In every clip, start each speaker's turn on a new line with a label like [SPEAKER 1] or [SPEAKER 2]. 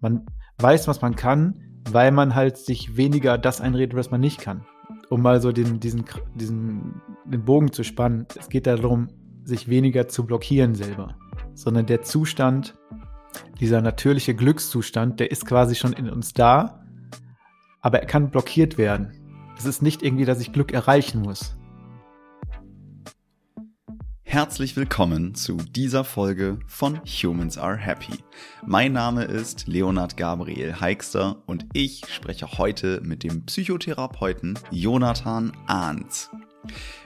[SPEAKER 1] man weiß, was man kann, weil man halt sich weniger das einredet, was man nicht kann. Um mal so den, diesen, diesen, den Bogen zu spannen. Es geht darum, sich weniger zu blockieren selber, sondern der Zustand, dieser natürliche Glückszustand, der ist quasi schon in uns da, aber er kann blockiert werden. Es ist nicht irgendwie, dass ich Glück erreichen muss.
[SPEAKER 2] Herzlich willkommen zu dieser Folge von Humans Are Happy. Mein Name ist Leonard Gabriel Heikster und ich spreche heute mit dem Psychotherapeuten Jonathan Ahns.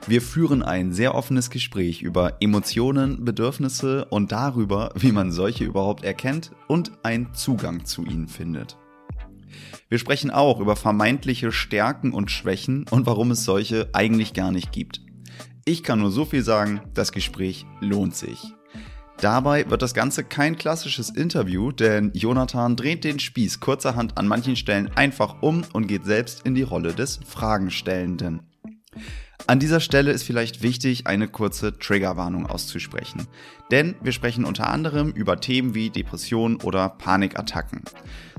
[SPEAKER 2] Wir führen ein sehr offenes Gespräch über Emotionen, Bedürfnisse und darüber, wie man solche überhaupt erkennt und einen Zugang zu ihnen findet. Wir sprechen auch über vermeintliche Stärken und Schwächen und warum es solche eigentlich gar nicht gibt. Ich kann nur so viel sagen, das Gespräch lohnt sich. Dabei wird das Ganze kein klassisches Interview, denn Jonathan dreht den Spieß kurzerhand an manchen Stellen einfach um und geht selbst in die Rolle des Fragenstellenden. An dieser Stelle ist vielleicht wichtig, eine kurze Triggerwarnung auszusprechen. Denn wir sprechen unter anderem über Themen wie Depressionen oder Panikattacken.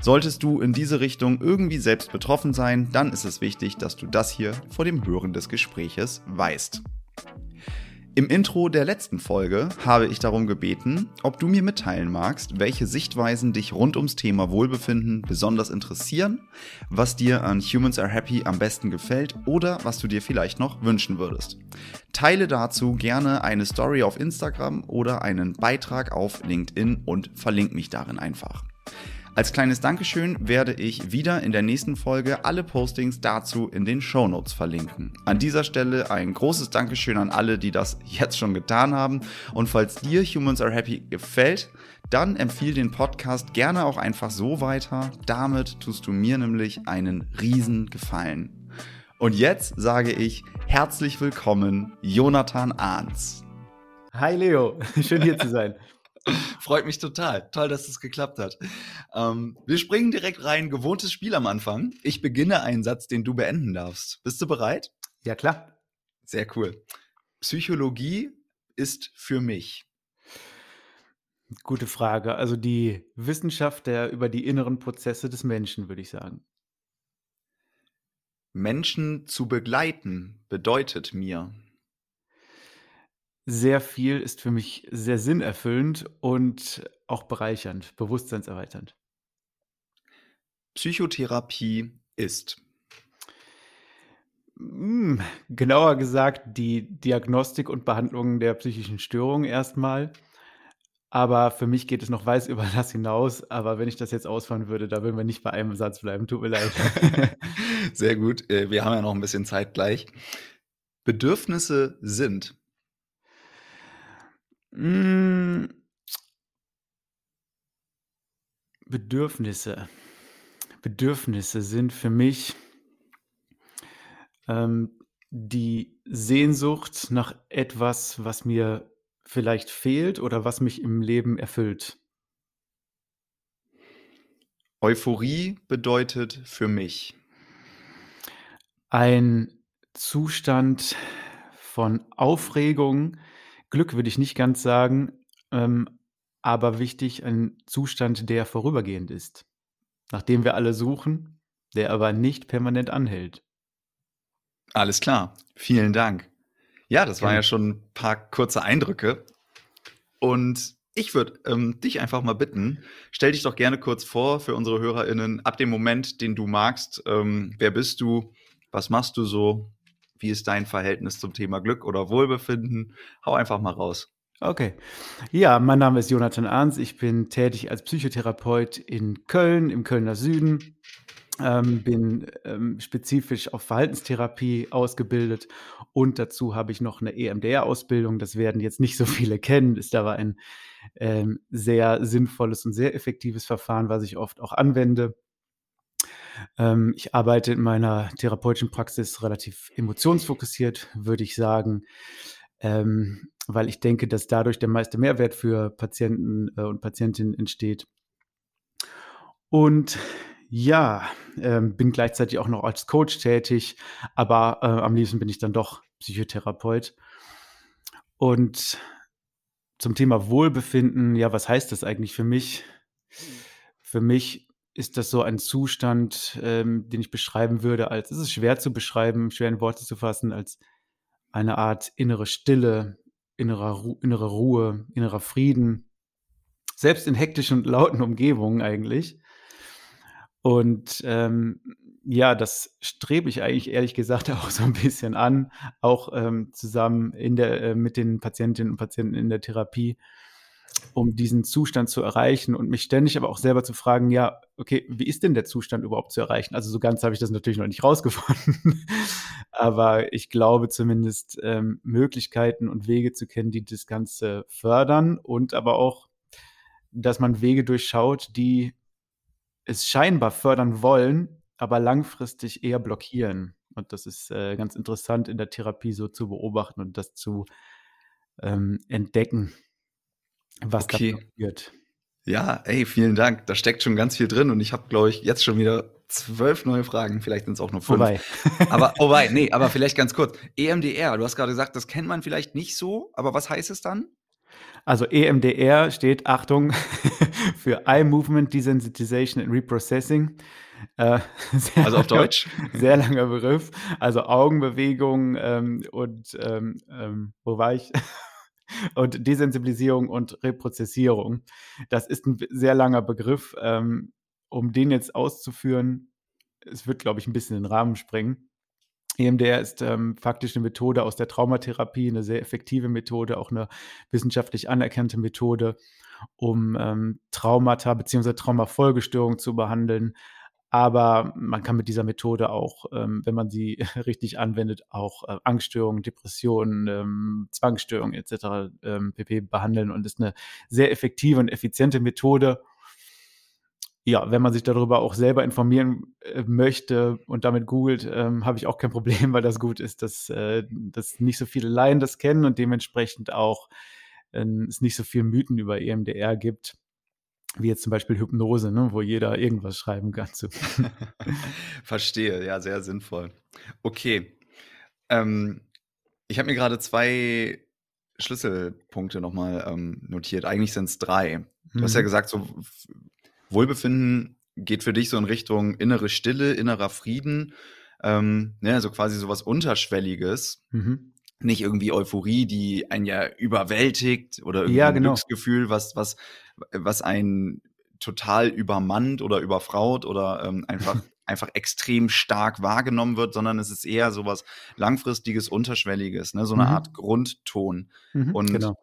[SPEAKER 2] Solltest du in diese Richtung irgendwie selbst betroffen sein, dann ist es wichtig, dass du das hier vor dem Hören des Gespräches weißt. Im Intro der letzten Folge habe ich darum gebeten, ob du mir mitteilen magst, welche Sichtweisen dich rund ums Thema Wohlbefinden besonders interessieren, was dir an Humans Are Happy am besten gefällt oder was du dir vielleicht noch wünschen würdest. Teile dazu gerne eine Story auf Instagram oder einen Beitrag auf LinkedIn und verlink mich darin einfach. Als kleines Dankeschön werde ich wieder in der nächsten Folge alle Postings dazu in den Show Notes verlinken. An dieser Stelle ein großes Dankeschön an alle, die das jetzt schon getan haben. Und falls dir Humans Are Happy gefällt, dann empfiehl den Podcast gerne auch einfach so weiter. Damit tust du mir nämlich einen riesen Gefallen. Und jetzt sage ich herzlich willkommen, Jonathan Ahns.
[SPEAKER 1] Hi Leo, schön hier zu sein.
[SPEAKER 2] Freut mich total. Toll, dass es geklappt hat. Ähm, wir springen direkt rein. Gewohntes Spiel am Anfang. Ich beginne einen Satz, den du beenden darfst. Bist du bereit?
[SPEAKER 1] Ja, klar.
[SPEAKER 2] Sehr cool. Psychologie ist für mich.
[SPEAKER 1] Gute Frage. Also die Wissenschaft der über die inneren Prozesse des Menschen, würde ich sagen.
[SPEAKER 2] Menschen zu begleiten bedeutet mir
[SPEAKER 1] sehr viel, ist für mich sehr sinnerfüllend und auch bereichernd, bewusstseinserweiternd.
[SPEAKER 2] Psychotherapie ist.
[SPEAKER 1] Hm, genauer gesagt, die Diagnostik und Behandlung der psychischen Störungen erstmal. Aber für mich geht es noch weit über das hinaus. Aber wenn ich das jetzt ausfahren würde, da würden wir nicht bei einem Satz bleiben. Tut mir leid.
[SPEAKER 2] Sehr gut. Äh, wir haben ja noch ein bisschen Zeit gleich. Bedürfnisse sind.
[SPEAKER 1] Hm. Bedürfnisse. Bedürfnisse sind für mich ähm, die Sehnsucht nach etwas, was mir vielleicht fehlt oder was mich im Leben erfüllt.
[SPEAKER 2] Euphorie bedeutet für mich
[SPEAKER 1] ein Zustand von Aufregung, Glück würde ich nicht ganz sagen, ähm, aber wichtig ein Zustand, der vorübergehend ist, nach dem wir alle suchen, der aber nicht permanent anhält.
[SPEAKER 2] Alles klar, vielen Dank. Ja, das waren ja schon ein paar kurze Eindrücke. Und ich würde ähm, dich einfach mal bitten, stell dich doch gerne kurz vor für unsere HörerInnen, ab dem Moment, den du magst. Ähm, wer bist du? Was machst du so? Wie ist dein Verhältnis zum Thema Glück oder Wohlbefinden? Hau einfach mal raus.
[SPEAKER 1] Okay. Ja, mein Name ist Jonathan Arns. Ich bin tätig als Psychotherapeut in Köln, im Kölner Süden. Ähm, bin ähm, spezifisch auf Verhaltenstherapie ausgebildet und dazu habe ich noch eine EMDR-Ausbildung. Das werden jetzt nicht so viele kennen, ist aber ein ähm, sehr sinnvolles und sehr effektives Verfahren, was ich oft auch anwende. Ähm, ich arbeite in meiner therapeutischen Praxis relativ emotionsfokussiert, würde ich sagen, ähm, weil ich denke, dass dadurch der meiste Mehrwert für Patienten äh, und Patientinnen entsteht. Und ja, ähm, bin gleichzeitig auch noch als Coach tätig, aber äh, am liebsten bin ich dann doch Psychotherapeut. Und zum Thema Wohlbefinden, ja, was heißt das eigentlich für mich? Für mich ist das so ein Zustand, ähm, den ich beschreiben würde als es ist schwer zu beschreiben, schwer in Worte zu fassen, als eine Art innere Stille, innerer Ru innere Ruhe, innerer Frieden, selbst in hektischen und lauten Umgebungen eigentlich. Und, ähm, ja, das strebe ich eigentlich ehrlich gesagt auch so ein bisschen an, auch, ähm, zusammen in der äh, mit den Patientinnen und Patienten in der Therapie, um diesen Zustand zu erreichen und mich ständig aber auch selber zu fragen: „Ja, okay, wie ist denn der Zustand überhaupt zu erreichen?“ Also, so ganz habe ich das natürlich noch nicht rausgefunden, aber ich glaube zumindest, ähm, Möglichkeiten und Wege zu kennen, die das Ganze fördern und aber auch, dass man Wege durchschaut, die es scheinbar fördern wollen, aber langfristig eher blockieren. Und das ist, äh, ganz interessant in der Therapie so zu beobachten und das zu, ähm, entdecken, was
[SPEAKER 2] Okay.
[SPEAKER 1] passiert.
[SPEAKER 2] Ja, ey, vielen Dank. Da steckt schon ganz viel drin und ich habe, glaube ich, jetzt schon wieder 12 neue Fragen. Vielleicht sind es auch nur 5.
[SPEAKER 1] Vorbei.
[SPEAKER 2] Aber oh wei, ne, aber vielleicht ganz kurz. EMDR, du hast gerade gesagt, das kennt man vielleicht nicht so, aber was heißt es dann?
[SPEAKER 1] Also, EMDR steht, Achtung, für Eye Movement Desensitization and Reprocessing. Äh,
[SPEAKER 2] Also, auf
[SPEAKER 1] langer
[SPEAKER 2] Deutsch?
[SPEAKER 1] sehr langer Begriff. Also, Augenbewegung, ähm, und, ähm, ähm wo war ich? Und Desensibilisierung und Reprozessierung. Das ist 'n sehr langer Begriff. Ähm, um den jetzt auszuführen, es wird, glaube ich, 'n bisschen den Rahmen sprengen. EMDR ist, ähm, faktisch 'ne Methode aus der Traumatherapie, 'ne sehr effektive Methode, auch 'ne wissenschaftlich anerkannte Methode, um, ähm, Traumata beziehungsweise Traumafolgestörungen zu behandeln. Aber man kann mit dieser Methode auch, ähm, wenn man sie richtig anwendet, auch, äh, Angststörungen, Depressionen, ähm, Zwangsstörungen et cetera, ähm, pp. behandeln und ist 'ne sehr effektive und effiziente Methode. Ja, wenn man sich darüber auch selber informieren, äh, möchte und damit googelt, ähm, habe ich auch kein Problem, weil das gut ist, dass, äh dass nicht so viele Laien das kennen und dementsprechend auch, ähm, es nicht so viel Mythen über EMDR gibt, wie jetzt zum Beispiel Hypnose, ne, wo jeder irgendwas schreiben kann zu.
[SPEAKER 2] Verstehe, ja, sehr sinnvoll. Okay. Ähm, ich habe mir gerade 2 Schlüsselpunkte noch mal, ähm, notiert. Eigentlich sind's 3. Du hast ja
[SPEAKER 1] Mhm.
[SPEAKER 2] gesagt, so Wohlbefinden geht für dich so in Richtung innere Stille, innerer Frieden, ähm, ne, also quasi so was Unterschwelliges.
[SPEAKER 1] Mhm.
[SPEAKER 2] Nicht irgendwie Euphorie, die einen ja überwältigt oder irgendwie
[SPEAKER 1] Ja, genau.
[SPEAKER 2] Glücksgefühl, was was was einen total übermannt oder überfraut oder, ähm, einfach einfach extrem stark wahrgenommen wird, sondern es ist eher so was Langfristiges, Unterschwelliges, ne, so 'ne Art
[SPEAKER 1] Mhm.
[SPEAKER 2] Grundton.
[SPEAKER 1] Mhm,
[SPEAKER 2] Und
[SPEAKER 1] genau.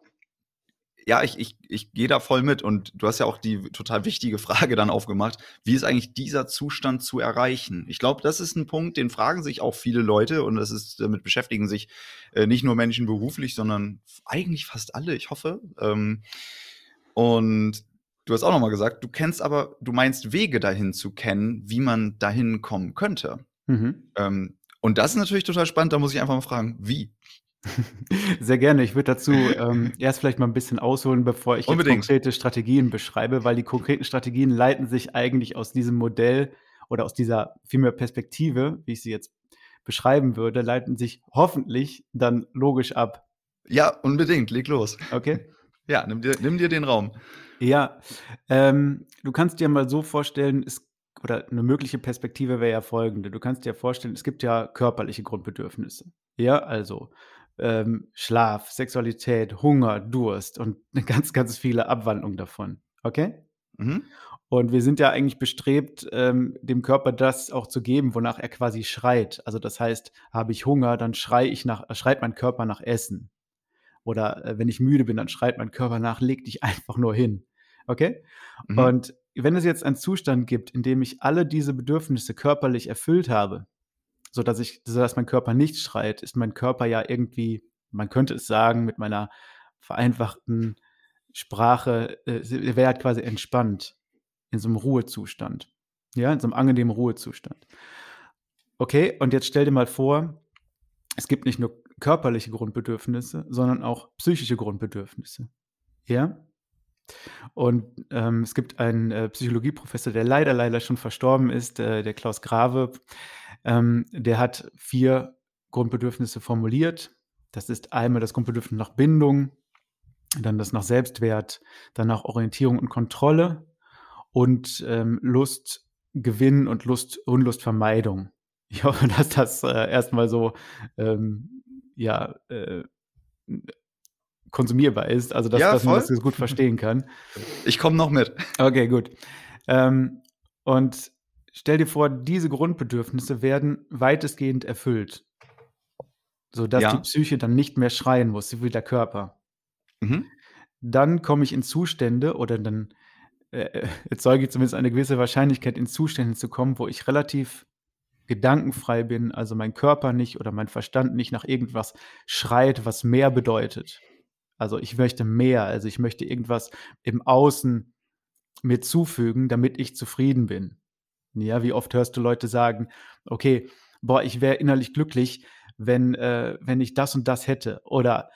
[SPEAKER 2] ja, ich ich ich gehe da voll mit und du hast ja auch die total wichtige Frage dann aufgemacht: Wie ist eigentlich dieser Zustand zu erreichen? Ich glaube, das ist 'n Punkt, den fragen sich auch viele Leute und das ist damit beschäftigen sich, äh, nicht nur Menschen beruflich, sondern eigentlich fast alle, ich hoffe. Ähm, und du hast auch noch mal gesagt, du kennst aber du meinst Wege dahin zu kennen, wie man dahin kommen könnte.
[SPEAKER 1] Mhm.
[SPEAKER 2] Ähm, und das ist natürlich total spannend, da muss ich einfach mal fragen, wie?
[SPEAKER 1] Sehr gerne. Ich würde dazu, ähm, erst vielleicht mal 'n bisschen ausholen, bevor ich konkrete Strategien beschreibe, weil die konkreten Strategien leiten sich eigentlich aus diesem Modell oder aus dieser vielmehr Perspektive, wie ich sie jetzt beschreiben würde, leiten sich hoffentlich dann logisch ab.
[SPEAKER 2] Ja, unbedingt, leg los.
[SPEAKER 1] Okay.
[SPEAKER 2] Ja, nimm dir nimm dir den Raum.
[SPEAKER 1] Ja, ähm, du kannst dir mal so vorstellen, es oder 'ne mögliche Perspektive wäre ja folgende: Du kannst dir vorstellen, es gibt ja körperliche Grundbedürfnisse. Ja, also, ähm, Schlaf, Sexualität, Hunger, Durst und 'ne ganz, ganz viele Abwandlungen davon, okay?
[SPEAKER 2] Mhm.
[SPEAKER 1] Und wir sind ja eigentlich bestrebt, ähm, dem Körper das auch zu geben, wonach er quasi schreit. Also, das heißt, habe ich Hunger, dann schreie ich nach schreit mein Körper nach Essen. Oder, äh, wenn ich müde bin, dann schreit mein Körper nach: „Leg dich einfach nur hin“, okay?
[SPEAKER 2] Mhm.
[SPEAKER 1] Und wenn es jetzt einen Zustand gibt, in dem ich alle diese Bedürfnisse körperlich erfüllt habe, sodass ich sodass mein Körper nicht schreit, ist mein Körper ja irgendwie man könnte es sagen mit meiner vereinfachten Sprache, äh, er wäre halt quasi entspannt in so 'nem Ruhezustand, ja, in so 'nem angenehmen Ruhezustand. Okay, und jetzt stell dir mal vor, es gibt nicht nur körperliche Grundbedürfnisse, sondern auch psychische Grundbedürfnisse, ja? Und, ähm, es gibt einen, äh, Psychologieprofessor, der leider, leider schon verstorben ist, äh, der Klaus Grave. Ähm, der hat 4 Grundbedürfnisse formuliert. Das ist einmal das Grundbedürfnis nach Bindung, dann das nach Selbstwert, dann nach Orientierung und Kontrolle und ähm, Lustgewinn und Lust, Unlustvermeidung. Ich hoffe, dass das äh, erstmal so ähm, ja, äh, konsumierbar ist, also dass,
[SPEAKER 2] Ja,
[SPEAKER 1] dass man das gut verstehen kann.
[SPEAKER 2] Ich komme noch mit.
[SPEAKER 1] Okay, gut. Ähm, und stell dir vor, diese Grundbedürfnisse werden weitestgehend erfüllt, sodass
[SPEAKER 2] Ja.
[SPEAKER 1] die Psyche dann nicht mehr schreien muss, so wie der Körper.
[SPEAKER 2] Mhm.
[SPEAKER 1] Dann komme ich in Zustände oder dann äh, erzeuge ich zumindest eine gewisse Wahrscheinlichkeit, in Zustände zu kommen, wo ich relativ gedankenfrei bin, also mein Körper nicht oder mein Verstand nicht nach irgendwas schreit, was mehr bedeutet. Also ich möchte mehr, also ich möchte irgendwas im Außen mir zufügen, damit ich zufrieden bin. Ja, wie oft hörst du Leute sagen, okay, boah, ich wäre innerlich glücklich, wenn, äh, wenn ich das und das hätte. Oder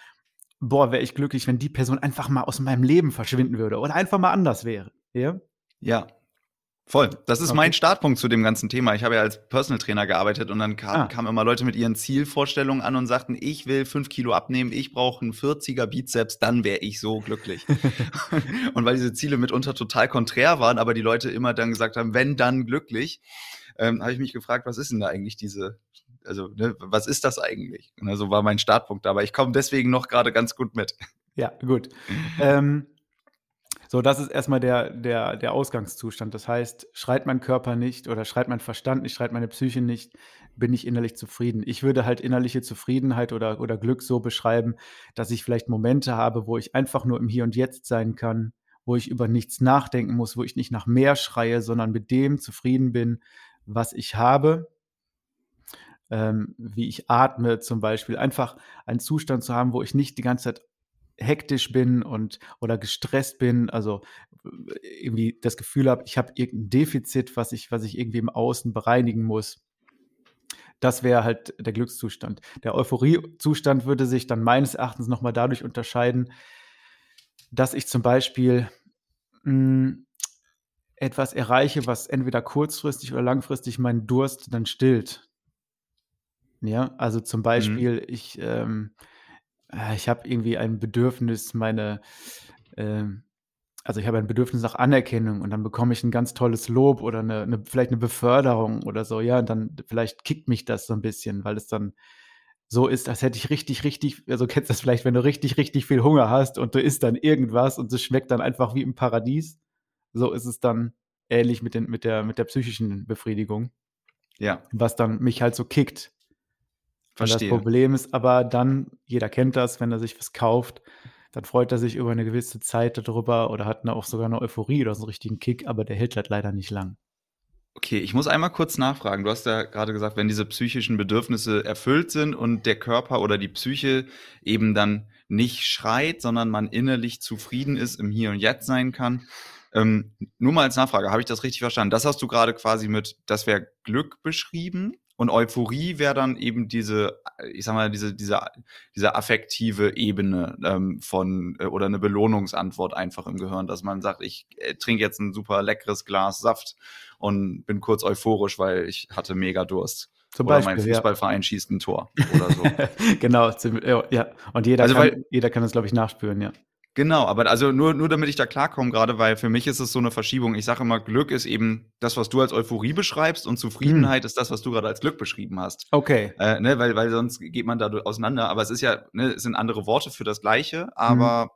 [SPEAKER 1] boah, wäre ich glücklich, wenn die Person einfach mal aus meinem Leben verschwinden würde oder einfach mal anders wäre. Ja?
[SPEAKER 2] Ja. Voll. Das ist
[SPEAKER 1] Okay.
[SPEAKER 2] mein Startpunkt zu dem ganzen Thema. Ich habe ja als Personal Trainer gearbeitet und dann kam,
[SPEAKER 1] Ah.
[SPEAKER 2] kamen immer Leute mit ihren Zielvorstellungen an und sagten, ich will fünf Kilo abnehmen, ich brauche einen 40er Bizeps, dann wäre ich so glücklich. und weil diese Ziele mitunter total konträr waren, aber die Leute immer dann gesagt haben, wenn dann glücklich, ähm, habe ich mich gefragt, was ist denn da eigentlich diese, also ne, was ist das eigentlich? Und also war mein Startpunkt da, aber ich komme deswegen noch gerade ganz gut mit.
[SPEAKER 1] Ja, gut. ähm, so, das ist erstmal der, der, der Ausgangszustand. Das heißt, schreit mein Körper nicht oder schreit mein Verstand nicht, schreit meine Psyche nicht, bin ich innerlich zufrieden. Ich würde halt innerliche Zufriedenheit oder, oder Glück so beschreiben, dass ich vielleicht Momente habe, wo ich einfach nur im Hier und Jetzt sein kann, wo ich über nichts nachdenken muss, wo ich nicht nach mehr schreie, sondern mit dem zufrieden bin, was ich habe, ähm, wie ich atme zum Beispiel. Einfach einen Zustand zu haben, wo ich nicht die ganze Zeit hektisch bin und oder gestresst bin, also irgendwie das Gefühl habe, ich habe irgendein Defizit, was ich, was ich irgendwie im Außen bereinigen muss. Das wäre halt der Glückszustand. Der Euphoriezustand würde sich dann meines Erachtens nochmal dadurch unterscheiden, dass ich zum Beispiel mh, etwas erreiche, was entweder kurzfristig oder langfristig meinen Durst dann stillt. Ja, also zum Beispiel, ich, ähm, äh, ich habe irgendwie ein Bedürfnis, meine, ähm, also ich habe ein Bedürfnis nach Anerkennung und dann bekomme ich ein ganz tolles Lob oder eine, eine, vielleicht eine Beförderung oder so, ja, und dann vielleicht kickt mich das so ein bisschen, weil es dann so ist, als hätte ich richtig, richtig, also kennst du das vielleicht, wenn du richtig, richtig viel Hunger hast und du isst dann irgendwas und es schmeckt dann einfach wie im Paradies. So ist es dann ähnlich mit, den, mit, der, mit der psychischen Befriedigung,
[SPEAKER 2] Ja,
[SPEAKER 1] was dann mich halt so kickt. Weil das
[SPEAKER 2] verstehe.
[SPEAKER 1] Problem ist aber dann, jeder kennt das, wenn er sich was kauft, dann freut er sich über eine gewisse Zeit darüber oder hat eine, auch sogar eine Euphorie oder so einen richtigen Kick, aber der hält halt leider nicht lang.
[SPEAKER 2] Okay, ich muss einmal kurz nachfragen. Du hast ja gerade gesagt, wenn diese psychischen Bedürfnisse erfüllt sind und der Körper oder die Psyche eben dann nicht schreit, sondern man innerlich zufrieden ist, im Hier und Jetzt sein kann. Ähm, nur mal als Nachfrage, habe ich das richtig verstanden? Das hast du gerade quasi mit, das wäre Glück beschrieben und Euphorie wäre dann eben diese, ich sag mal, diese, diese, diese affektive Ebene ähm, von äh, oder eine Belohnungsantwort einfach im Gehirn, dass man sagt, ich äh, trinke jetzt ein super leckeres Glas Saft und bin kurz euphorisch, weil ich hatte mega Durst.
[SPEAKER 1] Zum
[SPEAKER 2] oder
[SPEAKER 1] Beispiel,
[SPEAKER 2] mein
[SPEAKER 1] ja.
[SPEAKER 2] Fußballverein schießt ein Tor oder so.
[SPEAKER 1] genau, ja. Und jeder,
[SPEAKER 2] Also,
[SPEAKER 1] kann,
[SPEAKER 2] weil-
[SPEAKER 1] jeder kann das, glaube ich, nachspüren, ja.
[SPEAKER 2] Genau, aber also nur, nur damit ich da klarkomme gerade, weil für mich ist es so eine Verschiebung. Ich sage immer, Glück ist eben das, was du als Euphorie beschreibst und Zufriedenheit ist das, was du gerade als Glück beschrieben hast.
[SPEAKER 1] Okay.
[SPEAKER 2] Äh, ne, weil, weil sonst geht man da auseinander. Aber es ist ja, ne, es sind andere Worte für das Gleiche, aber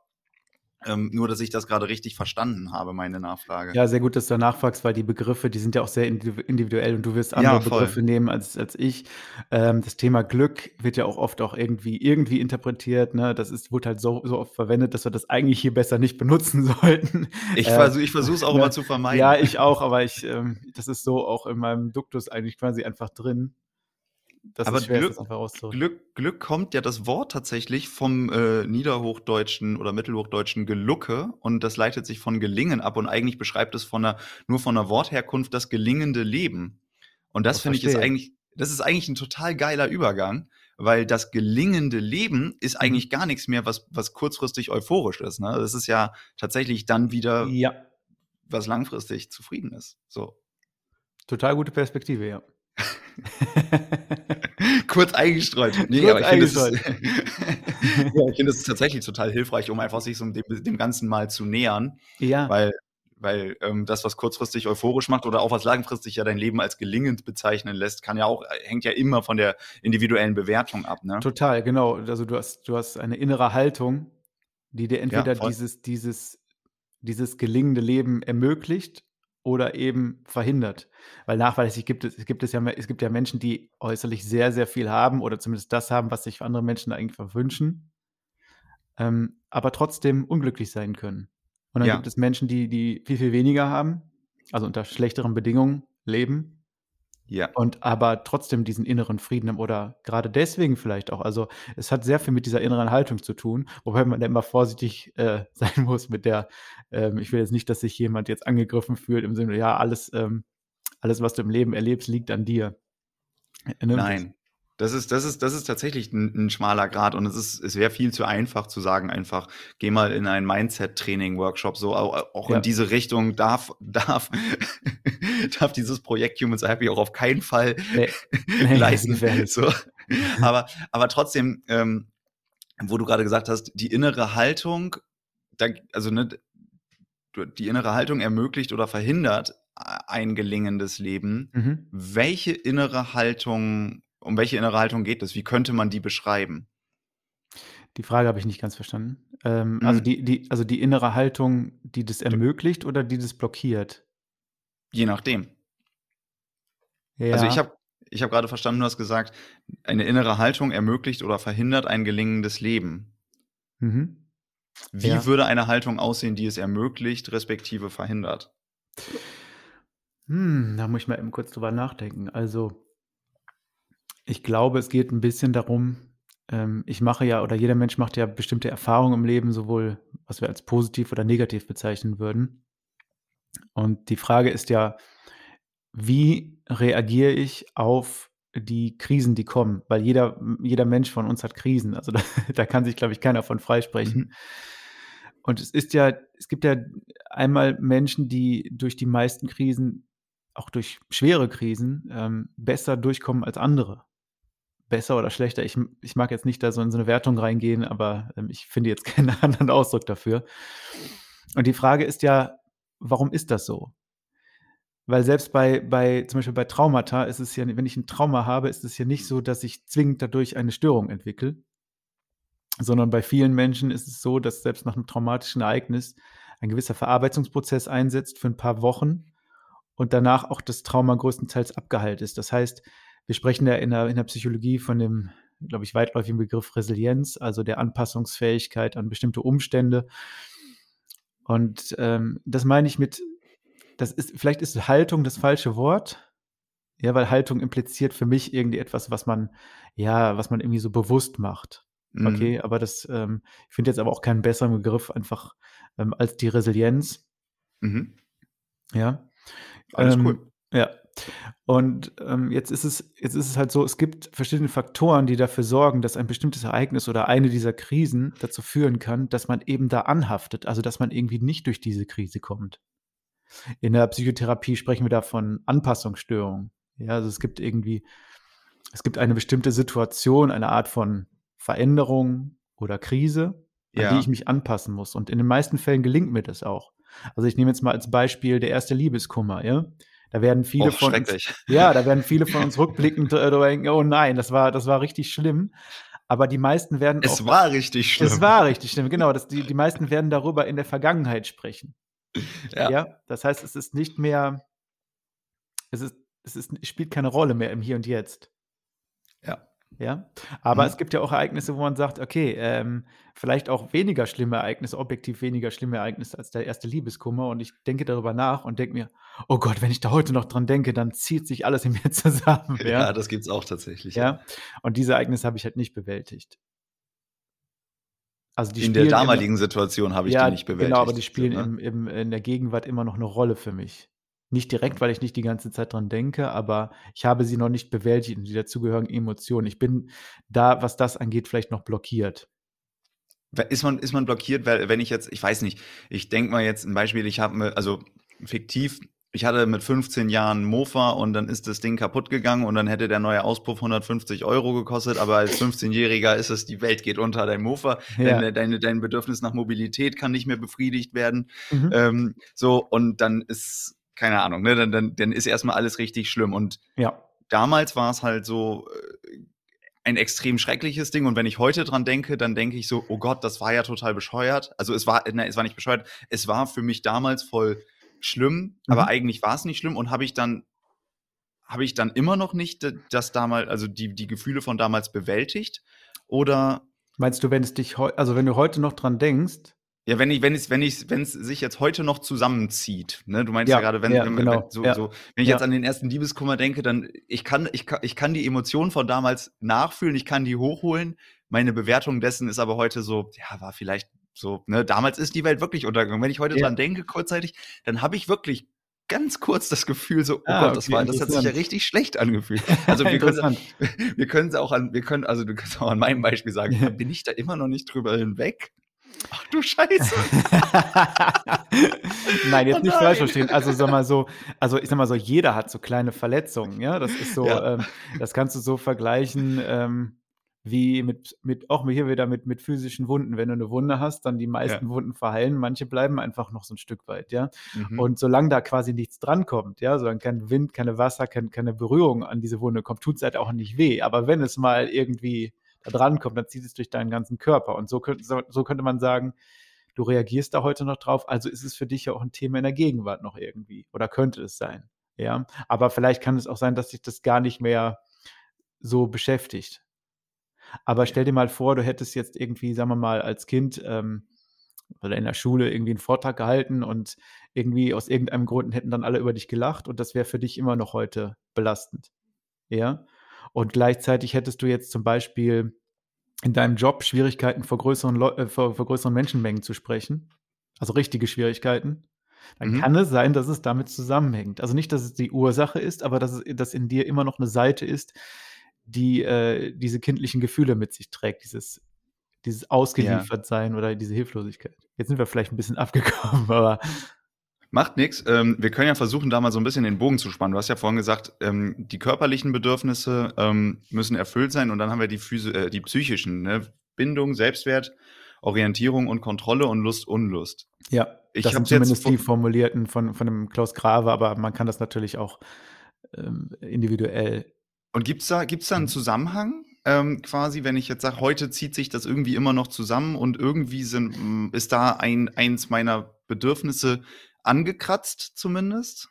[SPEAKER 2] ähm, nur, dass ich das gerade richtig verstanden habe, meine Nachfrage.
[SPEAKER 1] Ja, sehr gut, dass du nachfragst, weil die Begriffe, die sind ja auch sehr individu- individuell und du wirst
[SPEAKER 2] Ja,
[SPEAKER 1] andere
[SPEAKER 2] voll.
[SPEAKER 1] Begriffe nehmen als, als ich. Ähm, das Thema Glück wird ja auch oft auch irgendwie, irgendwie interpretiert. Ne? Das ist, wird halt so, so oft verwendet, dass wir das eigentlich hier besser nicht benutzen sollten.
[SPEAKER 2] Ich
[SPEAKER 1] Äh,
[SPEAKER 2] versuche ich versuch's auch
[SPEAKER 1] ne,
[SPEAKER 2] immer zu vermeiden.
[SPEAKER 1] Ja, ich auch, aber ich, ähm, das ist so auch in meinem Duktus eigentlich quasi einfach drin. Das
[SPEAKER 2] Aber
[SPEAKER 1] ist schwer,
[SPEAKER 2] Glück-
[SPEAKER 1] das.
[SPEAKER 2] Glück, Glück kommt ja das Wort tatsächlich vom äh, niederhochdeutschen oder mittelhochdeutschen Gelucke und das leitet sich von Gelingen ab und eigentlich beschreibt es von einer, nur von der Wortherkunft das gelingende Leben. Und das
[SPEAKER 1] Oh,
[SPEAKER 2] finde ich ist eigentlich, das ist eigentlich ein total geiler Übergang, weil das gelingende Leben ist
[SPEAKER 1] Mhm.
[SPEAKER 2] eigentlich gar nichts mehr, was, was kurzfristig euphorisch ist. Ne? Das ist ja tatsächlich dann wieder,
[SPEAKER 1] Ja,
[SPEAKER 2] was langfristig zufrieden ist. So.
[SPEAKER 1] total gute Perspektive, ja.
[SPEAKER 2] Kurz eingestreut. Nee,
[SPEAKER 1] Kurz
[SPEAKER 2] aber ich finde, es ja, ich finde, es ist tatsächlich total hilfreich, um einfach sich so dem, dem Ganzen mal zu nähern.
[SPEAKER 1] ja.
[SPEAKER 2] Weil, weil ähm, das, was kurzfristig euphorisch macht oder auch was langfristig ja dein Leben als gelingend bezeichnen lässt, kann ja auch, hängt ja immer von der individuellen Bewertung ab, ne?
[SPEAKER 1] Total, genau. Also du hast, du hast eine innere Haltung, die dir entweder ja, dieses, dieses, dieses gelingende Leben ermöglicht oder eben verhindert. Weil nachweislich gibt es, gibt es ja, es gibt ja Menschen, die äußerlich sehr, sehr viel haben oder zumindest das haben, was sich andere Menschen eigentlich verwünschen, ähm, aber trotzdem unglücklich sein können. Und dann ja. gibt es Menschen, die, die viel, viel weniger haben, also unter schlechteren Bedingungen leben. Ja. Und aber trotzdem diesen inneren Frieden haben oder gerade deswegen vielleicht auch. Also es hat sehr viel mit dieser inneren Haltung zu tun, wobei man immer vorsichtig äh, sein muss mit der, ähm, ich will jetzt nicht, dass sich jemand jetzt angegriffen fühlt im Sinne, ja, alles, ähm, alles, was du im Leben erlebst, liegt an dir.
[SPEAKER 2] Ne? Nein, das ist, das ist, das ist tatsächlich ein, ein schmaler Grad und es ist, es wäre viel zu einfach zu sagen, einfach, geh mal in einen Mindset-Training-Workshop, so auch, auch ja. in diese Richtung darf, darf, darf dieses Projekt Humans Happy auch auf keinen Fall nee. Nee, leisten. So. Aber, aber trotzdem, ähm, wo du gerade gesagt hast, die innere Haltung, da, also ne, die innere Haltung ermöglicht oder verhindert ein gelingendes Leben. Mhm. Welche innere Haltung um welche innere Haltung geht es? Wie könnte man die beschreiben?
[SPEAKER 1] Die Frage habe ich nicht ganz verstanden. Ähm, mhm. also, die, die, also die innere Haltung, die das ermöglicht oder die das blockiert?
[SPEAKER 2] Je nachdem. Ja. Also ich habe ich hab gerade verstanden, du hast gesagt, eine innere Haltung ermöglicht oder verhindert ein gelingendes Leben. Mhm. Wie ja. würde eine Haltung aussehen, die es ermöglicht, respektive verhindert?
[SPEAKER 1] Hm, da muss ich mal eben kurz drüber nachdenken. Also ich glaube, es geht ein bisschen darum ähm, ich mache ja oder jeder Mensch macht ja bestimmte Erfahrungen im Leben, sowohl was wir als positiv oder negativ bezeichnen würden. Und die Frage ist ja, wie reagiere ich auf die Krisen, die kommen? Weil jeder jeder Mensch von uns hat Krisen. Also, da da kann sich, glaube ich, keiner von freisprechen. Mhm. Und es ist ja es gibt ja einmal Menschen, die durch die meisten Krisen, auch durch schwere Krisen, ähm, besser durchkommen als andere besser oder schlechter. Ich, ich mag jetzt nicht da so in so eine Wertung reingehen, aber ähm, ich finde jetzt keinen anderen Ausdruck dafür. Und die Frage ist ja, warum ist das so? Weil selbst bei, bei, zum Beispiel bei Traumata ist es ja, wenn ich ein Trauma habe, ist es ja nicht so, dass ich zwingend dadurch eine Störung entwickle, sondern bei vielen Menschen ist es so, dass selbst nach einem traumatischen Ereignis ein gewisser Verarbeitungsprozess einsetzt für ein paar Wochen und danach auch das Trauma größtenteils abgeheilt ist. Das heißt, wir sprechen ja in der, in der Psychologie von dem, glaube ich, weitläufigen Begriff Resilienz, also der Anpassungsfähigkeit an bestimmte Umstände. Und ähm, das meine ich mit, das ist, vielleicht ist Haltung das falsche Wort. Ja, weil Haltung impliziert für mich irgendwie etwas, was man, ja, was man irgendwie so bewusst macht. Mhm. Okay, aber das, ähm, ich finde jetzt aber auch keinen besseren Begriff einfach ähm, als die Resilienz. Mhm. Ja. Alles ähm, cool. Ja, und ähm, jetzt ist es, jetzt ist es halt so, es gibt verschiedene Faktoren, die dafür sorgen, dass ein bestimmtes Ereignis oder eine dieser Krisen dazu führen kann, dass man eben da anhaftet, also dass man irgendwie nicht durch diese Krise kommt. In der Psychotherapie sprechen wir da von Anpassungsstörungen. Ja, also es gibt irgendwie, es gibt eine bestimmte Situation, eine Art von Veränderung oder Krise, an ja. die ich mich anpassen muss. Und in den meisten Fällen gelingt mir das auch. Also ich nehme jetzt mal als Beispiel der erste Liebeskummer, ja. Da werden viele oh, von uns, ja, da werden viele von uns rückblickend äh, denken, oh nein, das war, das war richtig schlimm. Aber die meisten werden.
[SPEAKER 2] Es auch, war richtig schlimm.
[SPEAKER 1] Es war richtig schlimm, genau. Das, die, die meisten werden darüber in der Vergangenheit sprechen. Ja. ja. Das heißt, es ist nicht mehr, es ist, es ist, es spielt keine Rolle mehr im Hier und Jetzt.
[SPEAKER 2] Ja.
[SPEAKER 1] Aber mhm. es gibt ja auch Ereignisse, wo man sagt, okay, ähm, vielleicht auch weniger schlimme Ereignisse, objektiv weniger schlimme Ereignisse als der erste Liebeskummer. Und ich denke darüber nach und denke mir, oh Gott, wenn ich da heute noch dran denke, dann zieht sich alles in mir zusammen.
[SPEAKER 2] Ja, ja das gibt es auch tatsächlich.
[SPEAKER 1] Ja. ja. und diese Ereignisse habe ich halt nicht bewältigt.
[SPEAKER 2] Also die in der damaligen immer, Situation habe ich ja, die nicht bewältigt.
[SPEAKER 1] Genau, aber die spielen ne? im, im, in der Gegenwart immer noch eine Rolle für mich. Nicht direkt, weil ich nicht die ganze Zeit dran denke, aber ich habe sie noch nicht bewältigt und die dazugehörigen Emotionen. Ich bin da, was das angeht, vielleicht noch blockiert.
[SPEAKER 2] Ist man, ist man blockiert, weil wenn ich jetzt, ich weiß nicht, ich denke mal jetzt ein Beispiel, ich habe, also fiktiv, ich hatte mit 15 Jahren Mofa und dann ist das Ding kaputt gegangen und dann hätte der neue Auspuff 150 Euro gekostet, aber als 15-Jähriger ist es, die Welt geht unter, dein Mofa, ja. deine, deine, dein Bedürfnis nach Mobilität kann nicht mehr befriedigt werden. Mhm. Ähm, so, und dann ist, keine Ahnung, ne, dann, dann, dann ist erstmal alles richtig schlimm. Und
[SPEAKER 1] ja.
[SPEAKER 2] damals war es halt so, äh, ein extrem schreckliches Ding. Und wenn ich heute dran denke, dann denke ich so, oh Gott, das war ja total bescheuert. Also es war, ne, es war nicht bescheuert. Es war für mich damals voll schlimm, mhm. aber eigentlich war es nicht schlimm und habe ich dann habe ich dann immer noch nicht das damals, also die, die Gefühle von damals bewältigt? Oder
[SPEAKER 1] meinst du, wenn es dich also wenn du heute noch dran denkst?
[SPEAKER 2] Ja, wenn ich, wenn es, wenn ich, wenn es sich jetzt heute noch zusammenzieht, ne? Du meinst ja, ja gerade, wenn, ja, wenn, genau. wenn, so, ja. so, wenn ich jetzt an den ersten Liebeskummer denke, dann ich kann, ich kann, ich kann die Emotionen von damals nachfühlen, ich kann die hochholen. Meine Bewertung dessen ist aber heute so, ja, war vielleicht so, ne, damals ist die Welt wirklich untergegangen. Wenn ich heute dran denke, kurzzeitig, dann habe ich wirklich ganz kurz das Gefühl so, oh ah, Gott, das okay, war, das hat sich ja richtig schlecht angefühlt. Also wir können, wir können es auch an, wir können, also du kannst auch an meinem Beispiel sagen, bin ich da immer noch nicht drüber hinweg? Ach du Scheiße.
[SPEAKER 1] nein, jetzt oh nicht falsch verstehen. Also sag mal so, also ich sag mal so, jeder hat so kleine Verletzungen, ja. Das ist so, ja. ähm, das kannst du so vergleichen. Ähm, wie mit, mit auch hier wieder mit, mit physischen Wunden. Wenn du eine Wunde hast, dann die meisten ja. Wunden verheilen, manche bleiben einfach noch so ein Stück weit, ja. Mhm. Und solange da quasi nichts drankommt, ja, solange kein Wind, keine Wasser, kein, keine Berührung an diese Wunde kommt, tut es halt auch nicht weh. Aber wenn es mal irgendwie da drankommt, dann zieht es durch deinen ganzen Körper. Und so könnte, so, könnte man sagen, du reagierst da heute noch drauf, also ist es für dich ja auch ein Thema in der Gegenwart noch irgendwie. Oder könnte es sein. Ja. Aber vielleicht kann es auch sein, dass sich das gar nicht mehr so beschäftigt. Aber stell dir mal vor, du hättest jetzt irgendwie, sagen wir mal, als Kind ähm, oder in der Schule irgendwie einen Vortrag gehalten und irgendwie aus irgendeinem Grund hätten dann alle über dich gelacht und das wäre für dich immer noch heute belastend. Ja. Und gleichzeitig hättest du jetzt zum Beispiel in deinem Job Schwierigkeiten vor größeren, äh, vor, vor, größeren Menschenmengen zu sprechen, also richtige Schwierigkeiten, dann mhm. kann es sein, dass es damit zusammenhängt. Also nicht, dass es die Ursache ist, aber dass, es, dass in dir immer noch eine Seite ist, die äh, diese kindlichen Gefühle mit sich trägt, dieses, dieses Ausgeliefertsein ja. oder diese Hilflosigkeit. Jetzt sind wir vielleicht ein bisschen abgekommen, aber.
[SPEAKER 2] Macht nichts. Ähm, wir können ja versuchen, da mal so ein bisschen den Bogen zu spannen. Du hast ja vorhin gesagt, ähm, die körperlichen Bedürfnisse ähm, müssen erfüllt sein und dann haben wir die, Physi äh, die psychischen, ne? Bindung, Selbstwert, Orientierung und Kontrolle und Lust, Unlust.
[SPEAKER 1] Ja, ich das sind zumindest die formulierten von, von dem Klaus Grave, aber man kann das natürlich auch ähm, individuell
[SPEAKER 2] und gibt es da, gibt's da einen mhm. Zusammenhang? Ähm, quasi, wenn ich jetzt sage, heute zieht sich das irgendwie immer noch zusammen und irgendwie sind, ist da ein, eins meiner Bedürfnisse angekratzt zumindest?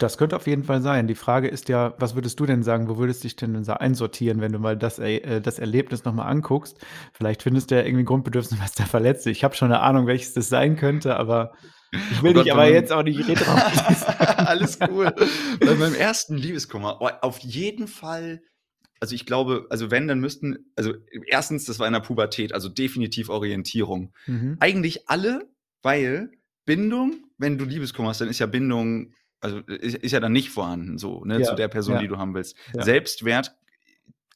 [SPEAKER 1] Das könnte auf jeden Fall sein. Die Frage ist ja, was würdest du denn sagen, wo würdest du dich denn so einsortieren, wenn du mal das, äh, das Erlebnis nochmal anguckst? Vielleicht findest du ja irgendwie ein Grundbedürfnis, was da verletzt. Ich habe schon eine Ahnung, welches das sein könnte, aber ich will oh dich aber jetzt auch nicht reden.
[SPEAKER 2] Alles cool. Bei meinem ersten Liebeskummer, oh, auf jeden Fall, also ich glaube, also wenn, dann müssten, also erstens, das war in der Pubertät, also definitiv Orientierung. Mhm. Eigentlich alle, weil Bindung, wenn du Liebeskummer hast, dann ist ja Bindung, also ist, ist ja dann nicht vorhanden, so, ne, ja, zu der Person, ja. die du haben willst. Ja. Selbstwert,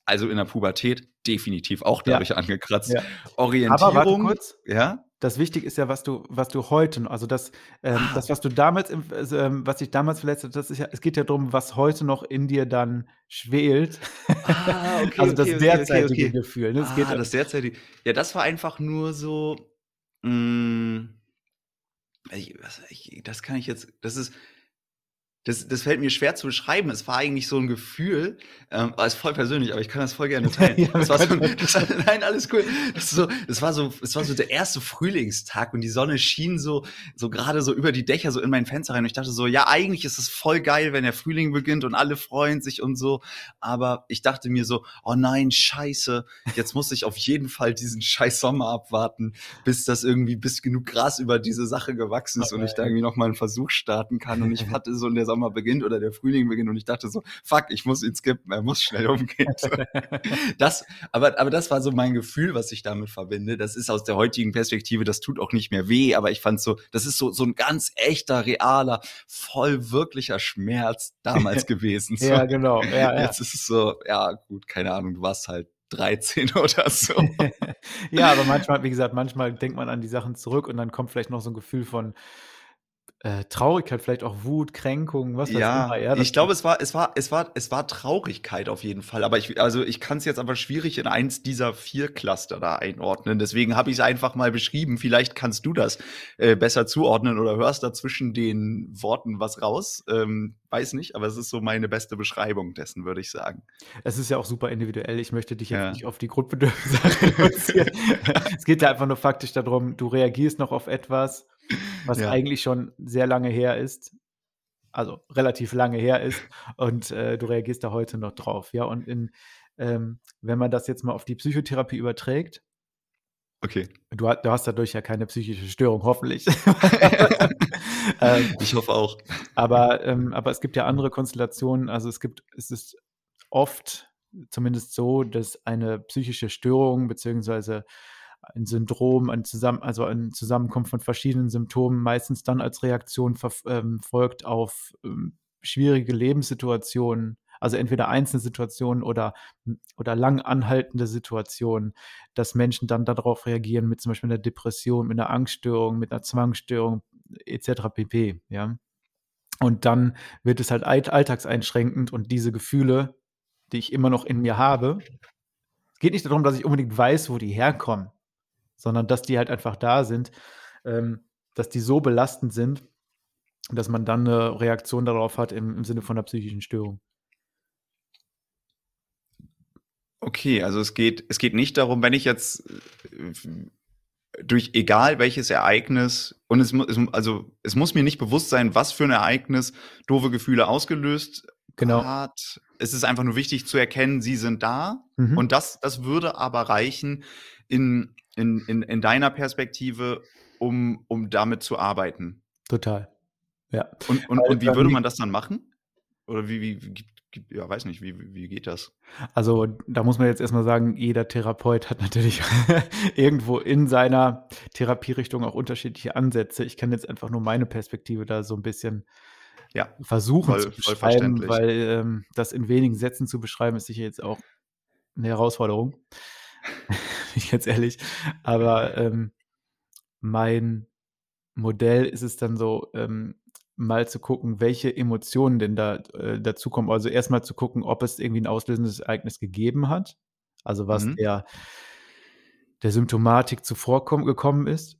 [SPEAKER 2] also in der Pubertät, definitiv auch dadurch angekratzt. Orientierung, Aber warte kurz.
[SPEAKER 1] ja das Wichtige ist ja, was du, was du heute, also das, ähm, ah. das, was du damals, also, ähm, was dich damals verletzt hat, das ist ja, es geht ja darum, was heute noch in dir dann schwelt. Ah, okay, also das okay, derzeitige okay, Gefühl. Ne?
[SPEAKER 2] Das, ah, das derzeitige. Ja, das war einfach nur so. Mh, mm, ich, was, ich, das kann ich jetzt, das ist, das, das fällt mir schwer zu beschreiben. Es war eigentlich so ein Gefühl, ähm, ist voll persönlich, aber ich kann das voll gerne teilen. ja, das war so, das, nein, alles cool. Das, so, das war so, es war so der erste Frühlingstag und die Sonne schien so, so gerade so über die Dächer so in mein Fenster rein. Und ich dachte so, ja, eigentlich ist es voll geil, wenn der Frühling beginnt und alle freuen sich und so. Aber ich dachte mir so, oh nein, scheiße, jetzt muss ich auf jeden Fall diesen scheiß Sommer abwarten, bis das irgendwie, bis genug Gras über diese Sache gewachsen ist okay. und ich da irgendwie noch mal einen Versuch starten kann. Und ich hatte so in der Sommer beginnt oder der Frühling beginnt und ich dachte so, fuck, ich muss ihn skippen, er muss schnell umgehen. das, aber, aber das war so mein Gefühl, was ich damit verbinde. Das ist aus der heutigen Perspektive, das tut auch nicht mehr weh, aber ich fand so, das ist so, so ein ganz echter, realer, voll wirklicher Schmerz damals gewesen. So.
[SPEAKER 1] ja, genau. Ja,
[SPEAKER 2] ja. Jetzt ist es so, ja, gut, keine Ahnung, du warst halt 13 oder so.
[SPEAKER 1] ja, aber manchmal, wie gesagt, manchmal denkt man an die Sachen zurück und dann kommt vielleicht noch so ein Gefühl von, äh, Traurigkeit, vielleicht auch Wut, Kränkung, was weiß
[SPEAKER 2] Ja,
[SPEAKER 1] immer, ja,
[SPEAKER 2] ich glaube, es war, es war, es war, es war Traurigkeit auf jeden Fall. Aber ich, also ich kann es jetzt aber schwierig in eins dieser vier Cluster da einordnen. Deswegen habe ich es einfach mal beschrieben. Vielleicht kannst du das äh, besser zuordnen oder hörst da zwischen den Worten was raus. Ähm, weiß nicht, aber es ist so meine beste Beschreibung dessen, würde ich sagen.
[SPEAKER 1] Es ist ja auch super individuell. Ich möchte dich jetzt
[SPEAKER 2] Ja.
[SPEAKER 1] nicht auf die Grundbedürfnisse reduzieren. es geht ja einfach nur faktisch darum, du reagierst noch auf etwas, was
[SPEAKER 2] Ja.
[SPEAKER 1] eigentlich schon sehr lange her ist, also relativ lange her ist, und äh, du reagierst da heute noch drauf. Ja, und in, ähm, wenn man das jetzt mal auf die Psychotherapie überträgt,
[SPEAKER 2] Okay.
[SPEAKER 1] du, du hast dadurch ja keine psychische Störung, hoffentlich. ähm,
[SPEAKER 2] ich hoffe auch.
[SPEAKER 1] aber, ähm, aber es gibt ja andere Konstellationen. Also es gibt, es ist oft zumindest so, dass eine psychische Störung beziehungsweise ein Syndrom, ein Zusammen also eine Zusammenkunft von verschiedenen Symptomen meistens dann als Reaktion ähm, folgt auf ähm, schwierige Lebenssituationen, also entweder einzelne Situationen oder, oder lang anhaltende Situationen, dass Menschen dann darauf reagieren mit zum Beispiel einer Depression, mit einer Angststörung, mit einer Zwangsstörung etc. pp. Ja. Und dann wird es halt alt- alltagseinschränkend und diese Gefühle, die ich immer noch in mir habe, es geht nicht darum, dass ich unbedingt weiß, wo die herkommen, sondern dass die halt einfach da sind, ähm, dass die so belastend sind, dass man dann eine Reaktion darauf hat im, im Sinne von einer psychischen Störung.
[SPEAKER 2] Okay, also es geht, es geht nicht darum, wenn ich jetzt äh, durch egal welches Ereignis und es, mu- es mu- also es muss mir nicht bewusst sein, was für ein Ereignis doofe Gefühle ausgelöst
[SPEAKER 1] Genau.
[SPEAKER 2] hat. Es ist einfach nur wichtig zu erkennen, sie sind da
[SPEAKER 1] Mhm.
[SPEAKER 2] und das, das würde aber reichen in, in, in, in deiner Perspektive, um, um damit zu arbeiten.
[SPEAKER 1] Total. Ja.
[SPEAKER 2] Und, und, und wie
[SPEAKER 1] ähm,
[SPEAKER 2] würde man das dann machen? Oder wie, wie, wie ja, weiß nicht, wie, wie geht das?
[SPEAKER 1] Also da muss man jetzt erstmal sagen, jeder Therapeut hat natürlich irgendwo in seiner Therapierichtung auch unterschiedliche Ansätze. Ich kann jetzt einfach nur meine Perspektive da so ein bisschen
[SPEAKER 2] Ja,
[SPEAKER 1] versuchen
[SPEAKER 2] voll-
[SPEAKER 1] zu beschreiben, weil ähm, das in wenigen Sätzen zu beschreiben, ist sicher jetzt auch eine Herausforderung. Bin ich ganz ehrlich. Aber ähm, mein Modell ist es dann so, ähm, mal zu gucken, welche Emotionen denn da äh, dazukommen. Also erstmal zu gucken, ob es irgendwie ein auslösendes Ereignis gegeben hat. Also was
[SPEAKER 2] Mhm.
[SPEAKER 1] der, der Symptomatik zuvorkommen gekommen ist.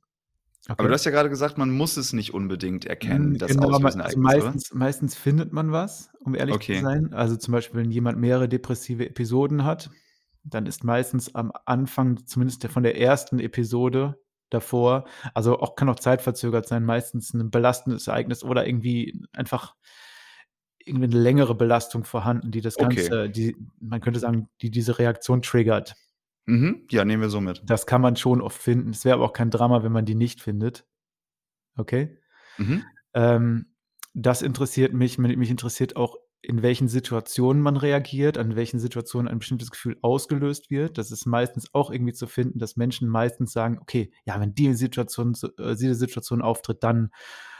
[SPEAKER 2] Aber du hast ja gerade gesagt, man muss es nicht unbedingt erkennen, das
[SPEAKER 1] genau,
[SPEAKER 2] auslösende
[SPEAKER 1] also meistens, meistens findet man was, um ehrlich
[SPEAKER 2] Okay.
[SPEAKER 1] zu sein. Also zum Beispiel, wenn jemand mehrere depressive Episoden hat, dann ist meistens am Anfang, zumindest der- von der ersten Episode davor, also auch kann auch zeitverzögert sein, meistens ein belastendes Ereignis oder irgendwie einfach irgendwie eine längere Belastung vorhanden, die das
[SPEAKER 2] Okay.
[SPEAKER 1] Ganze, die, man könnte sagen, die diese Reaktion triggert.
[SPEAKER 2] Mhm. Ja, nehmen wir so mit.
[SPEAKER 1] Das kann man schon oft finden. Es wäre aber auch kein Drama, wenn man die nicht findet. Okay?
[SPEAKER 2] Mhm.
[SPEAKER 1] Ähm, das interessiert. Mich mich interessiert auch, in welchen Situationen man reagiert, an welchen Situationen ein bestimmtes Gefühl ausgelöst wird. Das ist meistens auch irgendwie zu finden, dass Menschen meistens sagen, okay, ja, wenn die Situation, äh, diese Situation auftritt, dann,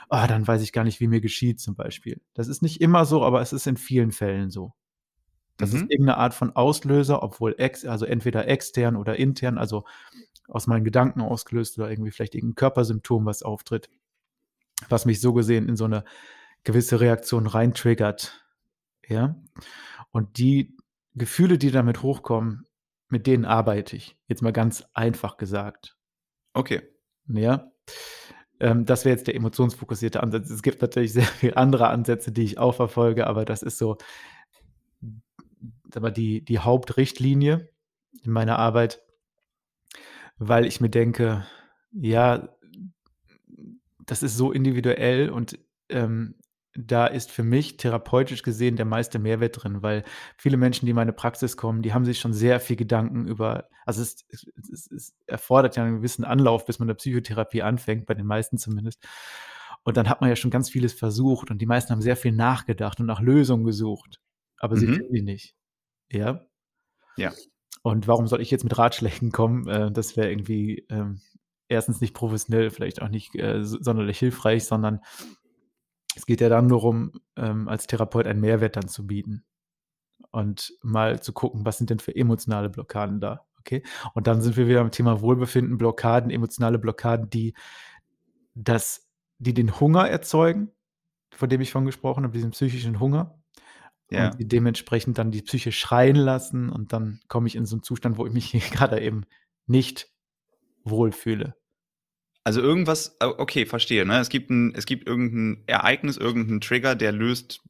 [SPEAKER 1] ah, dann weiß ich gar nicht, wie mir geschieht zum Beispiel. Das ist nicht immer so, aber es ist in vielen Fällen so. Das ist
[SPEAKER 2] Mhm.
[SPEAKER 1] irgendeine Art von Auslöser, obwohl ex, also entweder extern oder intern, also aus meinen Gedanken ausgelöst oder irgendwie vielleicht irgendein Körpersymptom, was auftritt, was mich so gesehen in so eine gewisse Reaktion reintriggert. Ja. Und die Gefühle, die damit hochkommen, mit denen arbeite ich. Jetzt mal ganz einfach gesagt.
[SPEAKER 2] Okay.
[SPEAKER 1] Ja. Ähm, das wäre jetzt der emotionsfokussierte Ansatz. Es gibt natürlich sehr viele andere Ansätze, die ich auch verfolge, aber das ist so mal, die, die Hauptrichtlinie in meiner Arbeit, weil ich mir denke, ja, das ist so individuell und ähm, da ist für mich therapeutisch gesehen der meiste Mehrwert drin, weil viele Menschen, die in meine Praxis kommen, die haben sich schon sehr viel Gedanken über, also es, es, es, erfordert ja einen gewissen Anlauf, bis man eine Psychotherapie anfängt, bei den meisten zumindest. Und dann hat man ja schon ganz vieles versucht und die meisten haben sehr viel nachgedacht und nach Lösungen gesucht, aber sie
[SPEAKER 2] Mhm.
[SPEAKER 1] finden die nicht. Ja.
[SPEAKER 2] Ja.
[SPEAKER 1] Und warum soll ich jetzt mit Ratschlägen kommen? Äh, das wäre irgendwie ähm, erstens nicht professionell, vielleicht auch nicht äh, so- sonderlich hilfreich, sondern es geht ja dann nur darum, ähm, als Therapeut einen Mehrwert dann zu bieten und mal zu gucken, was sind denn für emotionale Blockaden da. Okay. Und dann sind wir wieder am Thema Wohlbefinden, Blockaden, emotionale Blockaden, die das die den Hunger erzeugen, von dem ich von gesprochen habe, diesen psychischen Hunger.
[SPEAKER 2] Ja.
[SPEAKER 1] Und die dementsprechend dann die Psyche schreien lassen und dann komme ich in so einen Zustand, wo ich mich gerade eben nicht wohlfühle.
[SPEAKER 2] Also irgendwas, okay, verstehe. Ne? Es gibt ein, es gibt irgendein Ereignis, irgendeinen Trigger, der löst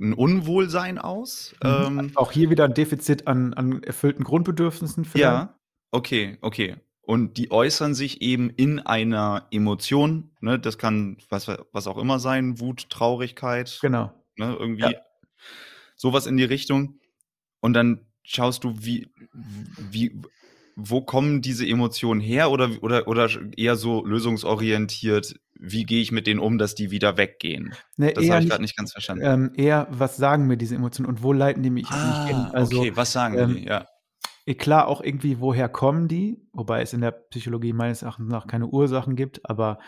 [SPEAKER 2] ein Unwohlsein aus.
[SPEAKER 1] Mhm.
[SPEAKER 2] Ähm,
[SPEAKER 1] Auch hier wieder ein Defizit an, an erfüllten Grundbedürfnissen vielleicht.
[SPEAKER 2] ja, okay, okay. Und die äußern sich eben in einer Emotion. Ne? Das kann was, was auch immer sein, Wut, Traurigkeit,
[SPEAKER 1] Genau.
[SPEAKER 2] ne? irgendwie
[SPEAKER 1] Ja.
[SPEAKER 2] sowas in die Richtung. Und dann schaust du, wie, wie, wo kommen diese Emotionen her oder, oder, oder eher so lösungsorientiert, wie gehe ich mit denen um, dass die wieder weggehen?
[SPEAKER 1] Ne,
[SPEAKER 2] Das habe ich gerade nicht ganz verstanden.
[SPEAKER 1] ähm, eher, was sagen mir diese Emotionen und wo leiten die mich, mich hin?
[SPEAKER 2] ah,
[SPEAKER 1] Also,
[SPEAKER 2] okay, was sagen
[SPEAKER 1] ähm,
[SPEAKER 2] die? Ja.
[SPEAKER 1] eh, klar, auch irgendwie, woher kommen die? Wobei es in der Psychologie meines Erachtens nach keine Ursachen gibt, aber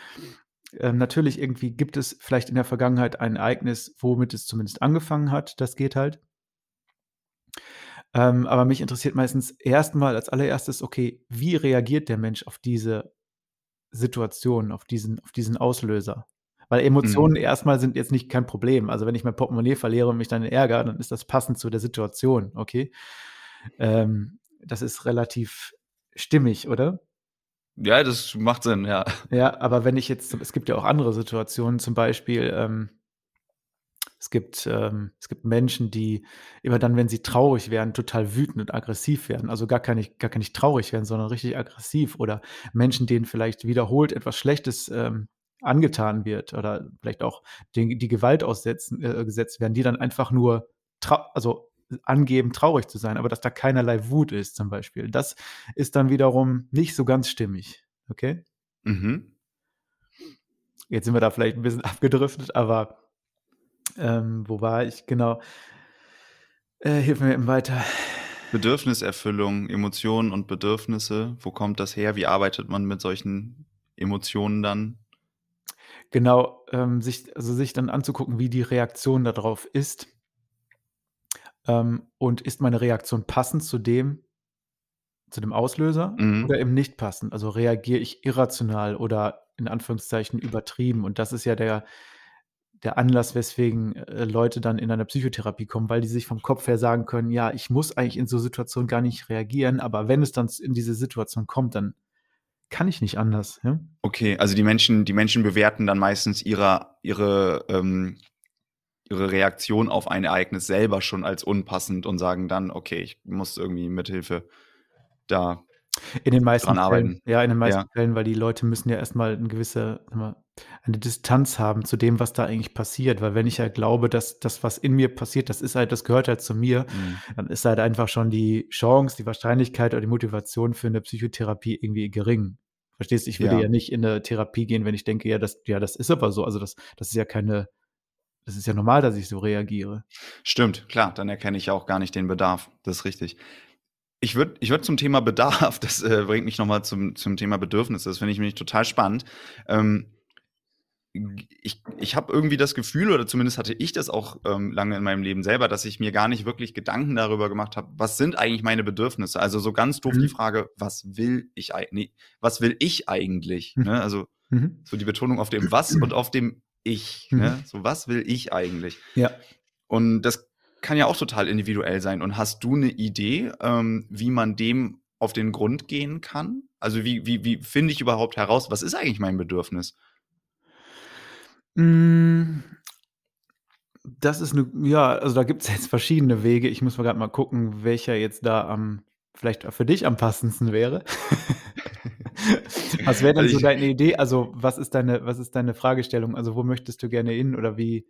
[SPEAKER 1] ähm, natürlich irgendwie gibt es vielleicht in der Vergangenheit ein Ereignis, womit es zumindest angefangen hat. Das geht halt. Ähm, aber mich interessiert meistens erstmal als allererstes, okay, wie reagiert der Mensch auf diese Situation, auf diesen, auf diesen Auslöser? Weil
[SPEAKER 2] Mhm.
[SPEAKER 1] Emotionen erstmal sind jetzt nicht kein Problem. Also wenn ich mein Portemonnaie verliere und mich dann ärgere, dann ist das passend zu der Situation, okay? Ähm, das ist relativ stimmig, oder?
[SPEAKER 2] Ja, das macht Sinn, ja.
[SPEAKER 1] Ja, aber wenn ich jetzt, es gibt ja auch andere Situationen, zum Beispiel, ähm, es gibt, ähm, es gibt Menschen, die immer dann, wenn sie traurig werden, total wütend und aggressiv werden. Also gar gar nicht, gar gar nicht traurig werden, sondern richtig aggressiv. Oder Menschen, denen vielleicht wiederholt etwas Schlechtes ähm, angetan wird oder vielleicht auch die, die Gewalt aussetzen, äh, gesetzt werden, die dann einfach nur also angeben, traurig zu sein, aber dass da keinerlei Wut ist, zum Beispiel. Das ist dann wiederum nicht so ganz stimmig. Okay?
[SPEAKER 2] Mhm.
[SPEAKER 1] Jetzt sind wir da vielleicht ein bisschen abgedriftet, aber ähm, wo war ich? Genau. Äh, hilf mir eben weiter.
[SPEAKER 2] Bedürfniserfüllung, Emotionen und Bedürfnisse, wo kommt das her? Wie arbeitet man mit solchen Emotionen dann?
[SPEAKER 1] Genau, ähm, sich, also sich dann anzugucken, wie die Reaktion darauf ist. Ähm, und ist meine Reaktion passend zu dem, zu dem Auslöser
[SPEAKER 2] Mhm.
[SPEAKER 1] oder eben nicht passend? Also reagiere ich irrational oder in Anführungszeichen übertrieben? Und das ist ja der, der Anlass, weswegen äh, Leute dann in einer Psychotherapie kommen, weil die sich vom Kopf her sagen können, ja, ich muss eigentlich in so Situationen gar nicht reagieren, aber wenn es dann in diese Situation kommt, dann kann ich nicht anders. Ja?
[SPEAKER 2] Okay, also die Menschen, die Menschen bewerten dann meistens ihre, ihre, ähm, ihre Reaktion auf ein Ereignis selber schon als unpassend und sagen dann, okay, ich muss irgendwie mithilfe da
[SPEAKER 1] In den meisten Fällen, ja, in den meisten
[SPEAKER 2] Ja.
[SPEAKER 1] Fällen, weil die Leute müssen ja erstmal eine gewisse, mal, eine Distanz haben zu dem, was da eigentlich passiert. Weil wenn ich ja glaube, dass das, was in mir passiert, das ist halt, das gehört halt zu mir,
[SPEAKER 2] Mhm.
[SPEAKER 1] dann ist halt einfach schon die Chance, die Wahrscheinlichkeit oder die Motivation für eine Psychotherapie irgendwie gering. Verstehst du? Ich würde
[SPEAKER 2] Ja.
[SPEAKER 1] ja nicht in eine Therapie gehen, wenn ich denke, ja, das, ja, das ist aber so. Also das, das ist ja keine, das ist ja normal, dass ich so reagiere.
[SPEAKER 2] Stimmt, klar, dann erkenne ich ja auch gar nicht den Bedarf. Das ist richtig. Ich würde ich würd zum Thema Bedarf, das äh, bringt mich nochmal zum, zum Thema Bedürfnisse, das finde ich nämlich total spannend. Ähm, ich ich habe irgendwie das Gefühl, oder zumindest hatte ich das auch ähm, lange in meinem Leben selber, dass ich mir gar nicht wirklich Gedanken darüber gemacht habe, was sind eigentlich meine Bedürfnisse? Also so ganz doof die
[SPEAKER 1] Mhm.
[SPEAKER 2] Frage, was will ich eigentlich? Nee, was will ich eigentlich?
[SPEAKER 1] Mhm.
[SPEAKER 2] Ne? Also
[SPEAKER 1] Mhm.
[SPEAKER 2] so die Betonung auf dem Was und auf dem Ich.
[SPEAKER 1] Mhm.
[SPEAKER 2] Ne? So, was will ich eigentlich?
[SPEAKER 1] Ja.
[SPEAKER 2] Und das kann ja auch total individuell sein. Und hast du eine Idee, ähm, wie man dem auf den Grund gehen kann? Also wie, wie, wie finde ich überhaupt heraus, was ist eigentlich mein Bedürfnis?
[SPEAKER 1] Mm, Das ist eine, ja, also da gibt es jetzt verschiedene Wege. Ich muss mal gerade mal gucken, welcher jetzt da am, vielleicht für dich am passendsten wäre. Was wäre denn
[SPEAKER 2] Also
[SPEAKER 1] so deine Idee? Also, was ist deine, was ist deine Fragestellung? Also, wo möchtest du gerne hin oder wie?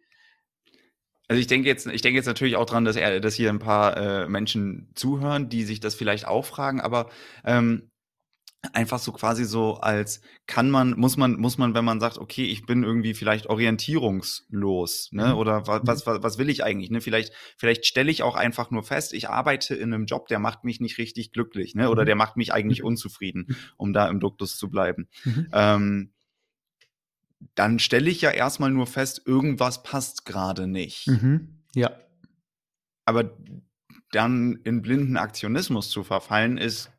[SPEAKER 2] Also ich denke jetzt, ich denke jetzt natürlich auch dran, dass, er, dass hier ein paar äh, Menschen zuhören, die sich das vielleicht auch fragen, aber ähm, einfach so quasi so als kann man, muss man, muss man, wenn man sagt, okay, ich bin irgendwie vielleicht orientierungslos, ne?
[SPEAKER 1] Mhm.
[SPEAKER 2] Oder wa-
[SPEAKER 1] Mhm.
[SPEAKER 2] was, was, was will ich eigentlich? Ne? Vielleicht, vielleicht stelle ich auch einfach nur fest, ich arbeite in einem Job, der macht mich nicht richtig glücklich, ne? Oder
[SPEAKER 1] Mhm.
[SPEAKER 2] der macht mich eigentlich unzufrieden, um da im Duktus zu bleiben.
[SPEAKER 1] Mhm.
[SPEAKER 2] Ähm, dann stelle ich ja erstmal nur fest, irgendwas passt gerade nicht.
[SPEAKER 1] Mhm. Ja.
[SPEAKER 2] Aber dann in blinden Aktionismus zu verfallen, ist,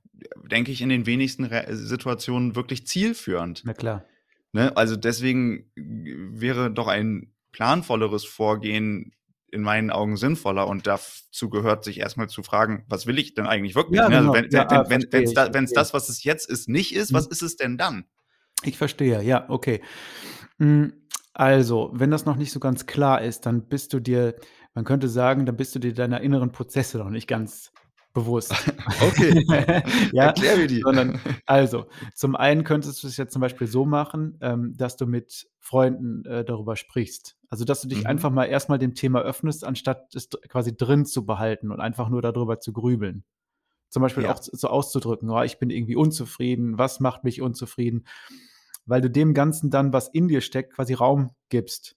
[SPEAKER 2] denke ich, in den wenigsten Re Situationen wirklich zielführend.
[SPEAKER 1] Na klar.
[SPEAKER 2] Ne? Also deswegen wäre doch ein planvolleres Vorgehen in meinen Augen sinnvoller und dazu gehört sich erstmal zu fragen, was will ich denn eigentlich wirklich?
[SPEAKER 1] Ja,
[SPEAKER 2] Ne? Also
[SPEAKER 1] genau.
[SPEAKER 2] wenn
[SPEAKER 1] Ja, ah,
[SPEAKER 2] wenn es
[SPEAKER 1] ich,
[SPEAKER 2] da, das, was es jetzt ist, nicht ist, was
[SPEAKER 1] Mhm.
[SPEAKER 2] ist es denn dann?
[SPEAKER 1] Ich verstehe, ja, okay. Hm, also, wenn das noch nicht so ganz klar ist, dann bist du dir man könnte sagen, dann bist du dir deiner inneren Prozesse noch nicht ganz bewusst.
[SPEAKER 2] Okay,
[SPEAKER 1] Ja,
[SPEAKER 2] erklär mir die.
[SPEAKER 1] sondern also, zum einen könntest du es jetzt zum Beispiel so machen, ähm, dass du mit Freunden, äh, darüber sprichst. Also, dass du dich
[SPEAKER 2] Mhm.
[SPEAKER 1] einfach mal erst mal dem Thema öffnest, anstatt es quasi drin zu behalten und einfach nur da drüber zu grübeln. Zum Beispiel auch
[SPEAKER 2] Ja.
[SPEAKER 1] s so auszudrücken: „Oh, ich bin irgendwie unzufrieden. Was macht mich unzufrieden?“ Weil du dem Ganzen dann, was in dir steckt, quasi Raum gibst.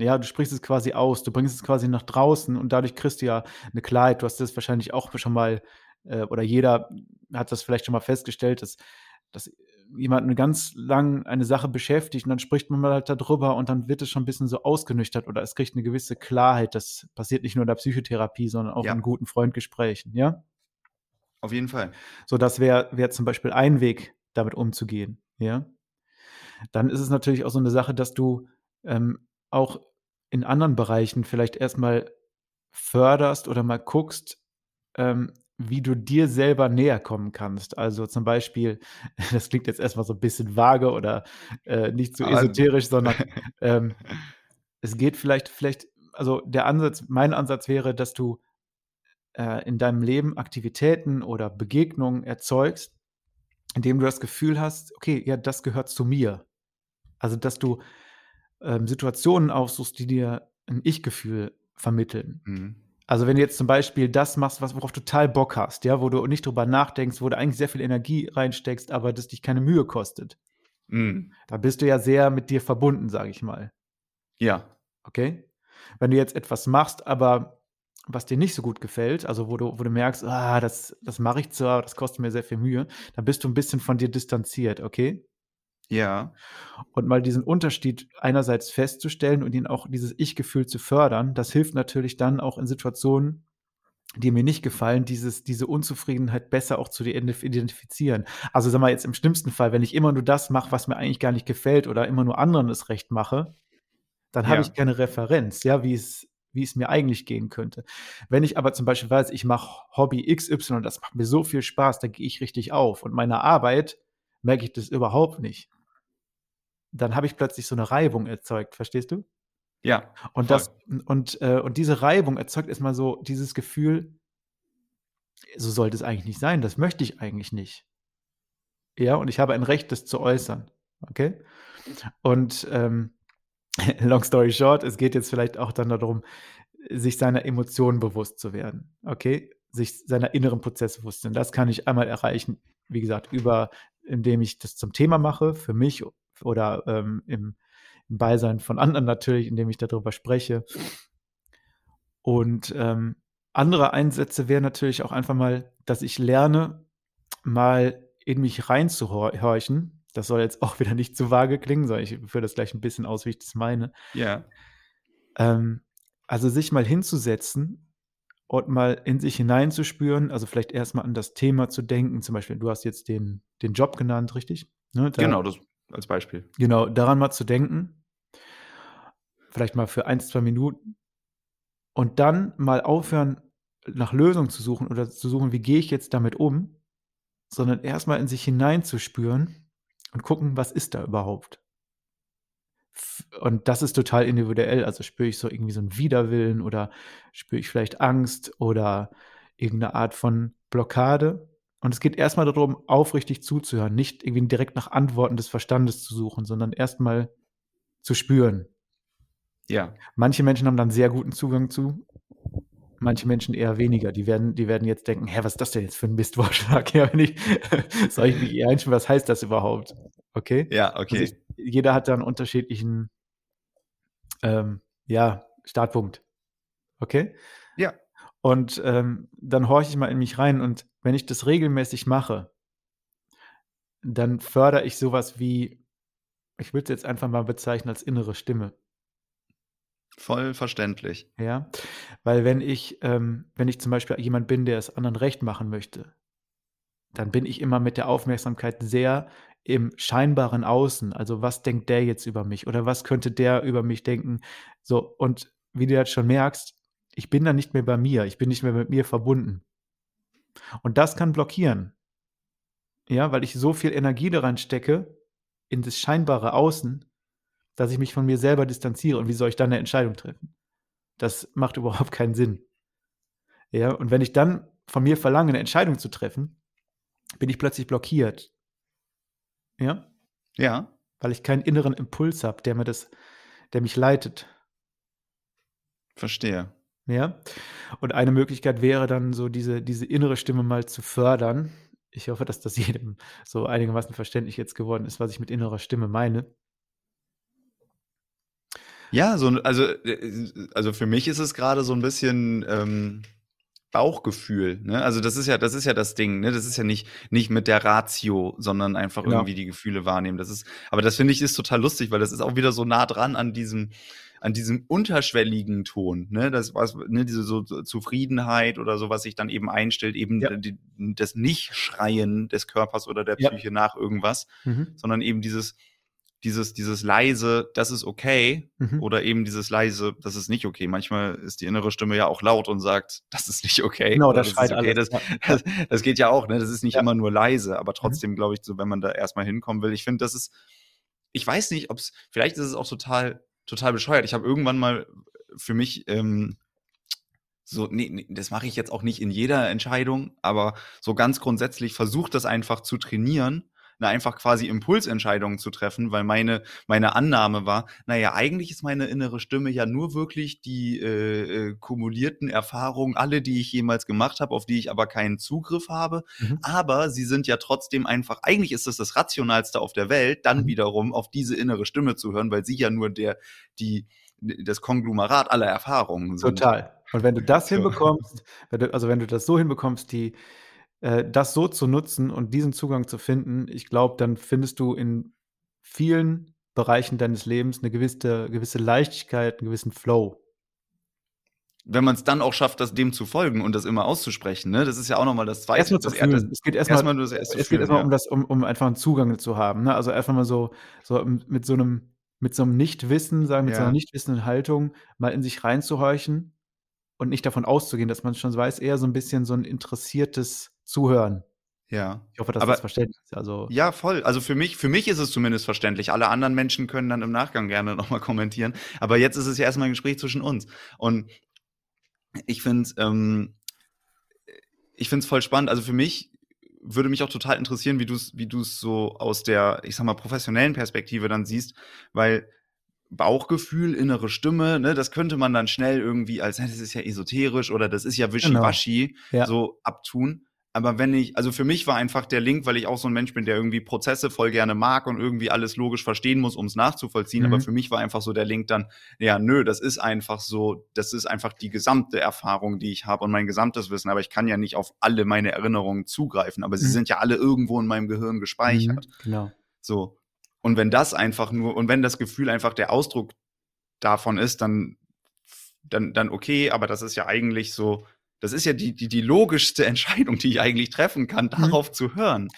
[SPEAKER 1] Ja, du sprichst es quasi aus. Du bringst es quasi nach draußen und dadurch kriegst du ja 'ne Klarheit. Du hast das wahrscheinlich auch schon mal, äh oder jeder hat das vielleicht schon mal festgestellt, dass dass jemanden ganz lang eine Sache beschäftigt und dann spricht man mal halt da drüber und dann wird es schon 'n bisschen so ausgenüchtert oder es kriegt 'ne gewisse Klarheit. Das passiert nicht nur in der Psychotherapie, sondern auch
[SPEAKER 2] Ja.
[SPEAKER 1] in guten Freundgesprächen, ja?
[SPEAKER 2] Auf jeden Fall.
[SPEAKER 1] So, das wäre wäre zum Beispiel ein Weg, damit umzugehen, ja? Dann ist es natürlich auch so 'ne Sache, dass du, ähm, auch in anderen Bereichen vielleicht erst mal förderst oder mal guckst, ähm, wie du dir selber näher kommen kannst. Also, zum Beispiel, das klingt jetzt erst mal so 'n bisschen vage oder, äh, nicht so
[SPEAKER 2] Aber
[SPEAKER 1] esoterisch, sondern, ähm, es geht vielleicht vielleicht also, der Ansatz mein Ansatz wäre, dass du, äh, in deinem Leben Aktivitäten oder Begegnungen erzeugst, indem du das Gefühl hast: „Okay, ja, das gehört zu mir.“ Also, dass du, ähm, Situationen aussuchst, die dir 'n Ich-Gefühl vermitteln.
[SPEAKER 2] Mhm.
[SPEAKER 1] Also, wenn du jetzt zum Beispiel das machst, was worauf du total Bock hast, ja, wo du nicht drüber nachdenkst, wo du eigentlich sehr viel Energie reinsteckst, aber das dich keine Mühe kostet.
[SPEAKER 2] Mhm.
[SPEAKER 1] Da bist du ja sehr mit dir verbunden, sage ich mal.
[SPEAKER 2] Ja.
[SPEAKER 1] Okay? Wenn du jetzt etwas machst, aber was dir nicht so gut gefällt, also, wo du wo du merkst: „Ah, das das mache ich zwar, aber das kostet mir sehr viel Mühe“, dann bist du 'n bisschen von dir distanziert, okay?
[SPEAKER 2] Ja.
[SPEAKER 1] Und mal diesen Unterschied einerseits festzustellen und ihn auch dieses Ich-Gefühl zu fördern, das hilft natürlich dann auch in Situationen, die mir nicht gefallen, dieses diese Unzufriedenheit besser auch zu identif identifizieren. Also, sagen wir jetzt im schlimmsten Fall, wenn ich immer nur das mache, was mir eigentlich gar nicht gefällt oder immer nur anderen es recht mache, dann habe ich
[SPEAKER 2] Ja.
[SPEAKER 1] keine Referenz, ja, wie es wie es mir eigentlich gehen könnte. Wenn ich aber zum Beispiel weiß, ich mache Hobby XY und das macht mir so viel Spaß, da gehe ich richtig auf und meiner Arbeit merke ich das überhaupt nicht. Dann habe ich plötzlich so 'ne Reibung erzeugt, verstehst du?
[SPEAKER 2] Ja,
[SPEAKER 1] Und
[SPEAKER 2] voll.
[SPEAKER 1] das und, äh und diese Reibung erzeugt erst mal so dieses Gefühl so sollte es eigentlich nicht sein, das möchte ich eigentlich nicht. Ja, und ich habe ein Recht, das zu äußern, okay? Und, ähm, long story short, es geht jetzt vielleicht auch dann da drum, sich seiner Emotionen bewusst zu werden, okay? Sich seiner inneren Prozesse bewusst zu sein. Das kann ich einmal erreichen, wie gesagt, über indem ich das zum Thema mache für mich oder, ähm, im im Beisein von anderen natürlich, indem ich da drüber spreche. Und, ähm, andere Einsätze wären natürlich auch einfach mal, dass ich lerne, mal in mich reinzuhor horchen. Das soll jetzt auch wieder nicht zu vage klingen, sondern ich führe das gleich 'n bisschen aus, wie ich das meine.
[SPEAKER 2] Ja.
[SPEAKER 1] Ähm, also, sich mal hinzusetzen und mal in sich hineinzuspüren, also, vielleicht erst mal an das Thema zu denken. Zum Beispiel, du hast jetzt den den Job genannt, richtig? Ne, da
[SPEAKER 2] Genau, das als Beispiel.
[SPEAKER 1] Genau, daran mal zu denken. Vielleicht mal für 1, 2 Minuten. Und dann mal aufhören, nach Lösungen zu suchen oder zu suchen: „Wie gehe ich jetzt damit um?“ Sondern erst mal in sich hineinzuspüren und gucken: „Was ist da überhaupt?“ F und das ist total individuell. Also, spüre ich so irgendwie so 'n Widerwillen oder spüre ich vielleicht Angst oder irgend 'ne Art von Blockade? Und es geht erst mal da drum, aufrichtig zuzuhören, nicht irgendwie direkt nach Antworten des Verstandes zu suchen, sondern erst mal zu spüren.
[SPEAKER 2] Ja.
[SPEAKER 1] Manche Menschen haben da 'n sehr guten Zugang zu, manche Menschen eher weniger. Die werden die werden jetzt denken: „Hä, was ist das denn jetzt für 'n Mistvorschlag?“ Ja, wenn ich soll ich mich hier einschwören, was heißt das überhaupt? Okay?
[SPEAKER 2] Ja,
[SPEAKER 1] Also,
[SPEAKER 2] okay.
[SPEAKER 1] ich jeder hat da 'n unterschiedlichen ähm, ja, Startpunkt. Okay?
[SPEAKER 2] Ja.
[SPEAKER 1] Und, ähm, dann horche ich mal in mich rein und wenn ich das regelmäßig mache dann fördere ich so was wie ich würde es jetzt einfach mal bezeichnen als innere Stimme.
[SPEAKER 2] Voll verständlich.
[SPEAKER 1] Ja, weil wenn ich ähm, wenn ich zum Beispiel jemand bin, der es anderen recht machen möchte, dann bin ich immer mit der Aufmerksamkeit sehr im scheinbaren Außen. Also was denkt der jetzt über mich oder was könnte der über mich denken? So, und wie du jetzt schon merkst, ich bin dann nicht mehr bei mir, ich bin nicht mehr mit mir verbunden. Und das kann blockieren. Ja, weil ich so viel Energie daran stecke, in das scheinbare Außen, dass ich mich von mir selber distanziere. Und wie soll ich dann eine Entscheidung treffen? Das macht überhaupt keinen Sinn. Ja, und wenn ich dann von mir verlange, eine Entscheidung zu treffen, bin ich plötzlich blockiert. Ja?
[SPEAKER 2] Ja.
[SPEAKER 1] Weil ich keinen inneren Impuls habe, der mir das, der mich leitet.
[SPEAKER 2] Verstehe.
[SPEAKER 1] Ja. Und eine Möglichkeit wäre dann so diese, diese innere Stimme mal zu fördern. Ich hoffe, dass das jedem so einigermaßen verständlich jetzt geworden ist, was ich mit innerer Stimme meine.
[SPEAKER 2] Ja, so, also, äh, also für mich ist es gerade so ein bisschen ähm, Bauchgefühl. Ne? Also das ist ja, das ist ja das Ding. Ne? Das ist ja nicht nicht mit der Ratio, sondern einfach genau. irgendwie die Gefühle wahrnehmen. Das ist, aber das finde ich ist total lustig, weil das ist auch wieder so nah dran an diesem an diesem unterschwelligen Ton, ne, das was, ne, diese so Zufriedenheit oder so, was sich dann eben einstellt, eben ja. die, das Nicht-Schreien des Körpers oder der Psyche ja. nach irgendwas, mhm. sondern eben dieses, dieses, dieses leise, das ist okay, mhm. oder eben dieses leise, das ist nicht okay. Manchmal ist die innere Stimme ja auch laut und sagt, das ist nicht okay.
[SPEAKER 1] Genau, das, schreit okay.
[SPEAKER 2] alles. Das, das, das, geht ja auch, ne? Das ist nicht ja. immer nur leise, aber mhm. trotzdem mhm. glaube ich, so, wenn man da erstmal hinkommen will, ich finde, das ist, ich weiß nicht, ob es, vielleicht ist es auch total, total bescheuert. Ich habe irgendwann mal für mich ähm, so, nee, nee das mache ich jetzt auch nicht in jeder Entscheidung, aber so ganz grundsätzlich versucht das einfach zu trainieren, einfach quasi Impulsentscheidungen zu treffen, weil meine, meine Annahme war, naja, eigentlich ist meine innere Stimme ja nur wirklich die äh, äh, kumulierten Erfahrungen, alle, die ich jemals gemacht habe, auf die ich aber keinen Zugriff habe. Mhm. Aber sie sind ja trotzdem einfach, eigentlich ist das das Rationalste auf der Welt, dann mhm. wiederum auf diese innere Stimme zu hören, weil sie ja nur der, die, das Konglomerat aller Erfahrungen
[SPEAKER 1] sind. Total. Und wenn du das hinbekommst, wenn du, also wenn du das so hinbekommst, die, äh, das so zu nutzen und diesen Zugang zu finden, ich glaube, dann findest du in vielen Bereichen deines Lebens eine gewisse, gewisse Leichtigkeit, einen gewissen Flow.
[SPEAKER 2] Wenn man es dann auch schafft, das dem zu folgen und das immer auszusprechen, ne? Das ist ja auch nochmal das Zweite.
[SPEAKER 1] Erstmal das,
[SPEAKER 2] fühlen.
[SPEAKER 1] es geht erstmal erst das erste es geht erstmal ja. um das, um, um einfach einen Zugang zu haben. Ne? Also einfach mal so, so mit so einem, mit so einem Nichtwissen, sagen, mit ja. so einer nicht wissenden Haltung mal in sich reinzuhorchen und nicht davon auszugehen, dass man schon weiß, eher so ein bisschen so ein interessiertes Zuhören.
[SPEAKER 2] Ja.
[SPEAKER 1] Ich hoffe, dass aber, das verständlich ist. Also
[SPEAKER 2] ja, voll. Also für mich, für mich ist es zumindest verständlich. Alle anderen Menschen können dann im Nachgang gerne nochmal kommentieren. Aber jetzt ist es ja erstmal ein Gespräch zwischen uns. Und ich finde es ähm, ich find's voll spannend. Also für mich würde mich auch total interessieren, wie du es wie du's so aus der, ich sag mal, professionellen Perspektive dann siehst, weil Bauchgefühl, innere Stimme, ne, das könnte man dann schnell irgendwie als, das ist ja esoterisch oder das ist ja genau. wischiwaschi genau. ja. so abtun. Aber wenn ich, also für mich war einfach der Link, weil ich auch so ein Mensch bin, der irgendwie Prozesse voll gerne mag und irgendwie alles logisch verstehen muss, um es nachzuvollziehen. Mhm. Aber für mich war einfach so der Link dann, ja, nö, das ist einfach so, das ist einfach die gesamte Erfahrung, die ich habe und mein gesamtes Wissen. Aber ich kann ja nicht auf alle meine Erinnerungen zugreifen. Aber mhm. sie sind ja alle irgendwo in meinem Gehirn gespeichert.
[SPEAKER 1] Mhm, genau.
[SPEAKER 2] So. Und wenn das einfach nur, und wenn das Gefühl einfach der Ausdruck davon ist, dann, dann, dann okay, aber das ist ja eigentlich so, das ist ja die, die, die logischste Entscheidung, die ich eigentlich treffen kann, mhm. darauf mhm. zu hören.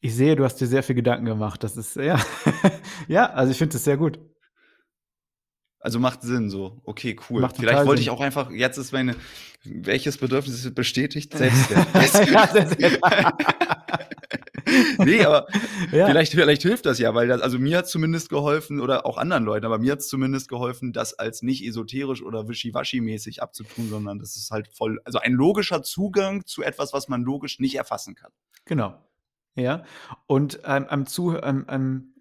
[SPEAKER 1] Ich sehe, du hast dir sehr viel Gedanken gemacht. Das ist, ja, ja, also ich finde das sehr gut.
[SPEAKER 2] Also macht Sinn so. Okay, cool. Macht Vielleicht wollte Sinn. ich auch einfach, jetzt ist meine, welches Bedürfnis ist bestätigt? Selbstwert. nee, aber ja. vielleicht, vielleicht hilft das ja, weil das, also mir hat zumindest geholfen oder auch anderen Leuten, aber mir hat zumindest geholfen, das als nicht esoterisch oder wischiwaschi-mäßig abzutun, sondern das ist halt voll, also ein logischer Zugang zu etwas, was man logisch nicht erfassen kann.
[SPEAKER 1] Genau. Ja. Und ähm, am Zuh ähm, ähm,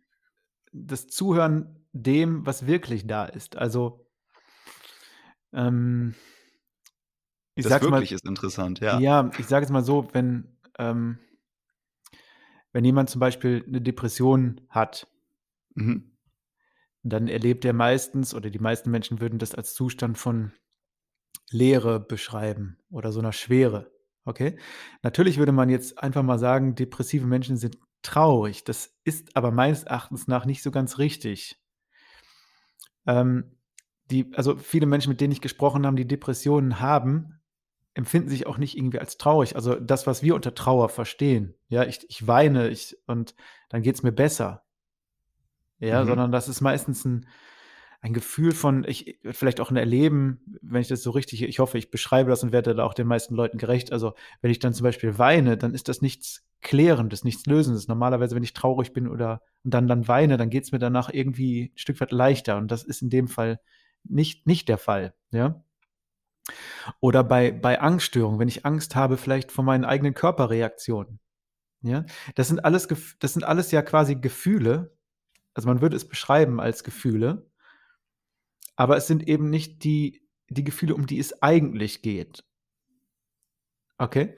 [SPEAKER 1] das Zuhören dem, was wirklich da ist. Also ähm,
[SPEAKER 2] ich das wirklich mal, ist interessant, ja.
[SPEAKER 1] Ja, ich sage es mal so, wenn ähm, wenn jemand zum Beispiel eine Depression hat, mhm. dann erlebt er meistens oder die meisten Menschen würden das als Zustand von Leere beschreiben oder so einer Schwere. Okay? Natürlich würde man jetzt einfach mal sagen, depressive Menschen sind traurig. Das ist aber meines Erachtens nach nicht so ganz richtig. Ähm, die, also viele Menschen, mit denen ich gesprochen habe, die Depressionen haben, empfinden sich auch nicht irgendwie als traurig. Also das, was wir unter Trauer verstehen. Ja, ich, ich weine ich, und dann geht es mir besser. Ja, mhm. sondern das ist meistens ein, ein Gefühl von, ich, vielleicht auch ein Erleben, wenn ich das so richtig, ich hoffe, ich beschreibe das und werde da auch den meisten Leuten gerecht. Also, wenn ich dann zum Beispiel weine, dann ist das nichts Klärendes, nichts Lösendes. Normalerweise, wenn ich traurig bin oder und dann, dann weine, dann geht es mir danach irgendwie ein Stück weit leichter. Und das ist in dem Fall nicht, nicht der Fall. Ja. Oder bei, bei Angststörungen, wenn ich Angst habe, vielleicht vor meinen eigenen Körperreaktionen. Ja, das sind alles, das sind alles ja quasi Gefühle. Also man würde es beschreiben als Gefühle. Aber es sind eben nicht die, die Gefühle, um die es eigentlich geht. Okay?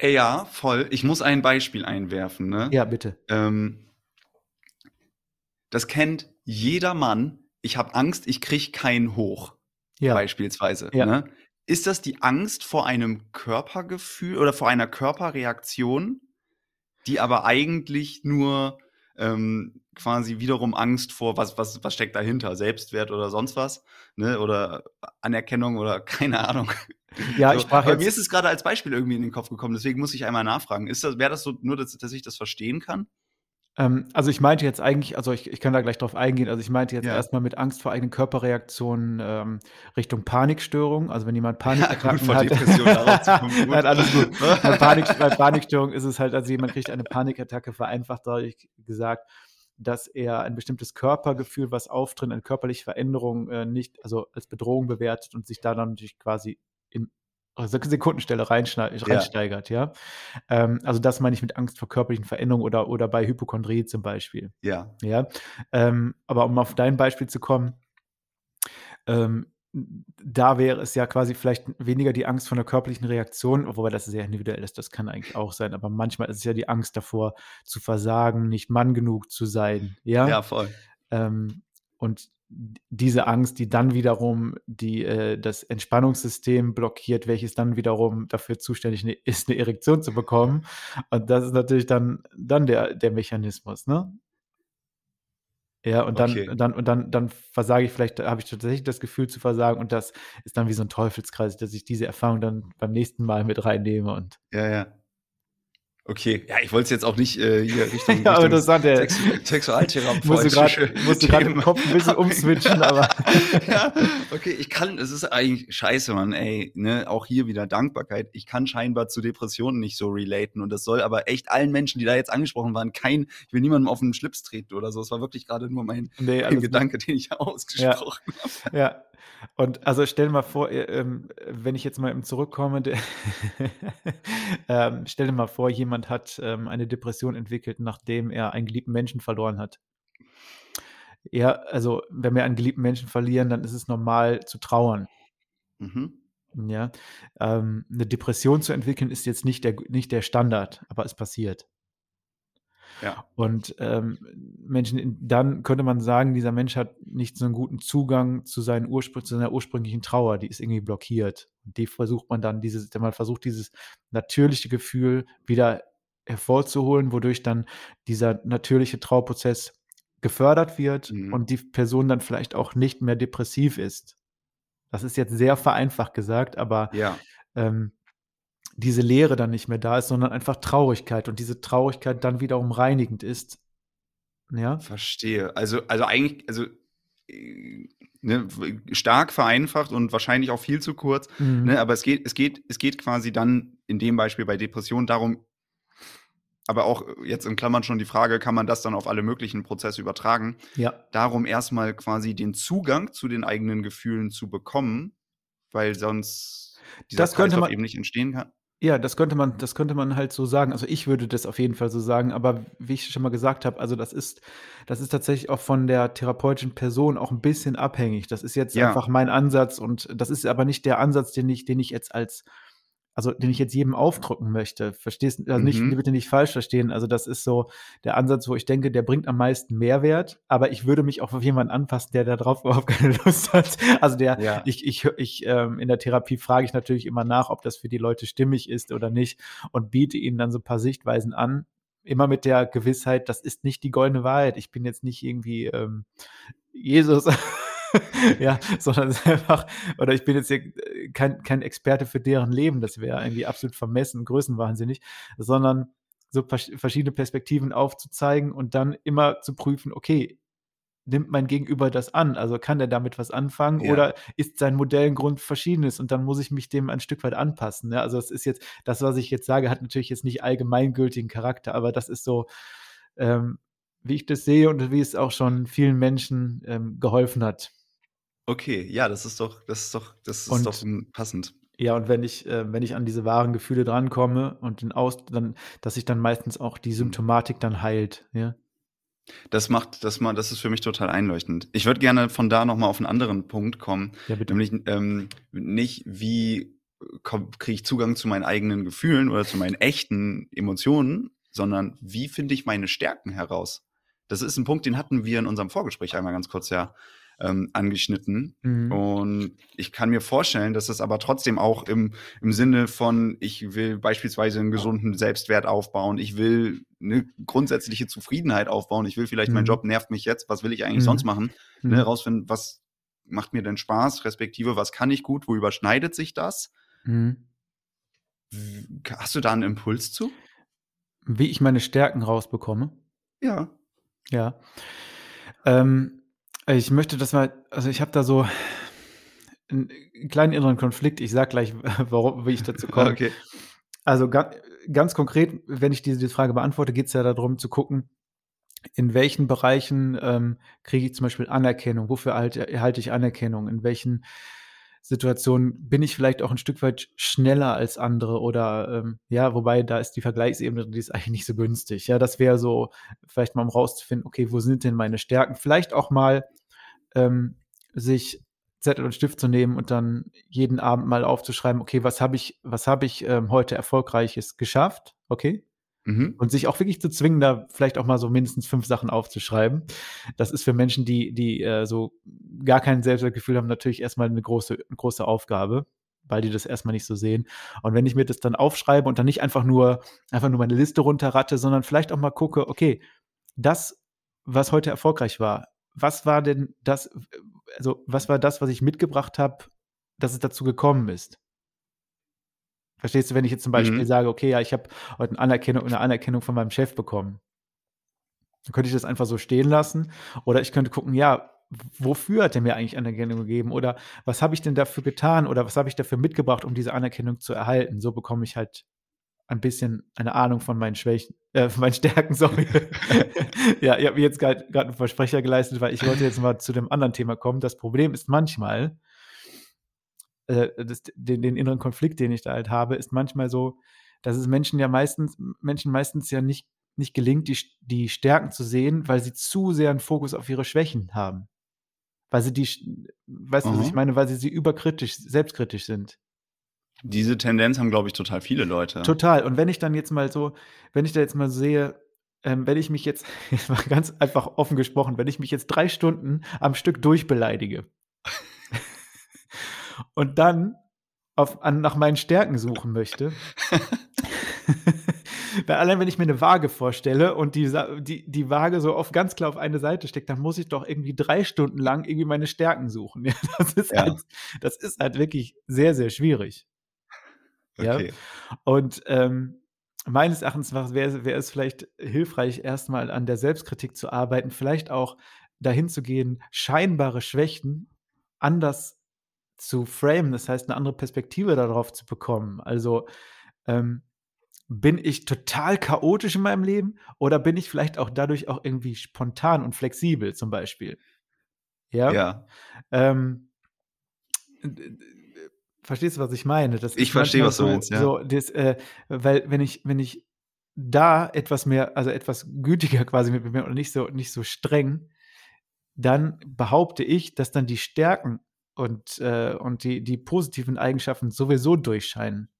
[SPEAKER 2] Ja, voll. Ich muss ein Beispiel einwerfen. Ne?
[SPEAKER 1] Ja, bitte.
[SPEAKER 2] Ähm, das kennt jeder Mann. Ich habe Angst, ich kriege keinen hoch ja. beispielsweise. Ja. Ne? Ist das die Angst vor einem Körpergefühl oder vor einer Körperreaktion, die aber eigentlich nur ähm, quasi wiederum Angst vor, was, was, was steckt dahinter, Selbstwert oder sonst was, ne? Oder Anerkennung oder keine Ahnung.
[SPEAKER 1] Ja, ich sprach
[SPEAKER 2] so, jetzt. Mir ist es gerade als Beispiel irgendwie in den Kopf gekommen, deswegen muss ich einmal nachfragen. Ist das, wäre das so nur, dass, dass ich das verstehen kann?
[SPEAKER 1] Ähm, also ich meinte jetzt eigentlich, also ich, ich kann da gleich drauf eingehen, also ich meinte jetzt ja. erstmal mit Angst vor eigenen Körperreaktionen ähm, Richtung Panikstörung. Also wenn jemand Panikattacken ja, gut, hat, gut. Nein, alles gut. bei, Panik, bei Panikstörung ist es halt, also jemand kriegt eine Panikattacke, vereinfacht dadurch gesagt, dass er ein bestimmtes Körpergefühl, was auftritt, eine körperliche Veränderung äh, nicht, also als Bedrohung bewertet und sich da dann natürlich quasi in Sekundenstelle reinsteigert, ja. ja? Ähm, also das meine ich mit Angst vor körperlichen Veränderungen oder, oder bei Hypochondrie zum Beispiel.
[SPEAKER 2] Ja.
[SPEAKER 1] Ja. Ähm, aber um auf dein Beispiel zu kommen, ähm, da wäre es ja quasi vielleicht weniger die Angst vor einer körperlichen Reaktion, wobei das sehr individuell ist, das kann eigentlich auch sein, aber manchmal ist es ja die Angst davor, zu versagen, nicht Mann genug zu sein. Ja,
[SPEAKER 2] ja voll.
[SPEAKER 1] Ähm, und diese Angst, die dann wiederum die, äh, das Entspannungssystem blockiert, welches dann wiederum dafür zuständig ne, ist, eine Erektion zu bekommen. Und das ist natürlich dann, dann der, der Mechanismus, ne? Ja, und dann, okay. dann, und dann, dann versage ich vielleicht, habe ich tatsächlich das Gefühl zu versagen und das ist dann wie so ein Teufelskreis, dass ich diese Erfahrung dann beim nächsten Mal mit reinnehme und.
[SPEAKER 2] Ja, ja. Okay, ja, ich wollte es jetzt auch nicht äh, hier Richtung,
[SPEAKER 1] ja, Richtung Sex
[SPEAKER 2] der Sexualtherapeut.
[SPEAKER 1] Musste gerade im Kopf ein bisschen umswitchen, aber.
[SPEAKER 2] ja, okay, ich kann, es ist eigentlich scheiße, Mann, ey, ne, auch hier wieder Dankbarkeit. Ich kann scheinbar zu Depressionen nicht so relaten und das soll aber echt allen Menschen, die da jetzt angesprochen waren, kein, ich will niemandem auf den Schlips treten oder so. Es war wirklich gerade nur mein, nee, mein Gedanke, den ich ausgesprochen
[SPEAKER 1] ja. habe. Ja, und also stell dir mal vor, äh, ähm, wenn ich jetzt mal eben zurückkomme, ähm, stell dir mal vor, jemand hat ähm, eine Depression entwickelt, nachdem er einen geliebten Menschen verloren hat. Ja, also wenn wir einen geliebten Menschen verlieren, dann ist es normal zu trauern. Mhm. Ja, eine Depression zu entwickeln ist jetzt nicht der, nicht der Standard, aber es passiert.
[SPEAKER 2] Ja.
[SPEAKER 1] Und ähm, Menschen, dann könnte man sagen, dieser Mensch hat nicht so einen guten Zugang zu, seinen Urspr zu seiner ursprünglichen Trauer, die ist irgendwie blockiert. Und die versucht man dann, dieses, man versucht dieses natürliche Gefühl wieder hervorzuholen, wodurch dann dieser natürliche Trauerprozess gefördert wird mhm. und die Person dann vielleicht auch nicht mehr depressiv ist. Das ist jetzt sehr vereinfacht gesagt, aber
[SPEAKER 2] ja.
[SPEAKER 1] ähm, diese Leere dann nicht mehr da ist, sondern einfach Traurigkeit und diese Traurigkeit dann wiederum reinigend ist. Ja.
[SPEAKER 2] Verstehe. Also, also eigentlich, also äh, ne, stark vereinfacht und wahrscheinlich auch viel zu kurz. Mhm. Ne, aber es geht, es geht, es geht quasi dann in dem Beispiel bei Depressionen darum, aber auch jetzt in Klammern schon die Frage, kann man das dann auf alle möglichen Prozesse übertragen?
[SPEAKER 1] Ja.
[SPEAKER 2] Darum erstmal quasi den Zugang zu den eigenen Gefühlen zu bekommen, weil sonst
[SPEAKER 1] dieser das könnte man,
[SPEAKER 2] eben nicht entstehen kann.
[SPEAKER 1] Ja, das könnte man das könnte man halt so sagen. Also, ich würde das auf jeden Fall so sagen, aber wie ich schon mal gesagt habe, also, das ist das ist tatsächlich auch von der therapeutischen Person auch ein bisschen abhängig. Das ist jetzt Ja. einfach mein Ansatz und das ist aber nicht der Ansatz, den ich den ich jetzt als also den ich jetzt jedem aufdrücken möchte. Verstehst also nicht, mhm. bitte nicht falsch verstehen. Also das ist so der Ansatz, wo ich denke, der bringt am meisten Mehrwert, aber ich würde mich auch auf jemanden anpassen, der darauf überhaupt keine Lust hat. Also der, ja. ich, ich, ich, ähm, in der Therapie frage ich natürlich immer nach, ob das für die Leute stimmig ist oder nicht und biete ihnen dann so ein paar Sichtweisen an. Immer mit der Gewissheit, das ist nicht die goldene Wahrheit. Ich bin jetzt nicht irgendwie ähm, Jesus ja, sondern es ist einfach, oder ich bin jetzt hier kein, kein Experte für deren Leben, das wäre irgendwie absolut vermessen, größenwahnsinnig, sondern so verschiedene Perspektiven aufzuzeigen und dann immer zu prüfen, okay, nimmt mein Gegenüber das an? Also kann der damit was anfangen ja. oder ist sein Modell ein Grund verschiedenes und dann muss ich mich dem ein Stück weit anpassen? Ne? Also das ist jetzt, das, was ich jetzt sage, hat natürlich jetzt nicht allgemeingültigen Charakter, aber das ist so, ähm, wie ich das sehe und wie es auch schon vielen Menschen ähm, geholfen hat.
[SPEAKER 2] Okay, ja, das ist doch, das ist doch, das ist und, doch passend.
[SPEAKER 1] Ja, und wenn ich, äh, wenn ich an diese wahren Gefühle drankomme und den Aus, dann, dass sich dann meistens auch die hm. Symptomatik dann heilt, ja.
[SPEAKER 2] Das macht, das mal, das ist für mich total einleuchtend. Ich würde gerne von da nochmal auf einen anderen Punkt kommen. Ja, bitte. Nämlich ähm, nicht, wie kriege ich Zugang zu meinen eigenen Gefühlen oder zu meinen echten Emotionen, sondern wie finde ich meine Stärken heraus? Das ist ein Punkt, den hatten wir in unserem Vorgespräch einmal ganz kurz ja ähm, angeschnitten. Mhm. Und ich kann mir vorstellen, dass es aber trotzdem auch im, im Sinne von, ich will beispielsweise einen gesunden Selbstwert aufbauen, ich will eine grundsätzliche Zufriedenheit aufbauen, ich will vielleicht, mhm. mein Job nervt mich jetzt, was will ich eigentlich mhm. sonst machen? Ne, mhm. rausfinden, was macht mir denn Spaß, respektive, was kann ich gut, wo überschneidet sich das? Mhm. Hast du da einen Impuls zu?
[SPEAKER 1] Wie ich meine Stärken rausbekomme?
[SPEAKER 2] Ja.
[SPEAKER 1] Ja. Ähm, ich möchte das mal, also ich habe da so einen kleinen inneren Konflikt. Ich sage gleich, warum, wie ich dazu komme. Okay. Also ganz, ganz konkret, wenn ich diese, diese Frage beantworte, geht es ja darum zu gucken, in welchen Bereichen ähm, kriege ich zum Beispiel Anerkennung, wofür erhalte, erhalte ich Anerkennung, in welchen Situationen bin ich vielleicht auch ein Stück weit schneller als andere oder ähm, ja, wobei da ist die Vergleichsebene, die ist eigentlich nicht so günstig. Ja, das wäre so, vielleicht mal um rauszufinden, okay, wo sind denn meine Stärken? Vielleicht auch mal ähm, sich Zettel und Stift zu nehmen und dann jeden Abend mal aufzuschreiben, okay, was habe ich, was habe ich ähm, heute Erfolgreiches geschafft? Okay. Mhm. Und sich auch wirklich zu zwingen, da vielleicht auch mal so mindestens fünf Sachen aufzuschreiben. Das ist für Menschen, die, die äh, so gar kein Selbstwertgefühl haben, natürlich erstmal eine große, eine große Aufgabe, weil die das erstmal nicht so sehen. Und wenn ich mir das dann aufschreibe und dann nicht einfach nur, einfach nur meine Liste runterratte, sondern vielleicht auch mal gucke, okay, das, was heute erfolgreich war, was war denn das, also was war das, was ich mitgebracht habe, dass es dazu gekommen ist? Verstehst du, wenn ich jetzt zum Beispiel mhm. sage, okay, ja, ich habe heute eine Anerkennung, eine Anerkennung von meinem Chef bekommen. Dann könnte ich das einfach so stehen lassen. Oder ich könnte gucken, ja, wofür hat er mir eigentlich Anerkennung gegeben? Oder was habe ich denn dafür getan? Oder was habe ich dafür mitgebracht, um diese Anerkennung zu erhalten? So bekomme ich halt ein bisschen eine Ahnung von meinen Schwächen, äh, von meinen Stärken, sorry. ja, ich habe mir jetzt gerade einen Versprecher geleistet, weil ich wollte jetzt mal zu dem anderen Thema kommen. Das Problem ist manchmal, äh, das, den, den, inneren Konflikt, den ich da halt habe, ist manchmal so, dass es Menschen ja meistens, Menschen meistens ja nicht, nicht gelingt, die, die Stärken zu sehen, weil sie zu sehr einen Fokus auf ihre Schwächen haben. Weil sie die, weißt du, was ich meine, weil sie sie überkritisch, selbstkritisch sind.
[SPEAKER 2] Diese Tendenz haben, glaube ich, total viele Leute.
[SPEAKER 1] Total. Und wenn ich dann jetzt mal so, wenn ich da jetzt mal sehe, ähm, wenn ich mich jetzt, jetzt mal ganz einfach offen gesprochen, wenn ich mich jetzt drei Stunden am Stück durchbeleidige und dann auf, an, nach meinen Stärken suchen möchte, weil allein wenn ich mir eine Waage vorstelle und die, die, die Waage so auf ganz klar auf eine Seite steckt, dann muss ich doch irgendwie drei Stunden lang irgendwie meine Stärken suchen. Ja, das, ist ja. halt, das ist halt wirklich sehr, sehr schwierig. Okay. Ja? Und ähm, meines Erachtens wäre wär es vielleicht hilfreich, erstmal an der Selbstkritik zu arbeiten, vielleicht auch dahin zu gehen, scheinbare Schwächen anders zu framen, das heißt, eine andere Perspektive darauf zu bekommen. Also ähm, bin ich total chaotisch in meinem Leben oder bin ich vielleicht auch dadurch auch irgendwie spontan und flexibel zum Beispiel? Ja. ja. Ähm, Verstehst du, was ich meine?
[SPEAKER 2] Das ich verstehe, was du meinst, ja.
[SPEAKER 1] So, das, äh, weil wenn ich, wenn ich da etwas mehr, also etwas gütiger quasi mit mir und nicht so, nicht so streng, dann behaupte ich, dass dann die Stärken und, äh, und die, die positiven Eigenschaften sowieso durchscheinen.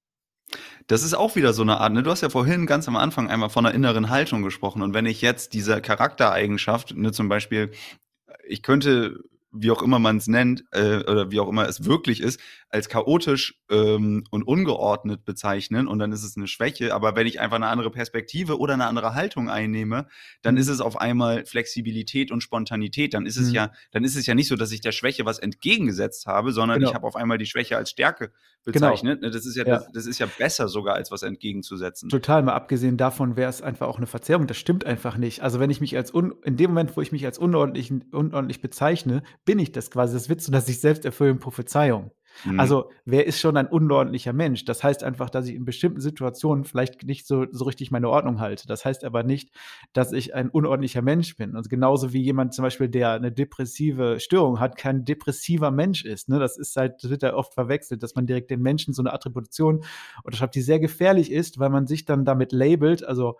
[SPEAKER 2] Das ist auch wieder so eine Art, ne? Du hast ja vorhin ganz am Anfang einmal von einer inneren Haltung gesprochen. Und wenn ich jetzt diese Charaktereigenschaft, ne, zum Beispiel, ich könnte wie auch immer man es nennt, äh, oder wie auch immer es wirklich ist, als chaotisch ähm, und ungeordnet bezeichnen und dann ist es eine Schwäche. Aber wenn ich einfach eine andere Perspektive oder eine andere Haltung einnehme, dann ist es auf einmal Flexibilität und Spontanität. Dann ist es
[SPEAKER 1] Mhm.
[SPEAKER 2] ja, dann ist es ja nicht so, dass ich der Schwäche was entgegengesetzt habe, sondern
[SPEAKER 1] Genau.
[SPEAKER 2] ich habe auf einmal die Schwäche als Stärke bezeichnet. Ne, Das ist ja,
[SPEAKER 1] Ja.
[SPEAKER 2] Das, das ist ja besser sogar, als was entgegenzusetzen.
[SPEAKER 1] Total, mal abgesehen davon wäre es einfach auch eine Verzerrung. Das stimmt einfach nicht. Also, wenn ich mich als un in dem Moment, wo ich mich als unordentlich unordentlich bezeichne, bin ich das quasi. Das wird zu einer sich selbst erfüllenden Prophezeiung.
[SPEAKER 2] Mhm.
[SPEAKER 1] Also, wer ist schon ein unordentlicher Mensch? Das heißt einfach, dass ich in bestimmten Situationen vielleicht nicht so so richtig meine Ordnung halte. Das heißt aber nicht, dass ich ein unordentlicher Mensch bin. Also, genauso wie jemand zum Beispiel, der eine depressive Störung hat, kein depressiver Mensch ist, ne? Das ist halt das wird ja oft verwechselt, dass man direkt den Menschen so eine Attribution unterschreibt, die sehr gefährlich ist, weil man sich dann damit labelt, also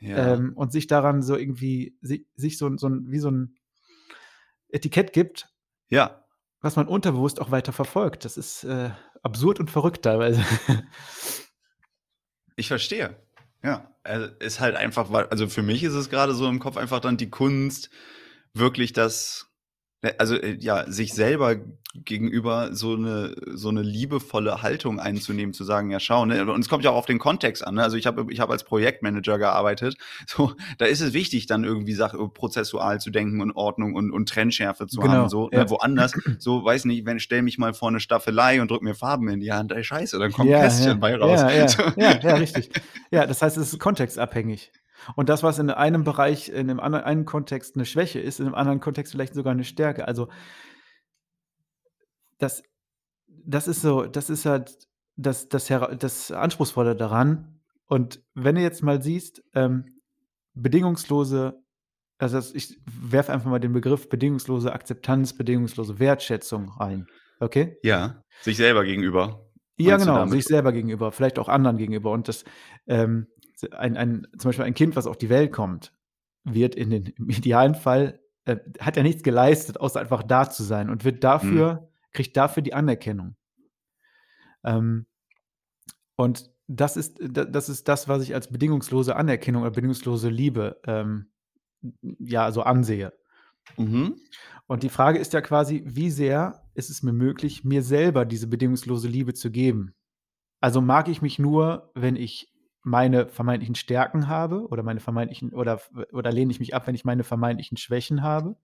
[SPEAKER 2] ja.
[SPEAKER 1] ähm, und sich daran so irgendwie si sich so so wie so 'n Etikett gibt,
[SPEAKER 2] ja.
[SPEAKER 1] Was man unterbewusst auch weiter verfolgt. Das ist, äh, absurd und verrückt teilweise.
[SPEAKER 2] Ich verstehe. Ja, also ist halt einfach, also für mich ist es gerade so im Kopf einfach dann die Kunst, wirklich das, also äh, ja, sich selber gegenüber so eine so eine liebevolle Haltung einzunehmen, zu sagen, ja schau, ne, und es kommt ja auch auf den Kontext an. Ne? Also ich habe ich habe als Projektmanager gearbeitet, so da ist es wichtig, dann irgendwie Sache prozessual zu denken und Ordnung und, und Trennschärfe zu
[SPEAKER 1] Genau,
[SPEAKER 2] haben. So
[SPEAKER 1] ja.
[SPEAKER 2] ne, woanders, so weiß nicht, wenn stell mich mal vor eine Staffelei und drück mir Farben in die Hand, ey Scheiße, dann kommt
[SPEAKER 1] Ja,
[SPEAKER 2] Kästchen
[SPEAKER 1] ja.
[SPEAKER 2] bei raus.
[SPEAKER 1] Ja, ja,
[SPEAKER 2] So.
[SPEAKER 1] ja, ja, richtig. Ja, das heißt, es ist kontextabhängig. Und das, was in einem Bereich, in einem anderen einen Kontext eine Schwäche ist, in einem anderen Kontext vielleicht sogar eine Stärke. Also das das ist so das ist halt das das das Anspruchsvolle daran. Und wenn du jetzt mal siehst, ähm, bedingungslose also ich werfe einfach mal den Begriff bedingungslose Akzeptanz, bedingungslose Wertschätzung rein, okay?
[SPEAKER 2] Ja, sich selber gegenüber.
[SPEAKER 1] Ja, genau, sich selber gegenüber, vielleicht auch anderen gegenüber. Und das, ähm, ein, ein, zum Beispiel ein Kind, was auf die Welt kommt, wird in den, im idealen Fall, äh, hat ja nichts geleistet, außer einfach da zu sein und wird dafür, kriegt dafür die Anerkennung. Ähm, und das ist, da- das ist das, was ich als bedingungslose Anerkennung oder bedingungslose Liebe ähm, ja so ansehe.
[SPEAKER 2] Mhm.
[SPEAKER 1] Und die Frage ist ja quasi, wie sehr ist es mir möglich, mir selber diese bedingungslose Liebe zu geben? Also mag ich mich nur, wenn ich meine vermeintlichen Stärken habe oder meine vermeintlichen oder oder lehne ich mich ab, wenn ich meine vermeintlichen Schwächen habe?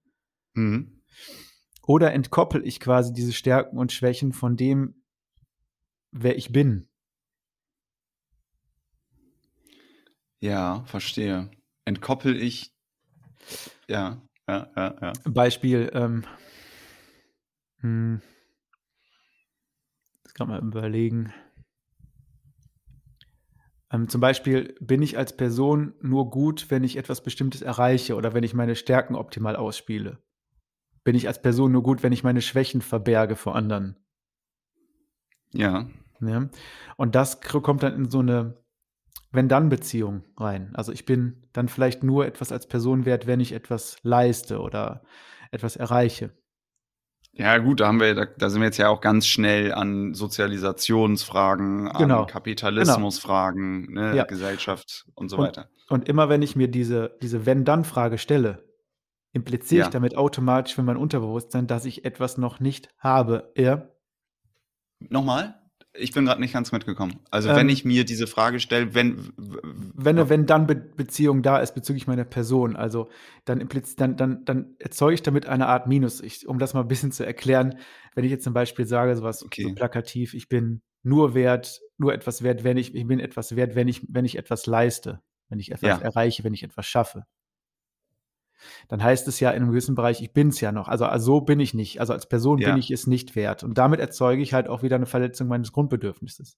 [SPEAKER 2] Mhm.
[SPEAKER 1] Oder entkoppel ich quasi diese Stärken und Schwächen von dem, wer ich bin?
[SPEAKER 2] Ja, verstehe. Entkoppel ich. Ja, ja, ja, ja.
[SPEAKER 1] Beispiel, ähm, hm, das kann man überlegen. Ähm, zum Beispiel bin ich als Person nur gut, wenn ich etwas Bestimmtes erreiche oder wenn ich meine Stärken optimal ausspiele. Bin ich als Person nur gut, wenn ich meine Schwächen verberge vor anderen.
[SPEAKER 2] Ja,
[SPEAKER 1] Ja? Und das kommt dann in so eine Wenn-Dann-Beziehung rein. Also ich bin dann vielleicht nur etwas als Person wert, wenn ich etwas leiste oder etwas erreiche.
[SPEAKER 2] Ja, gut, da haben wir, da, da sind wir jetzt ja auch ganz schnell an Sozialisationsfragen,
[SPEAKER 1] Genau.
[SPEAKER 2] an Kapitalismusfragen, ne,
[SPEAKER 1] Ja.
[SPEAKER 2] Gesellschaft und so
[SPEAKER 1] Und-
[SPEAKER 2] weiter.
[SPEAKER 1] Und immer wenn ich mir diese, diese Wenn-Dann-Frage stelle, impliziere
[SPEAKER 2] Ja.
[SPEAKER 1] ich damit automatisch für mein Unterbewusstsein, dass ich etwas noch nicht habe. Ja?
[SPEAKER 2] Nochmal? Ich bin gerade nicht ganz mitgekommen. Also,
[SPEAKER 1] Ähm,
[SPEAKER 2] wenn ich mir diese Frage stelle, wenn. w- w-
[SPEAKER 1] Wenn eine Wenn-Dann-Beziehung da ist bezüglich meiner Person, also dann, dann, dann, dann erzeuge ich damit eine Art Minus. Ich, um das mal ein bisschen zu erklären, wenn ich jetzt zum Beispiel sage, sowas
[SPEAKER 2] Okay.
[SPEAKER 1] so plakativ, ich bin nur wert, nur etwas wert, wenn ich, ich bin etwas wert, wenn ich, wenn ich etwas leiste, wenn ich etwas
[SPEAKER 2] Ja.
[SPEAKER 1] erreiche, wenn ich etwas schaffe. Dann heißt es ja in einem gewissen Bereich, ich bin es ja noch. Also, also so bin ich nicht. Also als Person
[SPEAKER 2] Ja.
[SPEAKER 1] bin ich es nicht wert. Und damit erzeuge ich halt auch wieder eine Verletzung meines Grundbedürfnisses.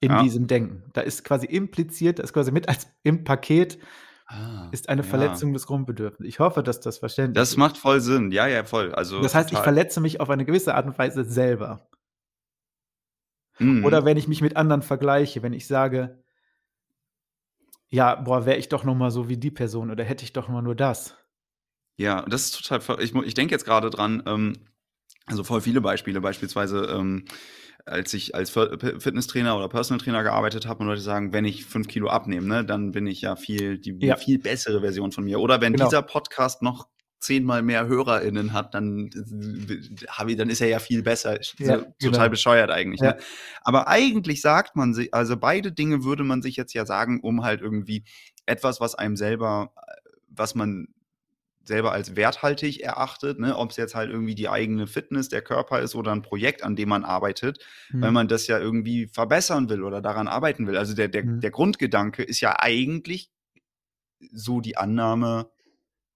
[SPEAKER 1] In
[SPEAKER 2] Ja.
[SPEAKER 1] diesem Denken. Da ist quasi impliziert, da ist quasi mit als im Paket
[SPEAKER 2] Ah,
[SPEAKER 1] ist eine
[SPEAKER 2] ja.
[SPEAKER 1] Verletzung des Grundbedürfnisses. Ich hoffe, dass das verständlich
[SPEAKER 2] Das
[SPEAKER 1] ist.
[SPEAKER 2] macht voll Sinn. Ja, ja, voll. Also,
[SPEAKER 1] Das heißt, ich
[SPEAKER 2] total.
[SPEAKER 1] verletze mich auf eine gewisse Art und Weise selber.
[SPEAKER 2] Mhm.
[SPEAKER 1] Oder wenn ich mich mit anderen vergleiche, wenn ich sage, ja, boah, wäre ich doch noch mal so wie die Person oder hätte ich doch mal nur das.
[SPEAKER 2] Ja, das ist total. Ich, ich denke jetzt gerade dran, ähm, also voll viele Beispiele, beispielsweise, ähm, als ich als Fitnesstrainer oder Personal Trainer gearbeitet habe und Leute sagen, wenn ich fünf Kilo abnehme, ne, dann bin ich ja viel, die
[SPEAKER 1] Ja.
[SPEAKER 2] viel bessere Version von mir. Oder wenn
[SPEAKER 1] Genau.
[SPEAKER 2] dieser Podcast noch zehnmal mehr HörerInnen hat, dann, dann ist er ja viel besser.
[SPEAKER 1] Ja,
[SPEAKER 2] total
[SPEAKER 1] genau.
[SPEAKER 2] bescheuert eigentlich.
[SPEAKER 1] Ja.
[SPEAKER 2] Ne? Aber eigentlich sagt man sich, also beide Dinge würde man sich jetzt ja sagen, um halt irgendwie etwas, was einem selber, was man selber als werthaltig erachtet, ne? ob es jetzt halt irgendwie die eigene Fitness, der Körper ist oder ein Projekt, an dem man arbeitet,
[SPEAKER 1] Mhm.
[SPEAKER 2] weil man das ja irgendwie verbessern will oder daran arbeiten will. Also der, der,
[SPEAKER 1] Mhm.
[SPEAKER 2] der Grundgedanke ist ja eigentlich so die Annahme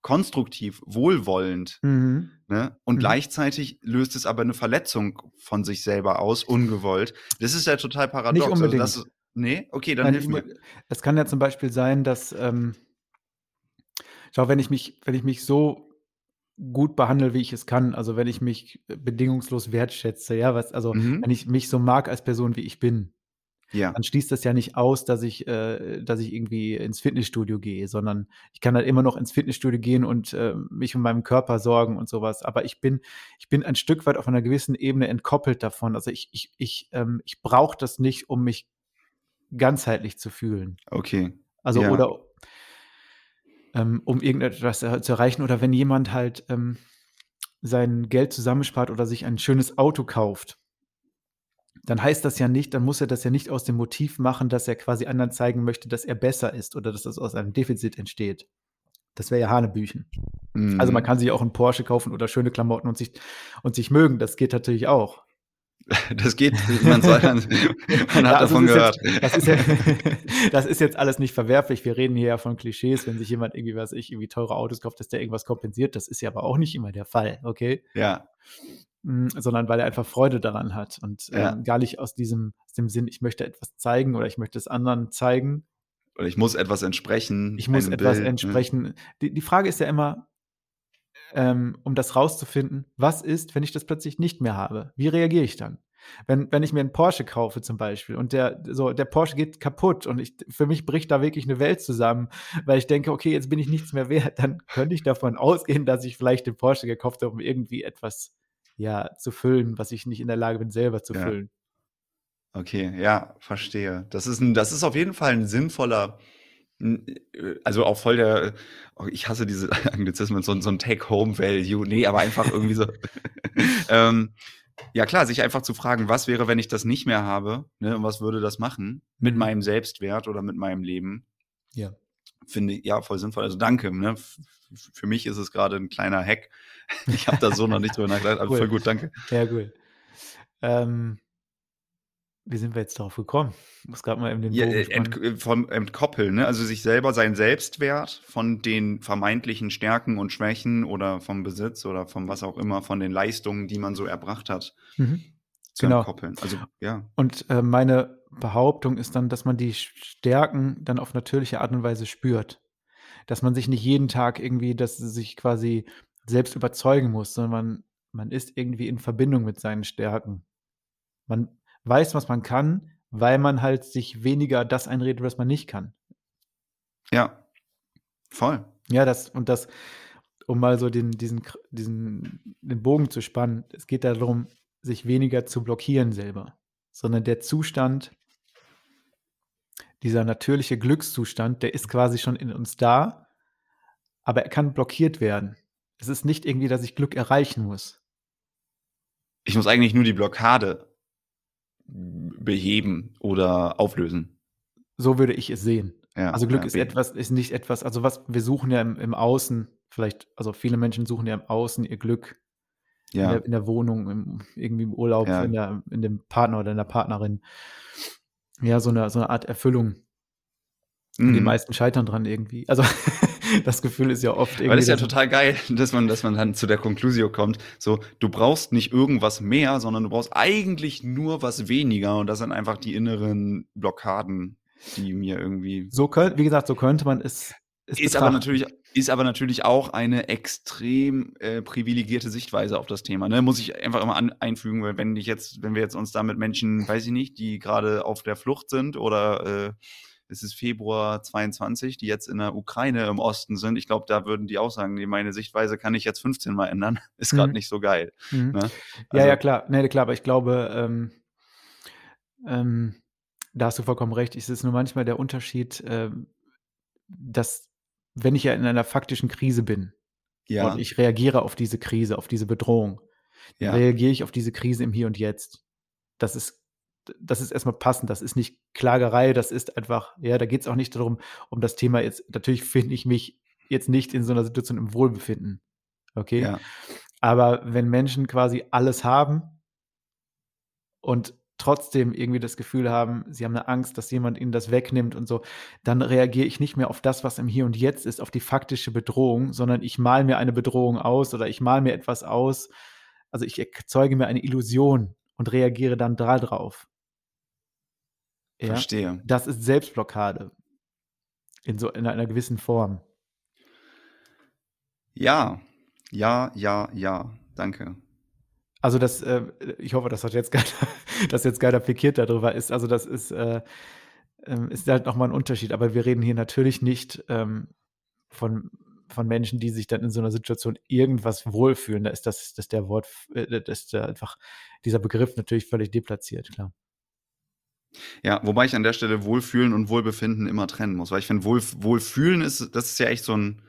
[SPEAKER 2] konstruktiv, wohlwollend.
[SPEAKER 1] Mhm.
[SPEAKER 2] Ne? Und
[SPEAKER 1] Mhm.
[SPEAKER 2] gleichzeitig löst es aber eine Verletzung von sich selber aus, ungewollt. Das ist ja total paradox.
[SPEAKER 1] unbedingt.
[SPEAKER 2] Also das, nee, okay, dann
[SPEAKER 1] Nein,
[SPEAKER 2] hilf mir.
[SPEAKER 1] Es kann ja zum Beispiel sein, dass, ähm, schau, wenn ich mich, wenn ich mich so gut behandle, wie ich es kann, also wenn ich mich bedingungslos wertschätze, ja, was, also
[SPEAKER 2] Mhm.
[SPEAKER 1] wenn ich mich so mag als Person, wie ich bin,
[SPEAKER 2] Ja,
[SPEAKER 1] dann schließt das ja nicht aus, dass ich, äh, dass ich irgendwie ins Fitnessstudio gehe, sondern ich kann halt immer noch ins Fitnessstudio gehen und äh, mich um meinen Körper sorgen und sowas. Aber ich bin, ich bin ein Stück weit auf einer gewissen Ebene entkoppelt davon. Also ich, ich, ich, ähm, ich brauche das nicht, um mich ganzheitlich zu fühlen.
[SPEAKER 2] okay.
[SPEAKER 1] Also
[SPEAKER 2] Ja.
[SPEAKER 1] oder ähm, um irgendetwas zu erreichen oder wenn jemand halt ähm, sein Geld zusammenspart oder sich ein schönes Auto kauft, dann heißt das ja nicht, dann muss er das ja nicht aus dem Motiv machen, dass er quasi anderen zeigen möchte, dass er besser ist oder dass das aus einem Defizit entsteht. Das wäre ja Hanebüchen. Also man
[SPEAKER 2] Mhm.
[SPEAKER 1] kann sich auch einen Porsche kaufen oder schöne Klamotten und sich, und sich mögen. Das geht natürlich auch.
[SPEAKER 2] Das geht, man, soll, man hat
[SPEAKER 1] Ja, also
[SPEAKER 2] davon
[SPEAKER 1] das
[SPEAKER 2] gehört.
[SPEAKER 1] ist Jetzt, das, ist ja, das ist jetzt alles nicht verwerflich. Wir reden hier ja von Klischees, wenn sich jemand irgendwie, was ich, irgendwie teure Autos kauft, dass der irgendwas kompensiert. Das ist ja aber auch nicht immer der Fall, okay?
[SPEAKER 2] Ja,
[SPEAKER 1] Sondern weil er einfach Freude daran hat und
[SPEAKER 2] Ja.
[SPEAKER 1] ähm, gar nicht aus diesem, aus dem Sinn, ich möchte etwas zeigen oder ich möchte es anderen zeigen.
[SPEAKER 2] oder ich muss etwas entsprechen.
[SPEAKER 1] Ich muss etwas
[SPEAKER 2] Bild, ne?
[SPEAKER 1] entsprechen. Die, die Frage ist ja immer, ähm, um das rauszufinden, was ist, wenn ich das plötzlich nicht mehr habe? Wie reagiere ich dann? Wenn, wenn ich mir einen Porsche kaufe zum Beispiel und der, so, der Porsche geht kaputt und ich, für mich bricht da wirklich eine Welt zusammen, weil ich denke, okay, jetzt bin ich nichts mehr wert, dann könnte ich davon ausgehen, dass ich vielleicht den Porsche gekauft habe, um irgendwie etwas ja, zu füllen, was ich nicht in der Lage bin, selber zu
[SPEAKER 2] Ja.
[SPEAKER 1] füllen.
[SPEAKER 2] Okay, ja, verstehe. Das ist, ein, das ist auf jeden Fall ein sinnvoller, äh, also auch voll der, oh, ich hasse diese Anglizismen, so, ein- so ein Take-Home-Value. Nee, aber einfach irgendwie so. ähm, ja, klar, sich einfach zu fragen, was wäre, wenn ich das nicht mehr habe, ne, und was würde das machen mit
[SPEAKER 1] Mhm.
[SPEAKER 2] meinem Selbstwert oder mit meinem Leben,
[SPEAKER 1] Ja.
[SPEAKER 2] Finde ich ja voll sinnvoll. Also danke, ne? Für mich ist es gerade ein kleiner Hack. Ich habe da so noch nicht drüber nachgedacht, aber
[SPEAKER 1] Cool.
[SPEAKER 2] voll gut, danke.
[SPEAKER 1] Ja, gut. Ähm, wie sind wir jetzt darauf gekommen? Ich muss gerade mal in den
[SPEAKER 2] Ja, äh, ent, vom Entkoppeln, ne? Also sich selber seinen Selbstwert von den vermeintlichen Stärken und Schwächen oder vom Besitz oder vom was auch immer, von den Leistungen, die man so erbracht hat,
[SPEAKER 1] Mhm.
[SPEAKER 2] Zu
[SPEAKER 1] Genau.
[SPEAKER 2] entkoppeln. Also ja,
[SPEAKER 1] Und äh, meine Behauptung ist dann, dass man die Stärken dann auf natürliche Art und Weise spürt. Dass man sich nicht jeden Tag irgendwie, dass sich quasi selbst überzeugen muss, sondern man, man ist irgendwie in Verbindung mit seinen Stärken. Man weiß, was man kann, weil man halt sich weniger das einredet, was man nicht kann.
[SPEAKER 2] ja, voll.
[SPEAKER 1] Ja, das und das, um mal so den, diesen, diesen, den Bogen zu spannen, es geht darum, sich weniger zu blockieren selber, sondern der Zustand, dieser natürliche Glückszustand, der ist quasi schon in uns da, aber er kann blockiert werden. Es ist nicht irgendwie, dass ich Glück erreichen muss.
[SPEAKER 2] Ich muss eigentlich nur die Blockade beheben oder auflösen.
[SPEAKER 1] So würde ich es sehen.
[SPEAKER 2] Ja,
[SPEAKER 1] Also Glück
[SPEAKER 2] ja,
[SPEAKER 1] ist etwas, ist nicht etwas, also was wir suchen ja im, im Außen, vielleicht, also viele Menschen suchen ja im Außen ihr Glück in,
[SPEAKER 2] Ja,
[SPEAKER 1] der, in der Wohnung, im, irgendwie im Urlaub,
[SPEAKER 2] Ja.
[SPEAKER 1] in, der, in dem Partner oder in der Partnerin. Ja, so eine, so eine Art Erfüllung. Und Die
[SPEAKER 2] mhm.
[SPEAKER 1] meisten scheitern dran irgendwie. Also das Gefühl ist ja oft irgendwie.
[SPEAKER 2] Weil das ist ja total geil, dass man, dass man dann zu der Konklusio kommt. So, du brauchst nicht irgendwas mehr, sondern du brauchst eigentlich nur was weniger. Und das sind einfach die inneren Blockaden, die mir irgendwie.
[SPEAKER 1] so könnte, wie gesagt, so könnte man es. Es
[SPEAKER 2] Ist aber natürlich, ist aber natürlich auch eine extrem äh, privilegierte Sichtweise auf das Thema. Ne? Muss ich einfach immer an, einfügen, weil wenn ich jetzt, wenn wir jetzt uns da mit Menschen, weiß ich nicht, die gerade auf der Flucht sind oder äh, es ist Februar 22, die jetzt in der Ukraine im Osten sind, ich glaube, da würden die auch sagen, nee, meine Sichtweise kann ich jetzt 15 Mal ändern. Ist gerade
[SPEAKER 1] Mhm.
[SPEAKER 2] nicht so geil.
[SPEAKER 1] Mhm.
[SPEAKER 2] Ne?
[SPEAKER 1] Ja,
[SPEAKER 2] Also-
[SPEAKER 1] ja, klar. Nee, klar, aber ich glaube, ähm, ähm, da hast du vollkommen recht. Es ist nur manchmal der Unterschied, ähm, dass, wenn ich ja in einer faktischen Krise bin, Ja. Und ich reagiere auf diese Krise, auf diese Bedrohung. Ja. Reagiere ich auf diese Krise im Hier und Jetzt. Das ist, das ist erstmal passend. Das ist nicht Klagerei, das ist einfach, ja, da geht es auch nicht darum, um das Thema jetzt, natürlich finde ich mich jetzt nicht in so einer Situation im Wohlbefinden. Okay. Ja. Aber wenn Menschen quasi alles haben und trotzdem irgendwie das Gefühl haben, sie haben eine Angst, dass jemand ihnen das wegnimmt und so, dann reagiere ich nicht mehr auf das, was im Hier und Jetzt ist, auf die faktische Bedrohung, sondern ich male mir eine Bedrohung aus oder ich male mir etwas aus. Also ich erzeuge mir eine Illusion und reagiere dann darauf.
[SPEAKER 2] Ja? Verstehe.
[SPEAKER 1] Das ist Selbstblockade. In so in einer gewissen Form.
[SPEAKER 2] Ja, ja, ja, ja. Danke.
[SPEAKER 1] Also das, äh, ich hoffe, das jetzt keiner, dass jetzt keiner pikiert darüber ist. Also das ist, äh, äh, ist halt nochmal ein Unterschied. Aber wir reden hier natürlich nicht ähm, von, von Menschen, die sich dann in so einer Situation irgendwas wohlfühlen. Da ist das, das der Wort, äh, das ist einfach dieser Begriff natürlich völlig deplatziert, klar.
[SPEAKER 2] Ja, wobei ich an der Stelle Wohlfühlen und Wohlbefinden immer trennen muss, weil ich finde, Wohl, Wohlfühlen ist, das ist ja echt so ein,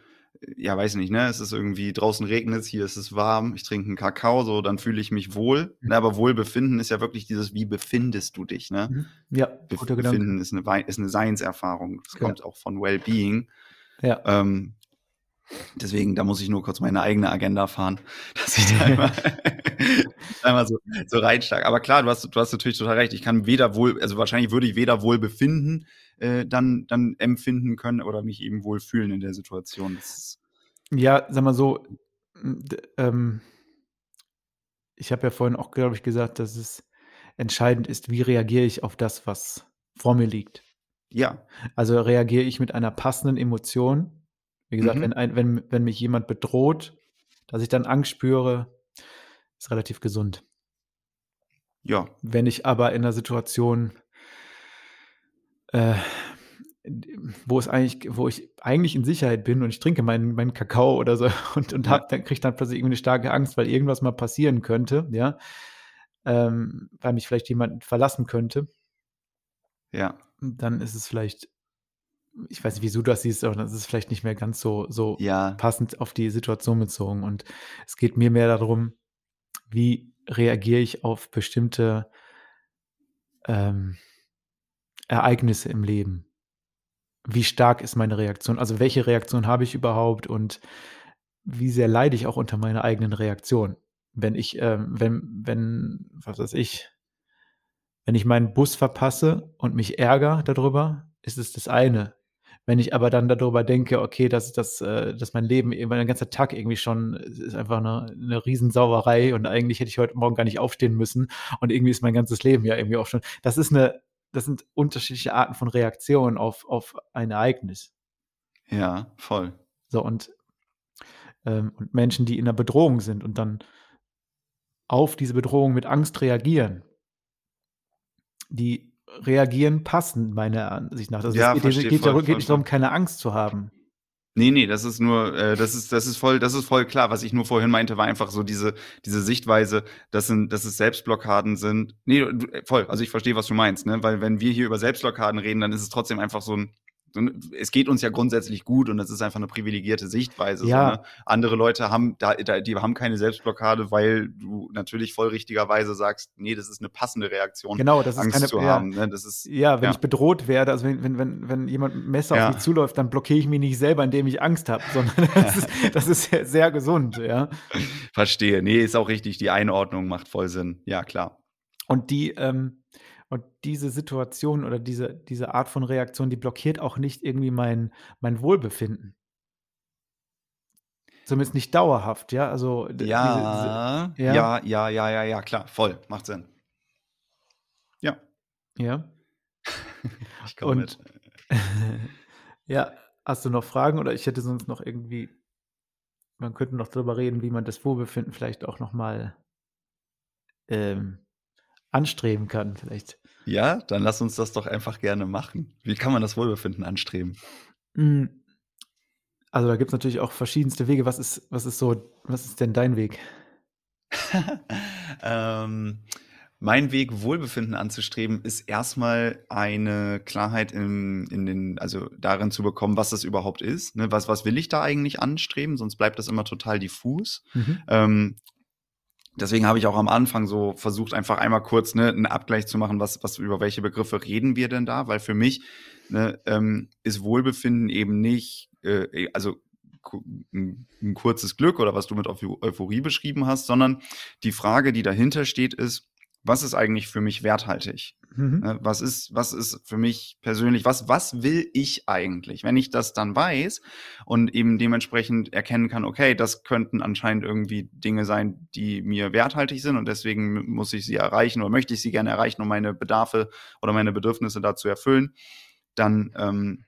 [SPEAKER 2] ja, weiß nicht, ne? Es ist irgendwie draußen regnet es, hier ist es warm, ich trinke einen Kakao, so, dann fühle ich mich wohl. Mhm. Ne? Aber Wohlbefinden ist ja wirklich dieses, wie befindest du dich, ne?
[SPEAKER 1] Mhm. Ja,
[SPEAKER 2] Be guter Befinden ist eine, ist eine Seinserfahrung. Das ja. kommt auch von Wellbeing.
[SPEAKER 1] Ja.
[SPEAKER 2] Ähm, deswegen, da muss ich nur kurz meine eigene Agenda fahren, dass ich da einmal, einmal so, so reinstark. Aber klar, du hast, du hast natürlich total recht. Ich kann weder wohl, also wahrscheinlich würde ich weder wohl befinden, äh, dann, dann empfinden können oder mich eben wohl fühlen in der Situation.
[SPEAKER 1] ja, sag mal so, ähm, ich habe ja vorhin auch, glaube ich, gesagt, dass es entscheidend ist, wie reagiere ich auf das, was vor mir liegt.
[SPEAKER 2] Ja.
[SPEAKER 1] Also reagiere ich mit einer passenden Emotion. Wie gesagt, mhm. wenn, ein, wenn, wenn mich jemand bedroht, dass ich dann Angst spüre, ist relativ gesund.
[SPEAKER 2] Ja.
[SPEAKER 1] Wenn ich aber in einer Situation äh, wo es eigentlich, wo ich eigentlich in Sicherheit bin und ich trinke meinen, meinen Kakao oder so und, und hab, dann kriege ich dann plötzlich irgendwie eine starke Angst, weil irgendwas mal passieren könnte, ja, ähm, weil mich vielleicht jemand verlassen könnte.
[SPEAKER 2] Ja.
[SPEAKER 1] Dann ist es vielleicht, ich weiß nicht, wieso du das siehst, aber dann ist vielleicht nicht mehr ganz so, so
[SPEAKER 2] ja.
[SPEAKER 1] passend auf die Situation bezogen. Und es geht mir mehr darum, wie reagiere ich auf bestimmte ähm, Ereignisse im Leben? Wie stark ist meine Reaktion? Also welche Reaktion habe ich überhaupt und wie sehr leide ich auch unter meiner eigenen Reaktion? Wenn ich, ähm, wenn, wenn, was weiß ich, wenn ich meinen Bus verpasse und mich ärgere darüber, ist es das eine. Wenn ich aber dann darüber denke, okay, dass, dass, äh, dass mein Leben, mein ganzer Tag irgendwie schon ist einfach eine, eine Riesensauerei und eigentlich hätte ich heute Morgen gar nicht aufstehen müssen und irgendwie ist mein ganzes Leben ja irgendwie auch schon. Das ist eine, das sind unterschiedliche Arten von Reaktionen auf, auf ein Ereignis.
[SPEAKER 2] Ja, voll.
[SPEAKER 1] So, und, ähm, und Menschen, die in einer Bedrohung sind und dann auf diese Bedrohung mit Angst reagieren, die reagieren passend, meiner Ansicht nach. Also ja, es geht, geht, voll, geht nicht darum, keine Angst zu haben.
[SPEAKER 2] Nee, nee, das ist nur, äh, das ist, das ist voll, das ist voll klar. Was ich nur vorhin meinte, war einfach so diese, diese Sichtweise, dass, sind, dass es Selbstblockaden sind. Nee, du, voll, also ich verstehe, was du meinst, ne? Weil wenn wir hier über Selbstblockaden reden, dann ist es trotzdem einfach so ein, es geht uns ja grundsätzlich gut und das ist einfach eine privilegierte Sichtweise.
[SPEAKER 1] Ja.
[SPEAKER 2] So, ne? Andere Leute haben da, die haben keine Selbstblockade, weil du natürlich voll richtigerweise sagst, nee, das ist eine passende Reaktion.
[SPEAKER 1] Genau, das ist
[SPEAKER 2] Angst
[SPEAKER 1] keine,
[SPEAKER 2] zu
[SPEAKER 1] ja,
[SPEAKER 2] haben. Ne? Das ist,
[SPEAKER 1] ja, wenn ja. ich bedroht werde, also wenn, wenn, wenn, wenn jemand Messer ja. auf mich zuläuft, dann blockiere ich mich nicht selber, indem ich Angst habe, sondern das ist, das ist sehr, sehr gesund, ja.
[SPEAKER 2] Verstehe. Nee, ist auch richtig. Die Einordnung macht voll Sinn. Ja, klar.
[SPEAKER 1] Und die, ähm, und diese Situation oder diese, diese Art von Reaktion, die blockiert auch nicht irgendwie mein, mein Wohlbefinden. Zumindest nicht dauerhaft, ja. Also
[SPEAKER 2] ja, diese, diese, ja, ja, ja, ja, ja, ja, klar, voll, macht Sinn. Ja.
[SPEAKER 1] Ja.
[SPEAKER 2] ich komme mit.
[SPEAKER 1] ja, hast du noch Fragen oder ich hätte sonst noch irgendwie, man könnte noch darüber reden, wie man das Wohlbefinden vielleicht auch noch mal ähm, anstreben kann, vielleicht.
[SPEAKER 2] Ja, dann lass uns das doch einfach gerne machen. Wie kann man das Wohlbefinden anstreben?
[SPEAKER 1] Hm. Also da gibt es natürlich auch verschiedenste Wege. Was ist, was ist so, was ist denn dein Weg?
[SPEAKER 2] ähm, Mein Weg, Wohlbefinden anzustreben, ist erstmal eine Klarheit in, in den, also darin zu bekommen, was das überhaupt ist. Ne? Was, was will ich da eigentlich anstreben? Sonst bleibt das immer total diffus. Mhm. Ähm, deswegen habe ich auch am Anfang so versucht, einfach einmal kurz ne, einen Abgleich zu machen, was, was über welche Begriffe reden wir denn da? Weil für mich ne, ähm, ist Wohlbefinden eben nicht, äh, also ein, ein kurzes Glück oder was du mit Euphorie beschrieben hast, sondern die Frage, die dahinter steht, ist, was ist eigentlich für mich werthaltig? Mhm. Ne, was ist, was ist für mich persönlich, was, was will ich eigentlich? Wenn ich das dann weiß und eben dementsprechend erkennen kann, okay, das könnten anscheinend irgendwie Dinge sein, die mir werthaltig sind und deswegen muss ich sie erreichen oder möchte ich sie gerne erreichen, um meine Bedarfe oder meine Bedürfnisse dazu erfüllen, dann ähm,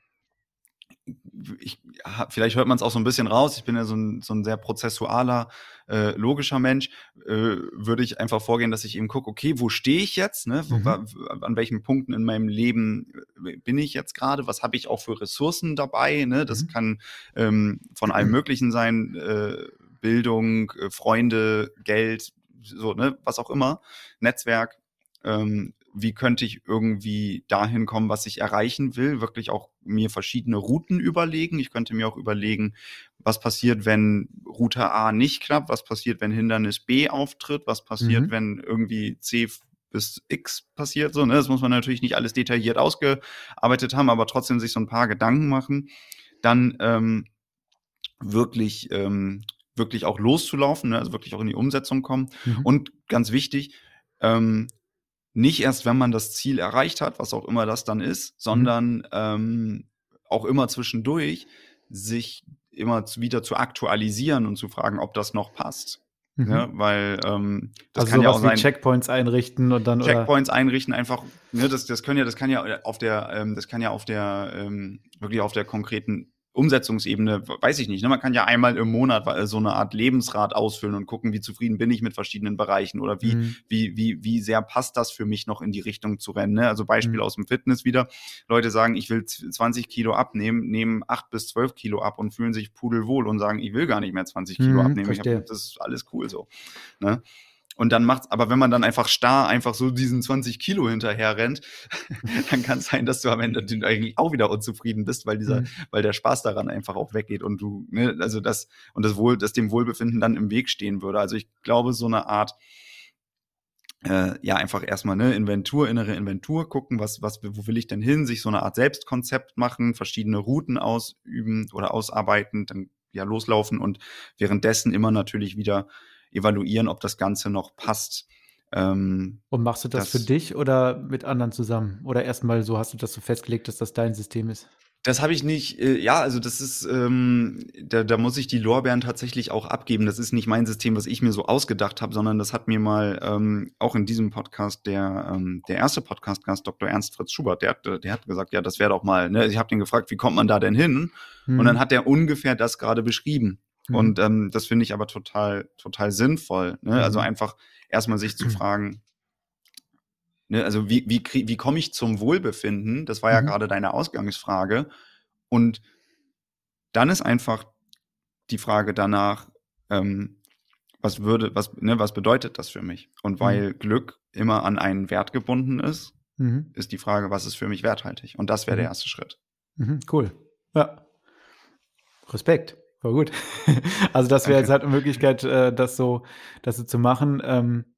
[SPEAKER 2] ich, vielleicht hört man es auch so ein bisschen raus, ich bin ja so ein, so ein sehr prozessualer, äh, logischer Mensch, äh, würde ich einfach vorgehen, dass ich eben gucke, okay, wo stehe ich jetzt, ne? Mhm. an welchen Punkten in meinem Leben äh, bin ich jetzt gerade, was habe ich auch für Ressourcen dabei, ne? das mhm. kann ähm, von allem Möglichen sein, äh, Bildung, äh, Freunde, Geld, so, ne, was auch immer, Netzwerk, ähm, wie könnte ich irgendwie dahin kommen, was ich erreichen will, wirklich auch mir verschiedene Routen überlegen. Ich könnte mir auch überlegen, was passiert, wenn Route A nicht klappt, was passiert, wenn Hindernis B auftritt, was passiert, mhm. wenn irgendwie C bis X passiert. So, ne? Das muss man natürlich nicht alles detailliert ausgearbeitet haben, aber trotzdem sich so ein paar Gedanken machen. Dann ähm, wirklich, ähm, wirklich auch loszulaufen, ne? also wirklich auch in die Umsetzung kommen. Mhm. Und ganz wichtig, ähm, nicht erst, wenn man das Ziel erreicht hat, was auch immer das dann ist, sondern mhm. ähm, auch immer zwischendurch sich immer wieder zu aktualisieren und zu fragen, ob das noch passt. Mhm. Ja, weil ähm,
[SPEAKER 1] das also kann ja auch sein. Checkpoints einrichten und dann
[SPEAKER 2] Checkpoints oder? einrichten einfach. Ne, das, das können ja, das kann ja auf der, ähm, das kann ja auf der ähm, wirklich auf der konkreten Umsetzungsebene, weiß ich nicht. Ne? Man kann ja einmal im Monat so eine Art Lebensrat ausfüllen und gucken, wie zufrieden bin ich mit verschiedenen Bereichen oder wie, mhm. wie, wie, wie sehr passt das für mich noch in die Richtung zu rennen. Ne? Also Beispiel mhm. aus dem Fitness wieder. Leute sagen, ich will 20 Kilo abnehmen, nehmen 8 bis 12 Kilo ab und fühlen sich pudelwohl und sagen, ich will gar nicht mehr 20 Kilo mhm, abnehmen. Hab, das ist alles cool so. Ne? Und dann macht's, aber wenn man dann einfach starr einfach so diesen 20 Kilo hinterher rennt, dann kann es sein, dass du am Ende eigentlich auch wieder unzufrieden bist, weil dieser, mhm. weil der Spaß daran einfach auch weggeht und du, ne, also das, und das Wohl, dass dem Wohlbefinden dann im Weg stehen würde. Also ich glaube, so eine Art, äh, ja, einfach erstmal ne, Inventur, innere Inventur, gucken, was, was, wo will ich denn hin, sich so eine Art Selbstkonzept machen, verschiedene Routen ausüben oder ausarbeiten, dann ja loslaufen und währenddessen immer natürlich wieder evaluieren, ob das Ganze noch passt.
[SPEAKER 1] Ähm, und machst du das, das, für dich oder mit anderen zusammen? Oder erstmal so hast du das so festgelegt, dass das dein System ist?
[SPEAKER 2] Das habe ich nicht, äh, ja, also das ist, ähm, da, da muss ich die Lorbeeren tatsächlich auch abgeben. Das ist nicht mein System, was ich mir so ausgedacht habe, sondern das hat mir mal ähm, auch in diesem Podcast der, ähm, der erste Podcast-Gast, Dr. Ernst Fritz Schubert, der hat, der hat gesagt, ja, das wäre doch mal, ne? ich habe den gefragt, wie kommt man da denn hin? Hm. Und dann hat er ungefähr das gerade beschrieben. Mhm. Und ähm, das finde ich aber total, total sinnvoll. Ne? Also mhm. Also einfach erstmal sich zu fragen, ne? also wie, wie, wie komme ich zum Wohlbefinden? Das war ja mhm. gerade deine Ausgangsfrage. Und dann ist einfach die Frage danach, ähm, was würde, was, ne, was bedeutet das für mich? Und mhm. weil Glück immer an einen Wert gebunden ist, mhm. ist die Frage, was ist für mich werthaltig? Und das wäre der erste Schritt.
[SPEAKER 1] Cool. Ja. Respekt. Voll gut. Also das wäre jetzt halt eine Möglichkeit, äh, das so, das so zu machen. Ähm,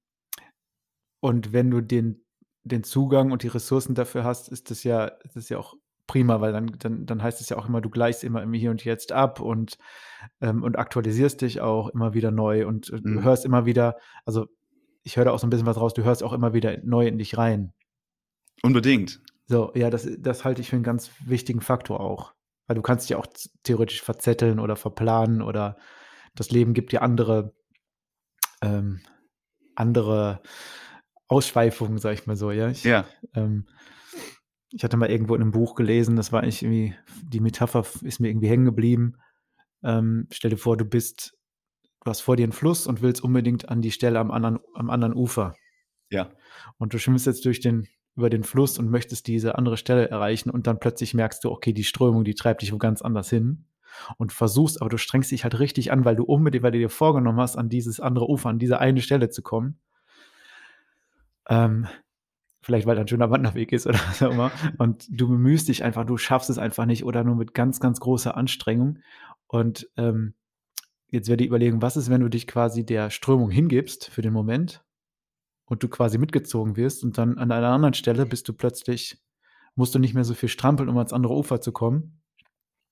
[SPEAKER 1] und wenn du den, den Zugang und die Ressourcen dafür hast, ist das ja, ist das ja auch prima, weil dann, dann, dann heißt es ja auch immer, du gleichst immer im Hier und Jetzt ab und, ähm, und aktualisierst dich auch immer wieder neu und mhm. du hörst immer wieder, also ich höre da auch so ein bisschen was raus, du hörst auch immer wieder neu in dich rein.
[SPEAKER 2] Unbedingt.
[SPEAKER 1] So, ja, das, das halte ich für einen ganz wichtigen Faktor auch. Weil du kannst dich auch theoretisch verzetteln oder verplanen oder das Leben gibt dir andere, ähm, andere Ausschweifungen, sag ich mal so, ja. Ich,
[SPEAKER 2] ja.
[SPEAKER 1] Ähm, ich hatte mal irgendwo in einem Buch gelesen, das war eigentlich irgendwie, die Metapher ist mir irgendwie hängen geblieben. Ähm, stell dir vor, du bist, du hast vor dir einen Fluss und willst unbedingt an die Stelle am anderen, am anderen Ufer.
[SPEAKER 2] Ja.
[SPEAKER 1] Und du schwimmst jetzt durch den über den Fluss und möchtest diese andere Stelle erreichen und dann plötzlich merkst du, okay, die Strömung, die treibt dich wo ganz anders hin und versuchst, aber du strengst dich halt richtig an, weil du unbedingt, weil du dir vorgenommen hast, an dieses andere Ufer, an diese eine Stelle zu kommen. Ähm, vielleicht weil da ein schöner Wanderweg ist oder was auch immer. Und du bemühst dich einfach, du schaffst es einfach nicht oder nur mit ganz, ganz großer Anstrengung. Und ähm, jetzt werde ich überlegen, was ist, wenn du dich quasi der Strömung hingibst für den Moment und du quasi mitgezogen wirst und dann an einer anderen Stelle bist du plötzlich, musst du nicht mehr so viel strampeln, um ans andere Ufer zu kommen.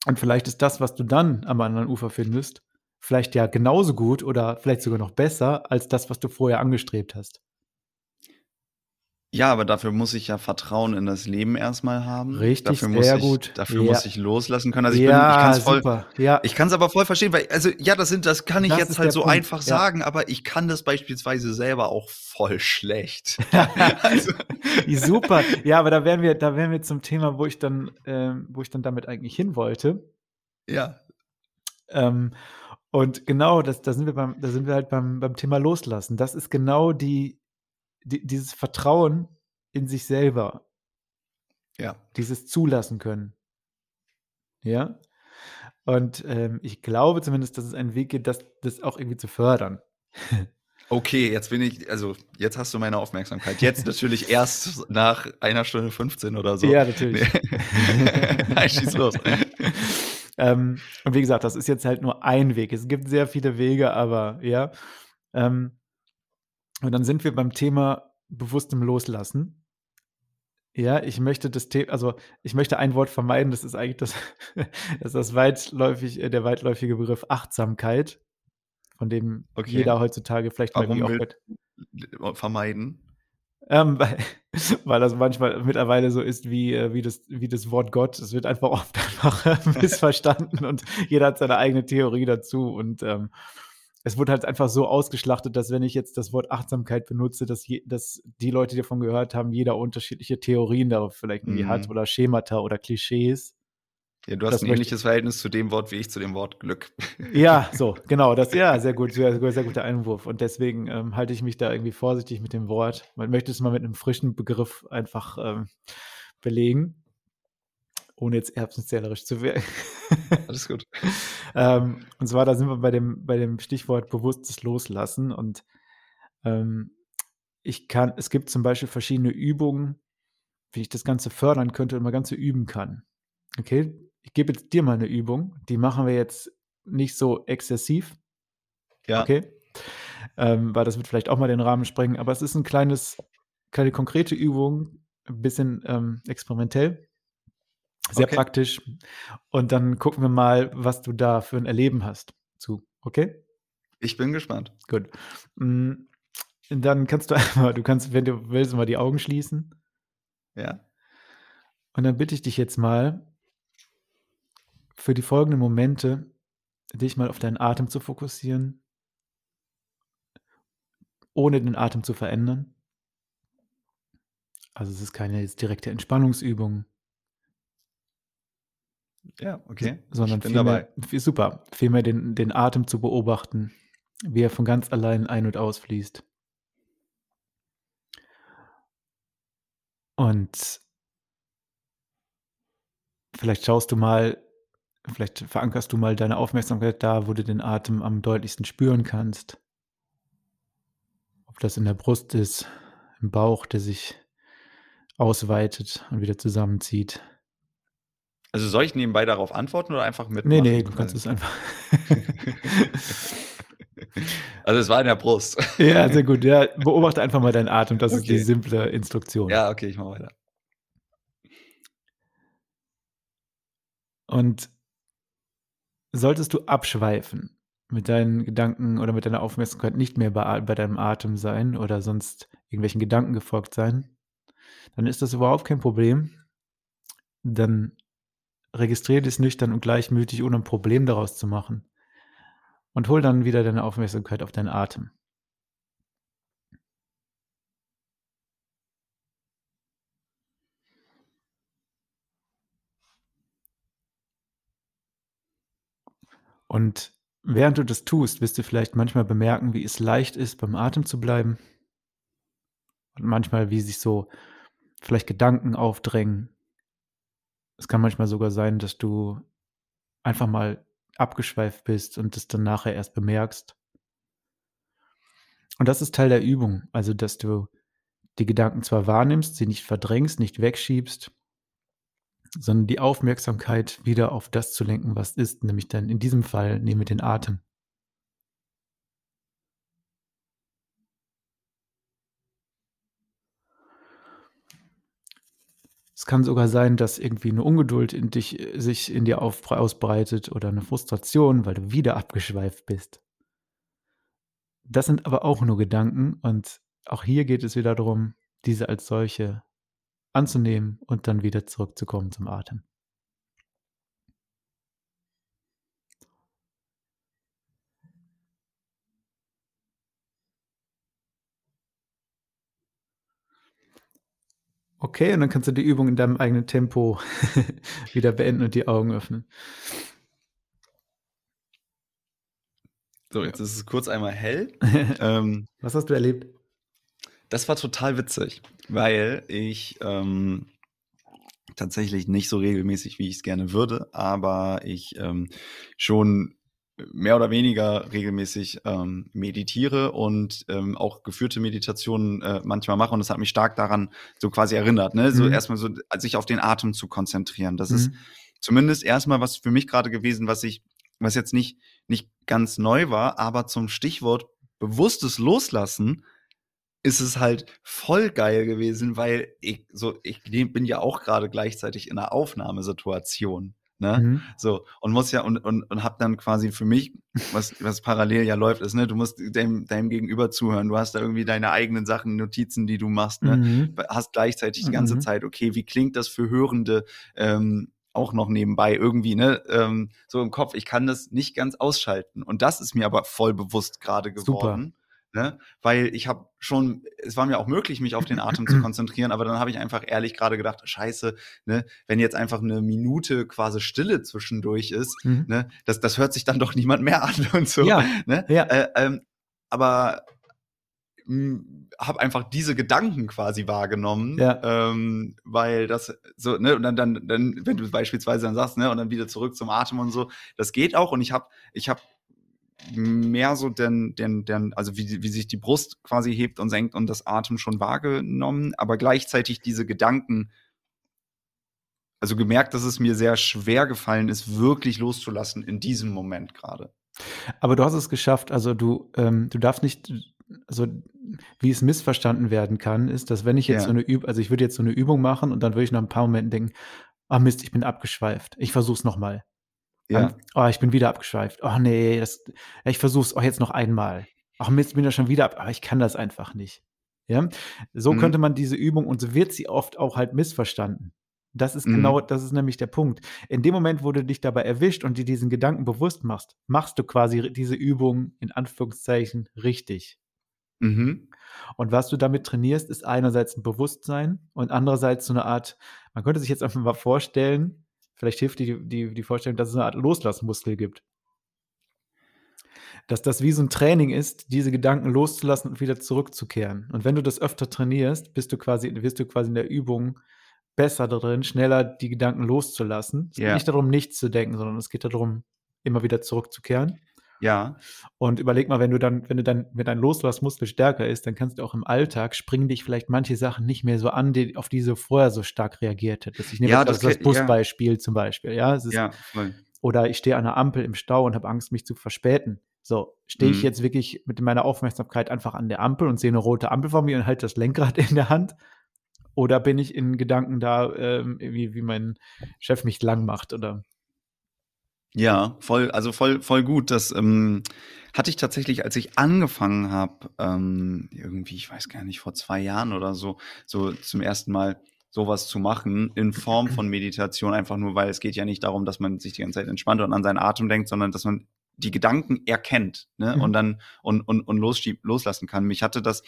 [SPEAKER 1] Und vielleicht ist das, was du dann am anderen Ufer findest, vielleicht ja genauso gut oder vielleicht sogar noch besser als das, was du vorher angestrebt hast.
[SPEAKER 2] Ja, aber dafür muss ich ja Vertrauen in das Leben erstmal haben.
[SPEAKER 1] Richtig,
[SPEAKER 2] dafür muss
[SPEAKER 1] sehr
[SPEAKER 2] ich,
[SPEAKER 1] gut.
[SPEAKER 2] Dafür
[SPEAKER 1] Ja.
[SPEAKER 2] muss ich loslassen können. Also ich, bin,
[SPEAKER 1] ja,
[SPEAKER 2] ich kann es voll,
[SPEAKER 1] super. Ja,
[SPEAKER 2] ich kann es aber voll verstehen, weil also ja, das sind, das kann ich
[SPEAKER 1] Das
[SPEAKER 2] jetzt halt so
[SPEAKER 1] Punkt,
[SPEAKER 2] einfach
[SPEAKER 1] ja.
[SPEAKER 2] sagen, aber ich kann das beispielsweise selber auch voll schlecht. also,
[SPEAKER 1] super. Ja, aber da wären wir, da wären wir zum Thema, wo ich dann, ähm, wo ich dann damit eigentlich hin wollte.
[SPEAKER 2] ja,
[SPEAKER 1] Ähm, und genau, das, da sind wir beim, da sind wir halt beim, beim Thema Loslassen. Das ist genau die, dieses Vertrauen in sich selber,
[SPEAKER 2] ja.
[SPEAKER 1] dieses Zulassen können. Ja. Und ähm, ich glaube zumindest, dass es einen Weg gibt, das, das auch irgendwie zu fördern.
[SPEAKER 2] Okay, jetzt bin ich, also jetzt hast du meine Aufmerksamkeit. Jetzt natürlich erst nach einer Stunde 15 oder so.
[SPEAKER 1] Ja, natürlich.
[SPEAKER 2] Nee. Nein, schieß los.
[SPEAKER 1] Ähm, und wie gesagt, das ist jetzt halt nur ein Weg. Es gibt sehr viele Wege, aber ja. Ähm, und dann sind wir beim Thema bewusstem Loslassen. Ja, ich möchte das Thema, also ich möchte ein Wort vermeiden, das ist eigentlich das, das, ist das weitläufig, äh, der weitläufige Begriff Achtsamkeit, von dem
[SPEAKER 2] Okay.
[SPEAKER 1] jeder heutzutage vielleicht mal
[SPEAKER 2] Warum
[SPEAKER 1] irgendwie auch gehört-
[SPEAKER 2] Vermeiden.
[SPEAKER 1] ähm, weil, weil das manchmal mittlerweile so ist wie, äh, wie, das, wie das Wort Gott. Es wird einfach oft einfach äh, missverstanden und jeder hat seine eigene Theorie dazu. Und ähm, es wird halt einfach so ausgeschlachtet, dass wenn ich jetzt das Wort Achtsamkeit benutze, dass, je, dass die Leute, die davon gehört haben, jeder unterschiedliche Theorien darauf vielleicht irgendwie
[SPEAKER 2] Mhm.
[SPEAKER 1] hat oder Schemata oder Klischees.
[SPEAKER 2] Ja, du hast
[SPEAKER 1] Das
[SPEAKER 2] ein ähnliches Verhältnis zu dem Wort wie ich zu dem Wort Glück.
[SPEAKER 1] Ja, so, genau, das, ja, sehr gut, sehr, sehr guter Einwurf. Und deswegen ähm, halte ich mich da irgendwie vorsichtig mit dem Wort. Man möchte es mal mit einem frischen Begriff einfach ähm, belegen, ohne jetzt erbsenzählerisch zu werden.
[SPEAKER 2] Alles gut.
[SPEAKER 1] ähm, und zwar, da sind wir bei dem, bei dem Stichwort bewusstes Loslassen. Und ähm, ich kann, es gibt zum Beispiel verschiedene Übungen, wie ich das Ganze fördern könnte und mal Ganze üben kann. Okay, ich gebe jetzt dir mal eine Übung, die machen wir jetzt nicht so exzessiv,
[SPEAKER 2] Ja.
[SPEAKER 1] Okay. Ähm, weil das wird vielleicht auch mal den Rahmen sprengen, aber es ist ein kleines, kleine konkrete Übung, ein bisschen ähm, experimentell, sehr
[SPEAKER 2] Okay.
[SPEAKER 1] praktisch. Und dann gucken wir mal, was du da für ein Erleben hast zu. Okay?
[SPEAKER 2] Ich bin gespannt.
[SPEAKER 1] Gut. Mm, Dann kannst du einmal, du kannst, wenn du willst, mal die Augen schließen.
[SPEAKER 2] Ja.
[SPEAKER 1] Und dann bitte ich dich jetzt mal, für die folgenden Momente, dich mal auf deinen Atem zu fokussieren, ohne den Atem zu verändern. Also es ist keine direkte Entspannungsübung,
[SPEAKER 2] Ja, okay.
[SPEAKER 1] sondern vielmehr, super, vielmehr den, den Atem zu beobachten, wie er von ganz allein ein- und ausfließt. Und vielleicht schaust du mal, vielleicht verankerst du mal deine Aufmerksamkeit da, wo du den Atem am deutlichsten spüren kannst. Ob das in der Brust ist, im Bauch, der sich ausweitet und wieder zusammenzieht.
[SPEAKER 2] Also soll ich nebenbei darauf antworten oder einfach
[SPEAKER 1] Nee,
[SPEAKER 2] mitmachen?
[SPEAKER 1] nee, du kannst es einfach.
[SPEAKER 2] Also es war in der Brust.
[SPEAKER 1] ja, sehr gut. Ja, beobachte einfach mal deinen Atem. Das ist die
[SPEAKER 2] Okay.
[SPEAKER 1] simple Instruktion.
[SPEAKER 2] Ja, okay, ich mach weiter.
[SPEAKER 1] Und solltest du abschweifen, mit deinen Gedanken oder mit deiner Aufmerksamkeit nicht mehr bei, bei deinem Atem sein oder sonst irgendwelchen Gedanken gefolgt sein, dann ist das überhaupt kein Problem. Dann registriere dies nüchtern und gleichmütig, ohne ein Problem daraus zu machen. Und hol dann wieder deine Aufmerksamkeit auf deinen Atem. Und während du das tust, wirst du vielleicht manchmal bemerken, wie es leicht ist, beim Atem zu bleiben. Und manchmal, wie sich so vielleicht Gedanken aufdrängen. Es kann manchmal sogar sein, dass du einfach mal abgeschweift bist und es dann nachher erst bemerkst. Und das ist Teil der Übung, also dass du die Gedanken zwar wahrnimmst, sie nicht verdrängst, nicht wegschiebst, sondern die Aufmerksamkeit wieder auf das zu lenken, was ist, nämlich dann in diesem Fall nehme den Atem. Es kann sogar sein, dass irgendwie eine Ungeduld in dich, äh, sich in dir auf, ausbreitet oder eine Frustration, weil du wieder abgeschweift bist. Das sind aber auch nur Gedanken und auch hier geht es wieder darum, diese als solche anzunehmen und dann wieder zurückzukommen zum Atem. Okay, und dann kannst du die Übung in deinem eigenen Tempo wieder beenden und die Augen öffnen.
[SPEAKER 2] So, jetzt ist es kurz einmal hell. ähm,
[SPEAKER 1] Was hast du erlebt?
[SPEAKER 2] Das war total witzig, weil ich ähm, tatsächlich nicht so regelmäßig, wie ich es gerne würde, aber ich ähm, schon mehr oder weniger regelmäßig ähm, meditiere und ähm, auch geführte Meditationen äh, manchmal mache. Und das hat mich stark daran so quasi erinnert, ne? So
[SPEAKER 1] Mhm.
[SPEAKER 2] erstmal so sich auf den Atem zu konzentrieren. Das
[SPEAKER 1] Mhm.
[SPEAKER 2] ist zumindest erstmal was für mich gerade gewesen, was ich, was jetzt nicht, nicht ganz neu war, aber zum Stichwort bewusstes Loslassen ist es halt voll geil gewesen, weil ich so, ich bin ja auch gerade gleichzeitig in einer Aufnahmesituation. Ne?
[SPEAKER 1] Mhm.
[SPEAKER 2] So, und muss ja, und, und, und hab dann quasi für mich, was, was parallel ja läuft, ist, ne, du musst deinem, deinem Gegenüber zuhören, du hast da irgendwie deine eigenen Sachen, Notizen, die du machst, ne?
[SPEAKER 1] Mhm.
[SPEAKER 2] Hast gleichzeitig die ganze
[SPEAKER 1] Mhm.
[SPEAKER 2] Zeit, okay, wie klingt das für Hörende ähm, auch noch nebenbei irgendwie, ne? Ähm, so im Kopf, ich kann das nicht ganz ausschalten. Und das ist mir aber voll bewusst gerade
[SPEAKER 1] Super.
[SPEAKER 2] Ne? Weil ich habe schon, es war mir auch möglich, mich auf den Atem zu konzentrieren, aber dann habe ich einfach ehrlich gerade gedacht, scheiße, ne, wenn jetzt einfach eine Minute quasi Stille zwischendurch ist,
[SPEAKER 1] Mhm.
[SPEAKER 2] ne, das, das hört sich dann doch niemand mehr an und so.
[SPEAKER 1] Ja,
[SPEAKER 2] Ne?
[SPEAKER 1] ja.
[SPEAKER 2] Äh, ähm, aber habe einfach diese Gedanken quasi wahrgenommen,
[SPEAKER 1] Ja.
[SPEAKER 2] ähm, weil das so, ne, und dann, dann, dann, wenn du beispielsweise dann sagst, ne, und dann wieder zurück zum Atem und so, das geht auch und ich habe, ich habe mehr so den, den, den, also wie, wie sich die Brust quasi hebt und senkt und das Atem schon wahrgenommen, aber gleichzeitig diese Gedanken, also gemerkt, dass es mir sehr schwer gefallen ist, wirklich loszulassen in diesem Moment gerade.
[SPEAKER 1] Aber du hast es geschafft. Also du, ähm, du darfst nicht, also wie es missverstanden werden kann, ist, dass wenn ich jetzt
[SPEAKER 2] Ja.
[SPEAKER 1] so eine Übung, also ich würde jetzt so eine Übung machen und dann würde ich nach ein paar Momenten denken, ah Mist, ich bin abgeschweift. Ich versuch's nochmal.
[SPEAKER 2] Ja,
[SPEAKER 1] Dann, oh, ich bin wieder abgeschweift. Oh nee, das, ich versuch's auch jetzt noch einmal. Ach Mist, ich bin ja schon wieder ab, aber ich kann das einfach nicht. Ja, so
[SPEAKER 2] Mhm.
[SPEAKER 1] könnte man diese Übung und so wird sie oft auch halt missverstanden. Das ist
[SPEAKER 2] Mhm.
[SPEAKER 1] genau, das ist nämlich der Punkt. In dem Moment, wo du dich dabei erwischt und dir diesen Gedanken bewusst machst, machst du quasi diese Übung in Anführungszeichen richtig.
[SPEAKER 2] mhm.
[SPEAKER 1] Und was du damit trainierst, ist einerseits ein Bewusstsein und andererseits so eine Art, man könnte sich jetzt einfach mal vorstellen, vielleicht hilft die, die, die Vorstellung, dass es eine Art Loslassmuskel gibt. Dass das wie so ein Training ist, diese Gedanken loszulassen und wieder zurückzukehren. Und wenn du das öfter trainierst, bist du quasi, wirst du quasi in der Übung besser darin, schneller die Gedanken loszulassen. Es geht
[SPEAKER 2] Ja.
[SPEAKER 1] nicht darum, nichts zu denken, sondern es geht darum, immer wieder zurückzukehren.
[SPEAKER 2] Ja,
[SPEAKER 1] Und überleg mal, wenn du dann, wenn du dann, wenn dein Loslassmuskel stärker ist, dann kannst du auch im Alltag springen dich vielleicht manche Sachen nicht mehr so an, die, auf die du vorher so stark reagiert hättest. Ich nehme
[SPEAKER 2] Ja, das
[SPEAKER 1] das, das
[SPEAKER 2] ke- ja.
[SPEAKER 1] Busbeispiel zum Beispiel, ja. Ist,
[SPEAKER 2] ja, voll.
[SPEAKER 1] Oder ich stehe an der Ampel im Stau und habe Angst, mich zu verspäten. So, stehe ich
[SPEAKER 2] Mhm.
[SPEAKER 1] jetzt wirklich mit meiner Aufmerksamkeit einfach an der Ampel und sehe eine rote Ampel vor mir und halte das Lenkrad in der Hand? Oder bin ich in Gedanken da, ähm, wie, wie mein Chef mich lang macht? Oder
[SPEAKER 2] Ja, voll, also voll, voll gut. Das ähm, hatte ich tatsächlich, als ich angefangen habe, ähm, irgendwie, ich weiß gar nicht, vor zwei Jahren oder so, so zum ersten Mal sowas zu machen in Form von Meditation, einfach nur, weil es geht ja nicht darum, dass man sich die ganze Zeit entspannt und an seinen Atem denkt, sondern dass man die Gedanken erkennt ne?
[SPEAKER 1] Mhm.
[SPEAKER 2] und dann und, und, und losschiebt, loslassen kann. Mich hatte das,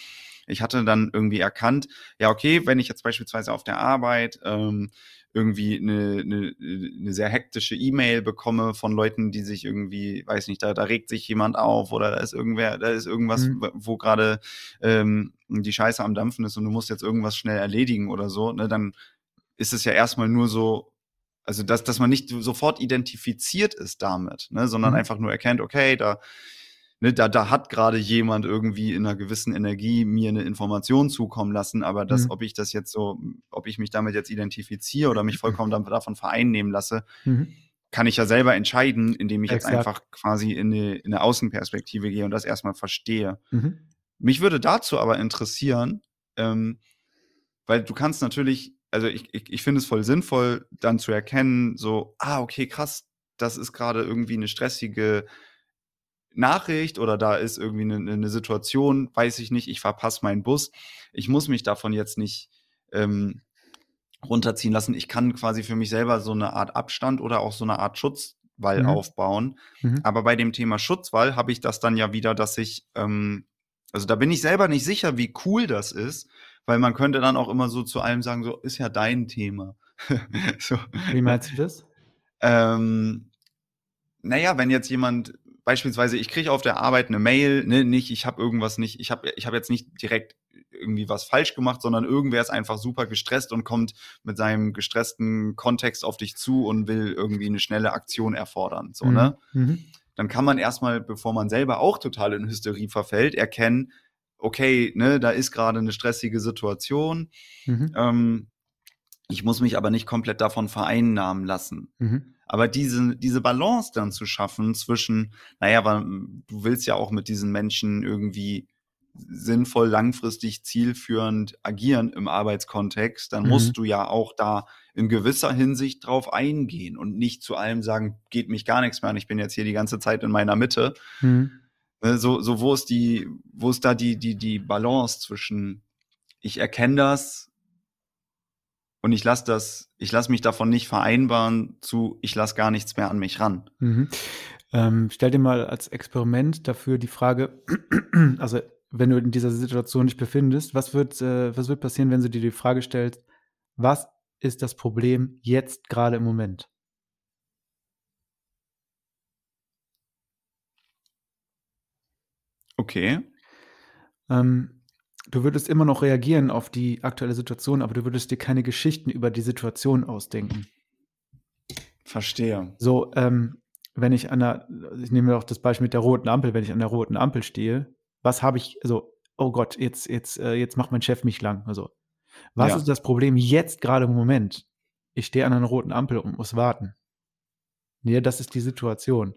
[SPEAKER 2] ich hatte dann irgendwie erkannt, ja, okay, wenn ich jetzt beispielsweise auf der Arbeit ähm, irgendwie eine, eine, eine sehr hektische E-Mail bekomme von Leuten, die sich irgendwie, weiß nicht, da, da regt sich jemand auf oder da ist irgendwer, da ist irgendwas,
[SPEAKER 1] Mhm.
[SPEAKER 2] wo- gerade ähm, die Scheiße am Dampfen ist und du musst jetzt irgendwas schnell erledigen oder so, ne, dann ist es ja erstmal nur so, also dass, dass man nicht sofort identifiziert ist damit, ne, sondern
[SPEAKER 1] Mhm.
[SPEAKER 2] einfach nur erkennt, okay, da ne, da, da hat gerade jemand irgendwie in einer gewissen Energie mir eine Information zukommen lassen, aber das,
[SPEAKER 1] Mhm.
[SPEAKER 2] ob ich das jetzt so, ob ich mich damit jetzt identifiziere oder mich vollkommen dam- davon vereinnehmen lasse,
[SPEAKER 1] Mhm.
[SPEAKER 2] kann ich ja selber entscheiden, indem ich jetzt
[SPEAKER 1] Exakt.
[SPEAKER 2] einfach quasi in eine, in eine Außenperspektive gehe und das erstmal verstehe.
[SPEAKER 1] Mhm.
[SPEAKER 2] Mich würde dazu aber interessieren, ähm, weil du kannst natürlich, also ich, ich, ich finde es voll sinnvoll, dann zu erkennen, so, ah, okay, krass, das ist gerade irgendwie eine stressige Nachricht oder da ist irgendwie eine, eine Situation, weiß ich nicht, ich verpasse meinen Bus. Ich muss mich davon jetzt nicht ähm, runterziehen lassen. Ich kann quasi für mich selber so eine Art Abstand oder auch so eine Art Schutzwall
[SPEAKER 1] Mhm.
[SPEAKER 2] aufbauen.
[SPEAKER 1] Mhm.
[SPEAKER 2] Aber bei dem Thema Schutzwall habe ich das dann ja wieder, dass ich, ähm, also da bin ich selber nicht sicher, wie cool das ist, weil man könnte dann auch immer so zu allem sagen, so ist ja dein Thema. so,
[SPEAKER 1] Wie meinst du das?
[SPEAKER 2] ähm, naja, wenn jetzt jemand beispielsweise, ich kriege auf der Arbeit eine Mail, ne, nicht, ich habe irgendwas nicht, ich habe ich hab jetzt nicht direkt irgendwie was falsch gemacht, sondern irgendwer ist einfach super gestresst und kommt mit seinem gestressten Kontext auf dich zu und will irgendwie eine schnelle Aktion erfordern. So, ne?
[SPEAKER 1] Mhm.
[SPEAKER 2] dann kann man erstmal, bevor man selber auch total in Hysterie verfällt, erkennen, okay, ne, da ist gerade eine stressige Situation.
[SPEAKER 1] Mhm.
[SPEAKER 2] Ähm, ich muss mich aber nicht komplett davon vereinnahmen lassen.
[SPEAKER 1] Mhm.
[SPEAKER 2] Aber diese, diese Balance dann zu schaffen zwischen, naja, weil du willst ja auch mit diesen Menschen irgendwie sinnvoll, langfristig, zielführend agieren im Arbeitskontext, dann
[SPEAKER 1] Mhm.
[SPEAKER 2] musst du ja auch da in gewisser Hinsicht drauf eingehen und nicht zu allem sagen, geht mich gar nichts mehr an, ich bin jetzt hier die ganze Zeit in meiner Mitte.
[SPEAKER 1] Mhm.
[SPEAKER 2] Ne, So, so wo ist die, wo ist da die, die, die Balance zwischen, ich erkenne das und ich lasse das, ich lasse mich davon nicht vereinbaren zu, ich lasse gar nichts mehr an mich ran.
[SPEAKER 1] Mhm. Ähm, stell dir mal als Experiment dafür die Frage, also wenn du in dieser Situation dich befindest, was wird, äh, was wird passieren, wenn du dir die Frage stellst, was ist das Problem jetzt gerade im Moment?
[SPEAKER 2] Okay.
[SPEAKER 1] Ähm, du würdest immer noch reagieren auf die aktuelle Situation, aber du würdest dir keine Geschichten über die Situation ausdenken.
[SPEAKER 2] Verstehe.
[SPEAKER 1] So, ähm, wenn ich an der, ich nehme auch das Beispiel mit der roten Ampel, wenn ich an der roten Ampel stehe, was habe ich, also, oh Gott, jetzt, jetzt, äh, jetzt macht mein Chef mich lang. Also, was
[SPEAKER 2] Ja.
[SPEAKER 1] ist das Problem jetzt gerade im Moment? Ich stehe an einer roten Ampel und muss warten. Nee, das ist die Situation.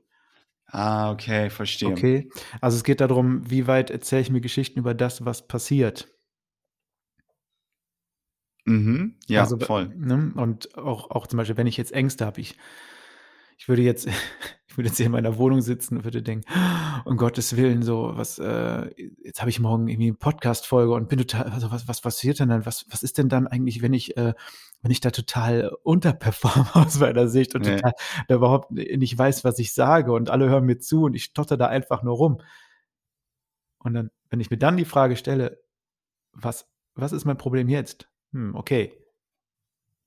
[SPEAKER 2] Ah, okay, verstehe.
[SPEAKER 1] Okay. Also es geht darum, wie weit erzähle ich mir Geschichten über das, was passiert.
[SPEAKER 2] Mhm. Ja,
[SPEAKER 1] Also,
[SPEAKER 2] voll.
[SPEAKER 1] Ne? Und auch, auch zum Beispiel, wenn ich jetzt Ängste habe, ich, ich würde jetzt, ich würde jetzt hier in meiner Wohnung sitzen und würde denken, um Gottes Willen, so, was, äh, jetzt habe ich morgen irgendwie eine Podcast-Folge und bin total, also was, was passiert denn dann? Was, was ist denn dann eigentlich, wenn ich, äh, wenn ich da total unterperforme aus meiner Sicht und
[SPEAKER 2] Nee.
[SPEAKER 1] total da überhaupt nicht weiß, was ich sage und alle hören mir zu und ich stotter da einfach nur rum. Und dann, wenn ich mir dann die Frage stelle, was, was ist mein Problem jetzt? Hm, okay.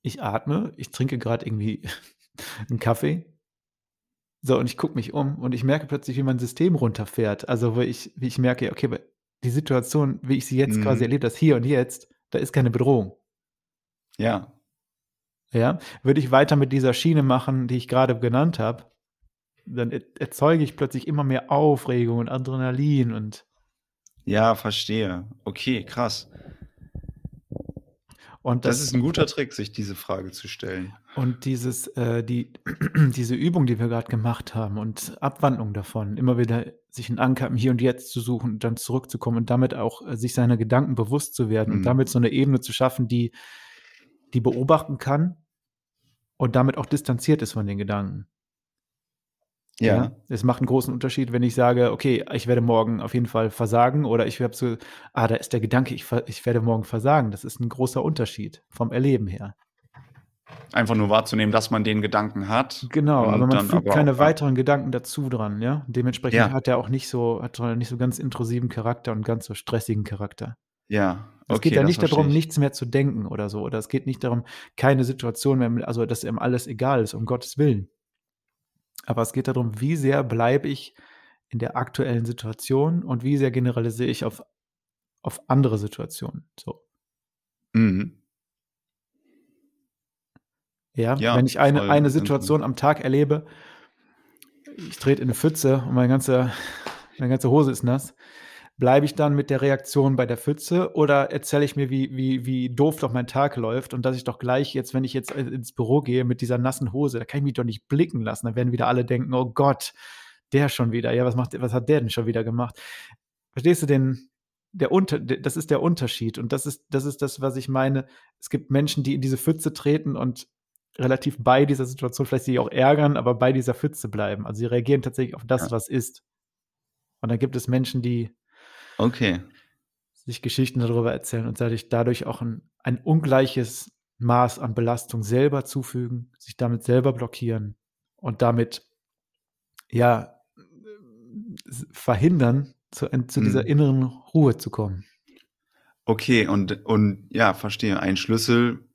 [SPEAKER 1] Ich atme, ich trinke gerade irgendwie einen Kaffee. So, und ich gucke mich um und ich merke plötzlich, wie mein System runterfährt. Also, wo ich, wie ich merke, okay, die Situation, wie ich sie jetzt quasi
[SPEAKER 2] Mhm.
[SPEAKER 1] erlebe, das hier und jetzt, da ist keine Bedrohung.
[SPEAKER 2] Ja.
[SPEAKER 1] Ja, würde ich weiter mit dieser Schiene machen, die ich gerade genannt habe, dann er erzeuge ich plötzlich immer mehr Aufregung und Adrenalin und
[SPEAKER 2] Ja, verstehe. Okay, krass.
[SPEAKER 1] Und
[SPEAKER 2] Das
[SPEAKER 1] das
[SPEAKER 2] ist ein guter Trick, sich diese Frage zu stellen.
[SPEAKER 1] und dieses, äh, die diese Übung, die wir gerade gemacht haben und Abwandlung davon, immer wieder sich 'n Anker im Hier und Jetzt zu suchen und dann zurückzukommen und damit auch, äh, sich seiner Gedanken bewusst zu werden und
[SPEAKER 2] Mhm.
[SPEAKER 1] damit so 'ne Ebene zu schaffen, die die beobachten kann und damit auch distanziert ist von den Gedanken.
[SPEAKER 2] Ja.
[SPEAKER 1] Es macht 'n großen Unterschied, wenn ich sage: „Okay, ich werde morgen auf jeden Fall versagen“, oder ich habe so: „Ah, da ist der Gedanke, ich ich werde morgen versagen.“ Das ist 'n großer Unterschied vom Erleben her.
[SPEAKER 2] Einfach nur wahrzunehmen, dass man den Gedanken hat.
[SPEAKER 1] Genau, aber man fügt keine
[SPEAKER 2] auch, ja.
[SPEAKER 1] weiteren Gedanken dazu dran, ja? Dementsprechend
[SPEAKER 2] Ja.
[SPEAKER 1] hat er auch nicht so hat er nicht so ganz intrusiven Charakter und ganz so stressigen Charakter.
[SPEAKER 2] Ja,
[SPEAKER 1] Es
[SPEAKER 2] okay,
[SPEAKER 1] geht ja nicht darum,
[SPEAKER 2] ich.
[SPEAKER 1] nichts mehr zu denken oder so, oder es geht nicht darum, keine Situation mehr also, dass ihm alles egal ist, um Gottes Willen. Aber es geht darum, wie sehr bleibe ich in der aktuellen Situation und wie sehr generalisiere ich auf auf andere Situationen, so.
[SPEAKER 2] Mhm.
[SPEAKER 1] Ja,
[SPEAKER 2] Ja,
[SPEAKER 1] wenn ich eine
[SPEAKER 2] voll,
[SPEAKER 1] eine. Situation am Tag erlebe, ich trete in 'ne Pfütze und mein ganzer meine ganze Hose ist nass. Bleibe ich dann mit der Reaktion bei der Pfütze oder erzähle ich mir, wie, wie, wie doof doch mein Tag läuft und dass ich doch gleich jetzt, wenn ich jetzt ins Büro gehe mit dieser nassen Hose, da kann ich mich doch nicht blicken lassen. Da werden wieder alle denken, oh Gott, der schon wieder. Ja, was macht, was hat der denn schon wieder gemacht? Verstehst du den, der Unter, das ist der Unterschied und das ist, das ist das, was ich meine. Es gibt Menschen, die in diese Pfütze treten und relativ bei dieser Situation vielleicht sich auch ärgern, aber bei dieser Pfütze bleiben. Also sie reagieren tatsächlich auf das, ja. was ist. Und dann gibt es Menschen, die
[SPEAKER 2] Okay.
[SPEAKER 1] Sich Geschichten darüber erzählen und dadurch, dadurch auch ein, ein ungleiches Maß an Belastung selber zufügen, sich damit selber blockieren und damit ja verhindern, zu, zu dieser mhm. inneren Ruhe zu kommen.
[SPEAKER 2] Okay, und, und ja, verstehe. Ein Schlüssel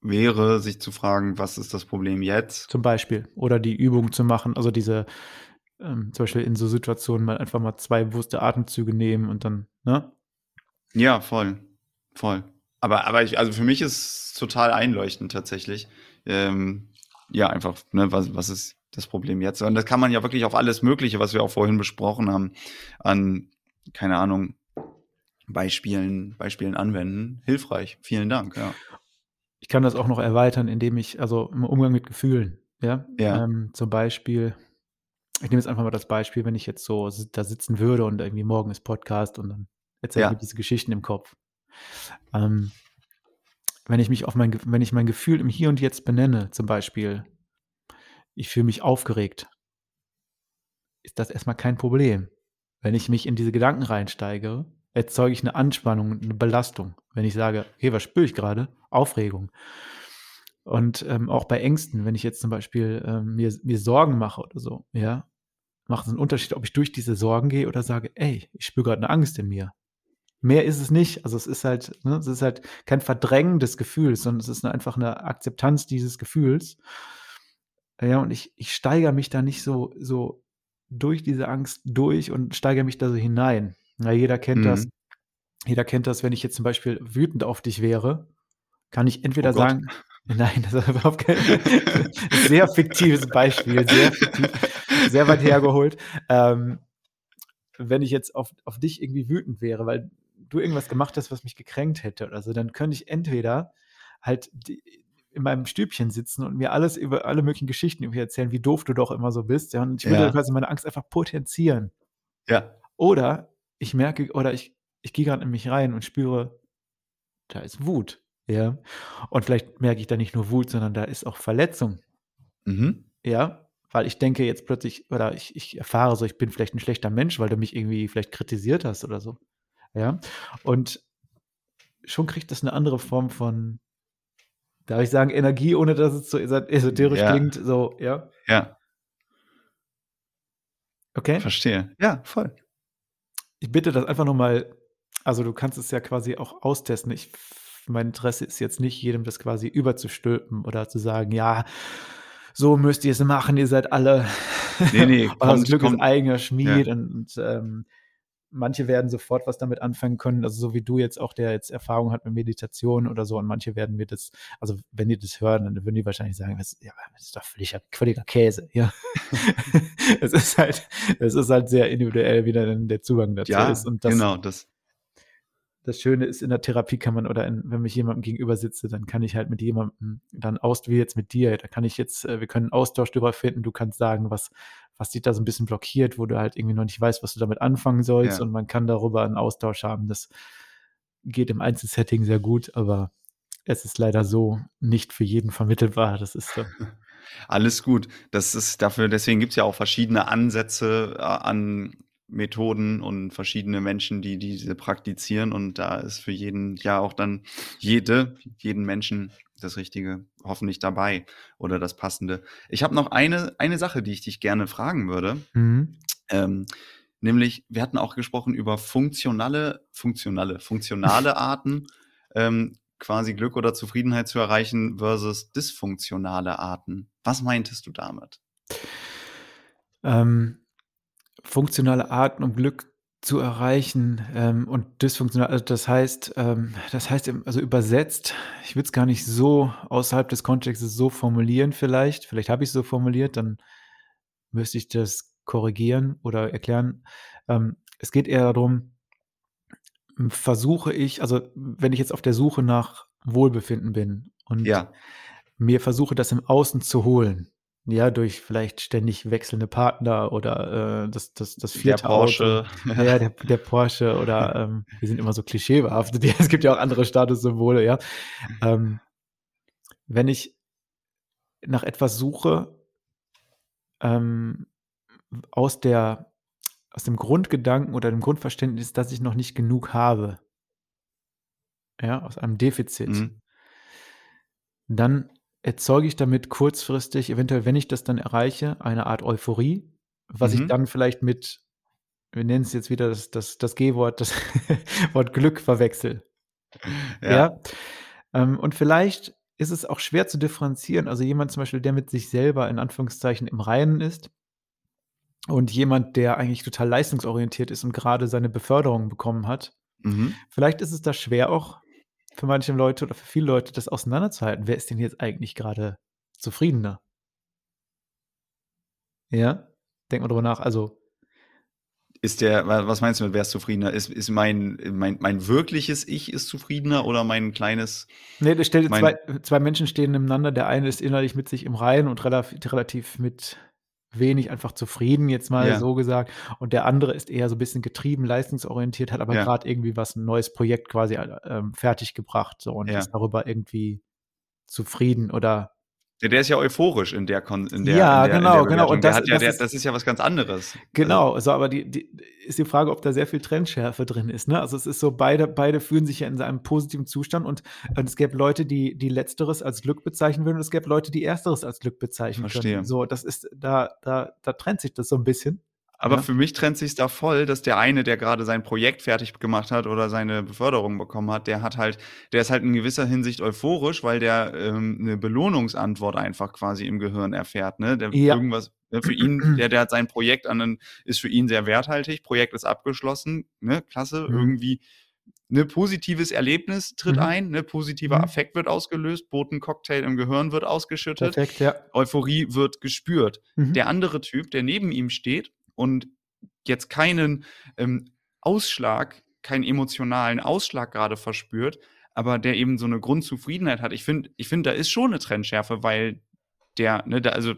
[SPEAKER 2] wäre, sich zu fragen, was ist das Problem jetzt?
[SPEAKER 1] Zum Beispiel. Oder die Übung zu machen, also diese, ähm, zum Beispiel in so Situationen mal einfach mal zwei bewusste Atemzüge nehmen und dann, ne?
[SPEAKER 2] Ja, voll. Voll. Aber, aber ich, also für mich ist es total einleuchtend tatsächlich. Ähm, ja, einfach, ne, was, was ist das Problem jetzt? Und das kann man ja wirklich auf alles Mögliche, was wir auch vorhin besprochen haben, an, keine Ahnung, Beispielen, Beispielen anwenden. Hilfreich. Vielen Dank, ja.
[SPEAKER 1] Ich kann das auch noch erweitern, indem ich, also im Umgang mit Gefühlen, ja, ja. Ähm, zum Beispiel, ich nehme jetzt einfach mal das Beispiel, wenn ich jetzt so da sitzen würde und irgendwie morgen ist Podcast und dann erzähle ja. ich diese Geschichten im Kopf. Ähm, wenn ich mich auf mein, wenn ich mein Gefühl im Hier und Jetzt benenne, zum Beispiel, ich fühle mich aufgeregt, ist das erstmal kein Problem. Wenn ich mich in diese Gedanken reinsteige, erzeuge ich eine Anspannung, eine Belastung. Wenn ich sage, okay, was spüre ich gerade? Aufregung. Und ähm, auch bei Ängsten, wenn ich jetzt zum Beispiel ähm, mir, mir Sorgen mache oder so, ja, macht es einen Unterschied, ob ich durch diese Sorgen gehe oder sage, ey, ich spüre gerade eine Angst in mir. Mehr ist es nicht. Also es ist halt, ne, es ist halt kein Verdrängen des Gefühls, sondern es ist eine, einfach eine Akzeptanz dieses Gefühls. Ja, und ich, ich steigere mich da nicht so, so durch diese Angst durch und steigere mich da so hinein. Ja, jeder kennt mhm. das. Jeder kennt das, wenn ich jetzt zum Beispiel wütend auf dich wäre, kann ich entweder oh sagen, Nein, das ist überhaupt kein sehr fiktives Beispiel, sehr fiktiv, sehr weit hergeholt. Ähm, wenn ich jetzt auf, auf dich irgendwie wütend wäre, weil du irgendwas gemacht hast, was mich gekränkt hätte oder so, dann könnte ich entweder halt die, in meinem Stübchen sitzen und mir alles über alle möglichen Geschichten irgendwie erzählen, wie doof du doch immer so bist. Ja, und ich würde ja. quasi meine Angst einfach potenzieren.
[SPEAKER 2] Ja.
[SPEAKER 1] Oder ich merke, oder ich, ich gehe gerade in mich rein und spüre, da ist Wut. Ja. Und vielleicht merke ich da nicht nur Wut, sondern da ist auch Verletzung.
[SPEAKER 2] Mhm.
[SPEAKER 1] Ja. Weil ich denke jetzt plötzlich, oder ich, ich erfahre so, ich bin vielleicht ein schlechter Mensch, weil du mich irgendwie vielleicht kritisiert hast oder so. Ja. Und schon kriegt das eine andere Form von, darf ich sagen, Energie, ohne dass es so esoterisch ja. klingt. So, ja.
[SPEAKER 2] Ja.
[SPEAKER 1] Okay.
[SPEAKER 2] Verstehe. Ja, voll.
[SPEAKER 1] Ich bitte das einfach nochmal, also du kannst es ja quasi auch austesten. Ich mein Interesse ist jetzt nicht, jedem das quasi überzustülpen oder zu sagen, ja, so müsst ihr es machen, ihr seid alle
[SPEAKER 2] nee, nee,
[SPEAKER 1] kommt, das Glück kommt, ist eigener Schmied ja. und, und ähm, manche werden sofort was damit anfangen können, also so wie du jetzt auch, der jetzt Erfahrung hat mit Meditation oder so und manche werden mir das, also wenn die das hören, dann würden die wahrscheinlich sagen, das, ja, das ist doch völliger, völliger Käse, ja. es ist halt, es ist halt sehr individuell, wie dann der Zugang dazu
[SPEAKER 2] ja,
[SPEAKER 1] ist
[SPEAKER 2] und das, genau, das
[SPEAKER 1] das Schöne ist, in der Therapie kann man oder in, wenn ich jemandem gegenüber sitze, dann kann ich halt mit jemandem dann aus, wie jetzt mit dir, da kann ich jetzt, äh, wir können einen Austausch darüber finden, du kannst sagen, was, was dich da so ein bisschen blockiert, wo du halt irgendwie noch nicht weißt, was du damit anfangen sollst ja. und man kann darüber einen Austausch haben. Das geht im Einzelsetting sehr gut, aber es ist leider so nicht für jeden vermittelbar. Das ist so.
[SPEAKER 2] Alles gut. Das ist dafür, deswegen gibt es ja auch verschiedene Ansätze äh, an Methoden und verschiedene Menschen, die diese praktizieren. Und da ist für jeden ja auch dann jede, jeden Menschen das Richtige hoffentlich dabei oder das Passende. Ich habe noch eine, eine Sache, die ich dich gerne fragen würde. Mhm. Ähm, nämlich, wir hatten auch gesprochen über funktionale, funktionale, funktionale Arten, ähm, quasi Glück oder Zufriedenheit zu erreichen versus dysfunktionale Arten. Was meintest du damit?
[SPEAKER 1] Ähm, funktionale Arten, um Glück zu erreichen ähm, und dysfunktional, also das heißt, ähm, das heißt, also übersetzt, ich würde es gar nicht so außerhalb des Kontextes so formulieren vielleicht, vielleicht habe ich es so formuliert, dann müsste ich das korrigieren oder erklären. Ähm, es geht eher darum, versuche ich, also wenn ich jetzt auf der Suche nach Wohlbefinden bin und
[SPEAKER 2] Ja.
[SPEAKER 1] mir versuche, das im Außen zu holen, ja, durch vielleicht ständig wechselnde Partner oder äh, das, das, das
[SPEAKER 2] Der
[SPEAKER 1] vierte Auto.
[SPEAKER 2] Porsche.
[SPEAKER 1] Ja, der, der Porsche oder ähm, wir sind immer so klischeebehaftet. Es gibt ja auch andere Statussymbole, ja. Ähm, wenn ich nach etwas suche, ähm, aus der, aus dem Grundgedanken oder dem Grundverständnis, dass ich noch nicht genug habe, ja, aus einem Defizit,
[SPEAKER 2] Mhm.
[SPEAKER 1] dann erzeuge ich damit kurzfristig, eventuell, wenn ich das dann erreiche, eine Art Euphorie, was ich
[SPEAKER 2] Mhm.
[SPEAKER 1] dann vielleicht mit, wir nennen es jetzt wieder das, das, das G-Wort, das Wort Glück verwechsel.
[SPEAKER 2] Ja.
[SPEAKER 1] Ja. Ähm, und vielleicht ist es auch schwer zu differenzieren. Also jemand zum Beispiel, der mit sich selber in Anführungszeichen im Reinen ist und jemand, der eigentlich total leistungsorientiert ist und gerade seine Beförderung bekommen hat.
[SPEAKER 2] Mhm.
[SPEAKER 1] Vielleicht ist es da schwer auch für manche Leute oder für viele Leute, das auseinanderzuhalten. Wer ist denn jetzt eigentlich gerade zufriedener? Ja, denk mal drüber nach. Also,
[SPEAKER 2] Ist der, wa- was meinst du mit, wer ist zufriedener? Ist, ist mein, mein, mein wirkliches Ich ist zufriedener oder mein kleines,
[SPEAKER 1] nee, das stellt
[SPEAKER 2] Mein-
[SPEAKER 1] zwei, zwei Menschen stehen nebeneinander. Der eine ist innerlich mit sich im Reinen und relativ, relativ mit wenig einfach zufrieden, jetzt mal
[SPEAKER 2] Ja.
[SPEAKER 1] so gesagt. Und der andere ist eher so ein bisschen getrieben, leistungsorientiert, hat aber
[SPEAKER 2] Ja.
[SPEAKER 1] gerade irgendwie was, ein neues Projekt quasi ähm, fertiggebracht so, und
[SPEAKER 2] Ja.
[SPEAKER 1] ist darüber irgendwie zufrieden oder
[SPEAKER 2] der, der ist ja euphorisch in der, Kon in der,
[SPEAKER 1] Ja,
[SPEAKER 2] in der,
[SPEAKER 1] genau,
[SPEAKER 2] in der
[SPEAKER 1] genau. Und das-
[SPEAKER 2] ja,
[SPEAKER 1] das
[SPEAKER 2] der,
[SPEAKER 1] ist-
[SPEAKER 2] das ist ja was ganz anderes.
[SPEAKER 1] Genau, also, aber die, die ist die Frage, ob da sehr viel Trennschärfe drin ist. Ne? Also es ist so, beide, beide fühlen sich ja in einem positiven Zustand und, und es gäbe Leute, die, die Letzteres als Glück bezeichnen würden und es gäbe Leute, die Ersteres als Glück bezeichnen
[SPEAKER 2] Verstehe.
[SPEAKER 1] können. So, das ist, da, da, da trennt sich das so ein bisschen.
[SPEAKER 2] Aber
[SPEAKER 1] Ja.
[SPEAKER 2] für mich trennt sich da voll, dass der eine, der gerade sein Projekt fertig gemacht hat oder seine Beförderung bekommen hat, der hat halt, der ist halt in gewisser Hinsicht euphorisch, weil der ähm, eine Belohnungsantwort einfach quasi im Gehirn erfährt. Ne? Der
[SPEAKER 1] Ja.
[SPEAKER 2] irgendwas ne, für ihn, der, der hat sein Projekt an, ist für ihn sehr werthaltig, Projekt ist abgeschlossen, ne, klasse,
[SPEAKER 1] Mhm.
[SPEAKER 2] irgendwie ne positives Erlebnis tritt
[SPEAKER 1] Mhm.
[SPEAKER 2] ein, ne positiver
[SPEAKER 1] Mhm.
[SPEAKER 2] Affekt wird ausgelöst, Botencocktail im Gehirn wird ausgeschüttet,
[SPEAKER 1] Perfekt, ja.
[SPEAKER 2] Euphorie wird gespürt
[SPEAKER 1] Mhm.
[SPEAKER 2] der andere Typ, der neben ihm steht und jetzt keinen ähm, Ausschlag, keinen emotionalen Ausschlag gerade verspürt, aber der eben so eine Grundzufriedenheit hat. Ich finde, ich finde, da ist schon eine Trennschärfe, weil der, ne, da, also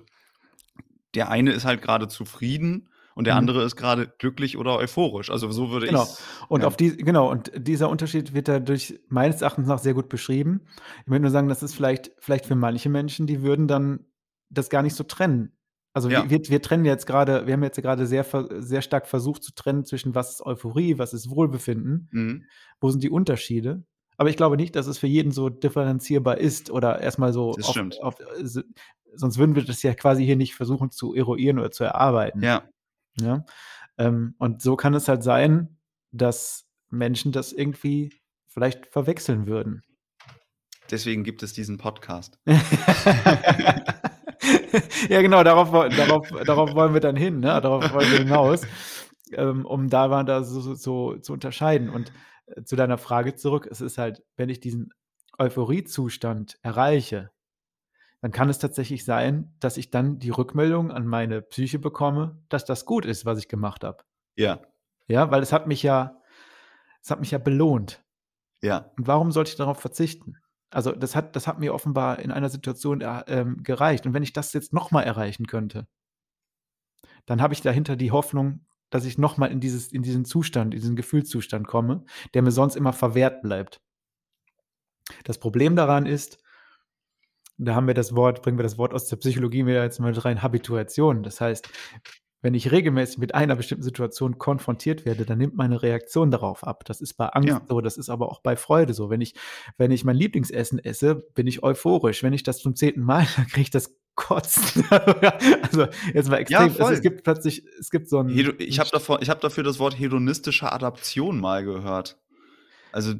[SPEAKER 2] der eine ist halt gerade zufrieden und der
[SPEAKER 1] Mhm.
[SPEAKER 2] andere ist gerade glücklich oder euphorisch. Also so würde
[SPEAKER 1] Genau.
[SPEAKER 2] ich
[SPEAKER 1] Und
[SPEAKER 2] ja.
[SPEAKER 1] auf die, genau, und dieser Unterschied wird dadurch meines Erachtens nach sehr gut beschrieben. Ich möchte nur sagen, das ist vielleicht, vielleicht für manche Menschen, die würden dann das gar nicht so trennen. Also
[SPEAKER 2] Ja.
[SPEAKER 1] wir, wir, trennen jetzt gerade, wir haben jetzt gerade sehr, sehr stark versucht zu trennen zwischen was ist Euphorie, was ist Wohlbefinden,
[SPEAKER 2] Mhm.
[SPEAKER 1] wo sind die Unterschiede. Aber ich glaube nicht, dass es für jeden so differenzierbar ist oder erstmal so
[SPEAKER 2] Das
[SPEAKER 1] auf,
[SPEAKER 2] stimmt.
[SPEAKER 1] auf, sonst würden wir das ja quasi hier nicht versuchen zu eruieren oder zu erarbeiten.
[SPEAKER 2] Ja,
[SPEAKER 1] Ja? Ähm, und so kann es halt sein, dass Menschen das irgendwie vielleicht verwechseln würden.
[SPEAKER 2] deswegen gibt es diesen Podcast.
[SPEAKER 1] ja, genau, darauf, darauf, darauf wollen wir dann hin, ne? darauf wollen wir hinaus, ähm, um da mal da so, so, so zu unterscheiden. Und äh, zu deiner Frage zurück, es ist halt, wenn ich diesen Euphoriezustand erreiche, dann kann es tatsächlich sein, dass ich dann die Rückmeldung an meine Psyche bekomme, dass das gut ist, was ich gemacht habe.
[SPEAKER 2] Ja,
[SPEAKER 1] Ja, weil es hat mich ja, es hat mich ja belohnt.
[SPEAKER 2] ja,
[SPEAKER 1] Und warum sollte ich darauf verzichten? Also das hat, das hat mir offenbar in einer Situation äh, ähm, gereicht. Und wenn ich das jetzt nochmal erreichen könnte, dann habe ich dahinter die Hoffnung, dass ich nochmal in, in diesen Zustand, in diesen Gefühlszustand komme, der mir sonst immer verwehrt bleibt. Das Problem daran ist, da haben wir das Wort, bringen wir das Wort aus der Psychologie wieder jetzt mal rein, Habituation. Das heißt, wenn ich regelmäßig mit einer bestimmten Situation konfrontiert werde, dann nimmt meine Reaktion darauf ab. Das ist bei Angst
[SPEAKER 2] Ja.
[SPEAKER 1] so, das ist aber auch bei Freude so. Wenn ich, wenn ich mein Lieblingsessen esse, bin ich euphorisch. Wenn ich das zum zehnten Mal, dann kriege ich das Kotzen. also jetzt mal extrem. also,
[SPEAKER 2] voll.
[SPEAKER 1] es gibt plötzlich, es gibt so ein.
[SPEAKER 2] Hedo ich habe davor, ich habe dafür das Wort hedonistische Adaption mal gehört. Also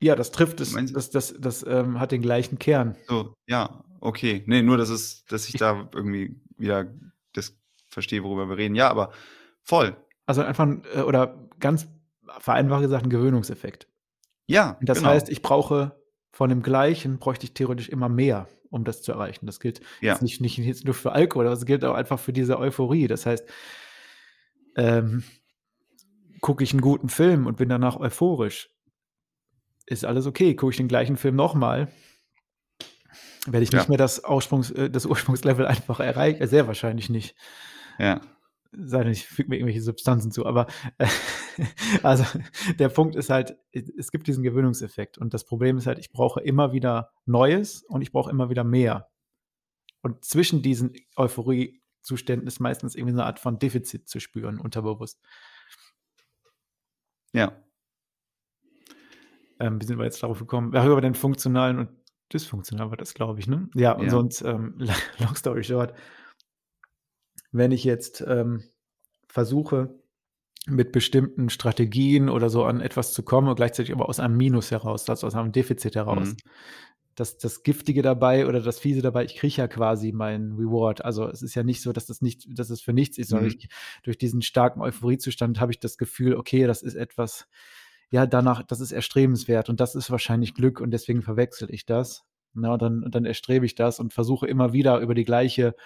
[SPEAKER 1] ja, das trifft es, das, das, das ähm, hat den gleichen Kern.
[SPEAKER 2] So, ja, okay. Nee, nur, dass, es, dass ich da irgendwie wieder verstehe, worüber wir reden. Ja, aber voll.
[SPEAKER 1] Also einfach, ein, äh, oder ganz vereinfacht gesagt, ein Gewöhnungseffekt.
[SPEAKER 2] Ja,
[SPEAKER 1] Das
[SPEAKER 2] genau.
[SPEAKER 1] heißt, ich brauche von dem Gleichen, bräuchte ich theoretisch immer mehr, um das zu erreichen. Das gilt
[SPEAKER 2] Ja.
[SPEAKER 1] jetzt nicht, nicht jetzt nur für Alkohol, aber es gilt auch einfach für diese Euphorie. Das heißt, ähm, gucke ich einen guten Film und bin danach euphorisch, ist alles okay. Gucke ich den gleichen Film nochmal, werde ich nicht
[SPEAKER 2] Ja.
[SPEAKER 1] mehr das, äh, Ursprungslevel einfach erreichen. Äh, sehr wahrscheinlich nicht.
[SPEAKER 2] Ja.
[SPEAKER 1] Sei denn, ich füge mir irgendwelche Substanzen zu. Aber äh, also der Punkt ist halt, es gibt diesen Gewöhnungseffekt. Und das Problem ist halt, ich brauche immer wieder Neues und ich brauche immer wieder mehr. Und zwischen diesen Euphorie-Zuständen ist meistens irgendwie so eine Art von Defizit zu spüren, unterbewusst.
[SPEAKER 2] Ja.
[SPEAKER 1] Ähm, wie sind wir jetzt darauf gekommen? Ja, über den funktionalen und dysfunktionalen war das, glaube ich, ne? Ja, und
[SPEAKER 2] Ja.
[SPEAKER 1] sonst, ähm, long story short, wenn ich jetzt ähm, versuche, mit bestimmten Strategien oder so an etwas zu kommen und gleichzeitig aber aus einem Minus heraus, also aus einem Defizit heraus.
[SPEAKER 2] Mhm.
[SPEAKER 1] Das, das Giftige dabei oder das Fiese dabei, ich kriege ja quasi meinen Reward. Also es ist ja nicht so, dass das nicht, dass es für nichts ist, sondern
[SPEAKER 2] Mhm.
[SPEAKER 1] ich, durch diesen starken Euphoriezustand habe ich das Gefühl, okay, das ist etwas, ja, danach, das ist erstrebenswert und das ist wahrscheinlich Glück und deswegen verwechsel ich das. Na, und dann, und dann erstrebe ich das und versuche immer wieder über die gleiche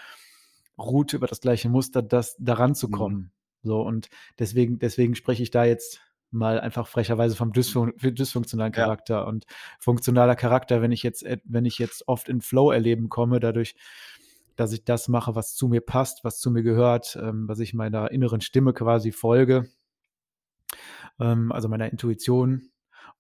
[SPEAKER 1] Route, über das gleiche Muster, das daran zu
[SPEAKER 2] Mhm.
[SPEAKER 1] kommen. So, und deswegen, deswegen spreche ich da jetzt mal einfach frecherweise vom dysfun dysfunktionalen
[SPEAKER 2] Ja.
[SPEAKER 1] Charakter und funktionaler Charakter, wenn ich jetzt, et- wenn ich jetzt oft in Flow-Erleben komme, dadurch, dass ich das mache, was zu mir passt, was zu mir gehört, ähm, was ich meiner inneren Stimme quasi folge, ähm, also meiner Intuition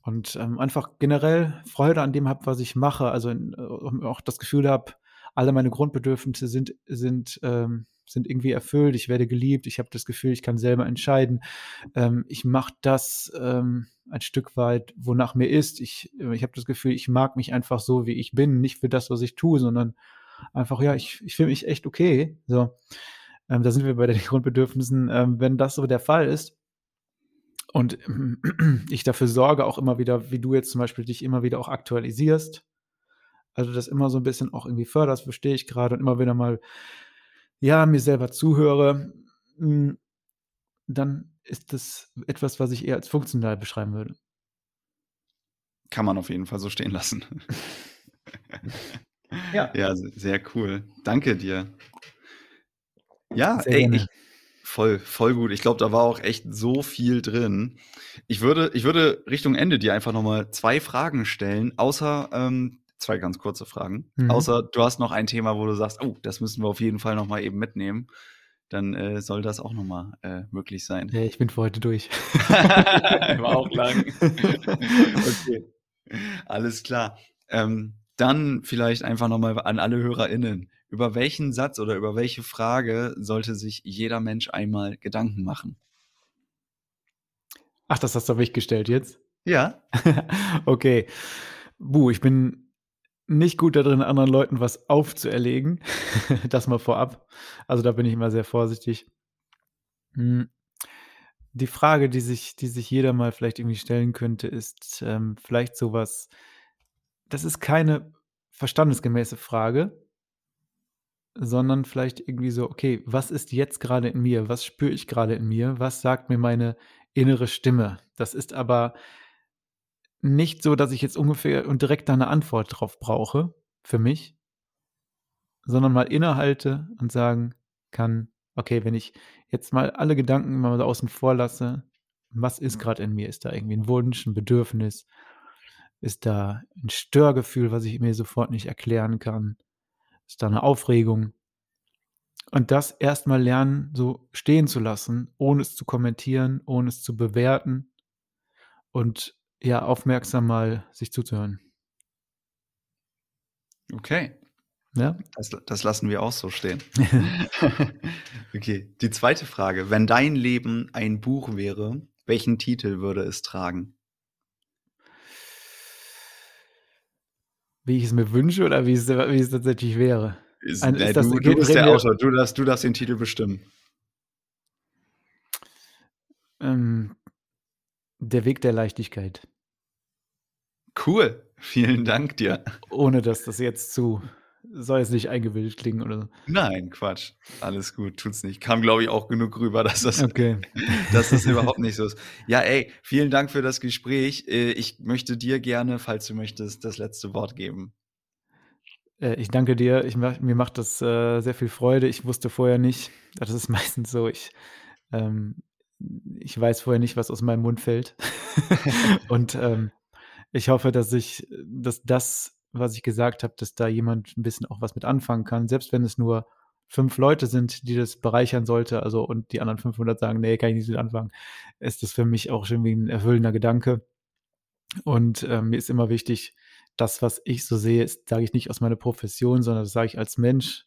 [SPEAKER 1] und ähm, einfach generell Freude an dem habe, was ich mache, also in, äh, auch das Gefühl habe, alle meine Grundbedürfnisse sind, sind, ähm, sind irgendwie erfüllt, ich werde geliebt, ich habe das Gefühl, ich kann selber entscheiden, ähm, ich mache das ähm, ein Stück weit, wonach mir ist, ich, äh, ich habe das Gefühl, ich mag mich einfach so, wie ich bin, nicht für das, was ich tue, sondern einfach, ja, ich, ich fühle mich echt okay, so. Ähm, da sind wir bei den Grundbedürfnissen. Ähm, wenn das so der Fall ist, und ich dafür sorge auch immer wieder, wie du jetzt zum Beispiel dich immer wieder auch aktualisierst. Also das immer so ein bisschen auch irgendwie förderst, verstehe ich gerade und immer wieder mal, ja, mir selber zuhöre, mm, dann ist das etwas, was ich eher als funktional beschreiben würde.
[SPEAKER 2] Kann man auf jeden Fall so stehen lassen.
[SPEAKER 1] Ja.
[SPEAKER 2] Ja, se- sehr cool. Danke dir. Ja,
[SPEAKER 1] Sehr
[SPEAKER 2] ey, ich, voll, voll gut. Ich glaube, da war auch echt so viel drin. Ich würde, ich würde Richtung Ende dir einfach nochmal zwei Fragen stellen, außer ähm, zwei ganz kurze Fragen.
[SPEAKER 1] Mhm.
[SPEAKER 2] Außer du hast noch ein Thema, wo du sagst, oh, das müssen wir auf jeden Fall nochmal eben mitnehmen. Dann äh, soll das auch nochmal äh, möglich sein.
[SPEAKER 1] Ja, ich bin für heute durch.
[SPEAKER 2] War auch lang. okay. Alles klar. Ähm, dann vielleicht einfach nochmal an alle HörerInnen. Über welchen Satz oder über welche Frage sollte sich jeder Mensch einmal Gedanken machen?
[SPEAKER 1] Ach, das hast du auf mich gestellt jetzt?
[SPEAKER 2] Ja.
[SPEAKER 1] okay. Buh, ich bin nicht gut darin, anderen Leuten was aufzuerlegen. das mal vorab. Also da bin ich immer sehr vorsichtig. Hm. Die Frage, die sich, die sich jeder mal vielleicht irgendwie stellen könnte, ist ähm, vielleicht sowas. Das ist keine verstandesgemäße Frage, sondern vielleicht irgendwie so, okay, was ist jetzt gerade in mir? Was spüre ich gerade in mir? Was sagt mir meine innere Stimme? Das ist aber nicht so, dass ich jetzt ungefähr und direkt da eine Antwort drauf brauche für mich, sondern mal innehalte und sagen kann, okay, wenn ich jetzt mal alle Gedanken mal außen vor lasse, was ist gerade in mir? Ist da irgendwie ein Wunsch, ein Bedürfnis? Ist da ein Störgefühl, was ich mir sofort nicht erklären kann? Ist da eine Aufregung? Und das erstmal lernen, so stehen zu lassen, ohne es zu kommentieren, ohne es zu bewerten und ja, aufmerksam mal sich zuzuhören.
[SPEAKER 2] Okay.
[SPEAKER 1] Ja?
[SPEAKER 2] Das, das lassen wir auch so stehen. okay. Die zweite Frage. Wenn dein Leben ein Buch wäre, welchen Titel würde es tragen?
[SPEAKER 1] Wie ich es mir wünsche oder wie es, wie es tatsächlich wäre.
[SPEAKER 2] Ist,
[SPEAKER 1] Ein-
[SPEAKER 2] äh,
[SPEAKER 1] ist das-
[SPEAKER 2] du, du bist der Autor. Du darfst, du darfst den Titel bestimmen.
[SPEAKER 1] Ähm, der Weg der Leichtigkeit.
[SPEAKER 2] Cool. Vielen Dank dir.
[SPEAKER 1] Ohne dass das jetzt zu, soll jetzt nicht eingebildet klingen oder so.
[SPEAKER 2] Nein, Quatsch. Alles gut, tut's nicht. Kam, glaube ich, auch genug rüber, dass das,
[SPEAKER 1] Okay.
[SPEAKER 2] dass das überhaupt nicht so ist. Ja, ey, vielen Dank für das Gespräch. Äh, Ich möchte dir gerne, falls du möchtest, das letzte Wort geben.
[SPEAKER 1] Äh, ich danke dir. Ich, mir macht das äh, sehr viel Freude. Ich wusste vorher nicht, das ist meistens so, ich Ähm, ich weiß vorher nicht, was aus meinem Mund fällt. und ähm, ich hoffe, dass ich, dass das, was ich gesagt habe, dass da jemand ein bisschen auch was mit anfangen kann, selbst wenn es nur fünf Leute sind, die das bereichern sollte, also und die anderen 500 sagen, nee, kann ich nicht mit anfangen, ist das für mich auch schon wie ein erfüllender Gedanke. Und äh, mir ist immer wichtig, das, was ich so sehe, sage ich nicht aus meiner Profession, sondern das sage ich als Mensch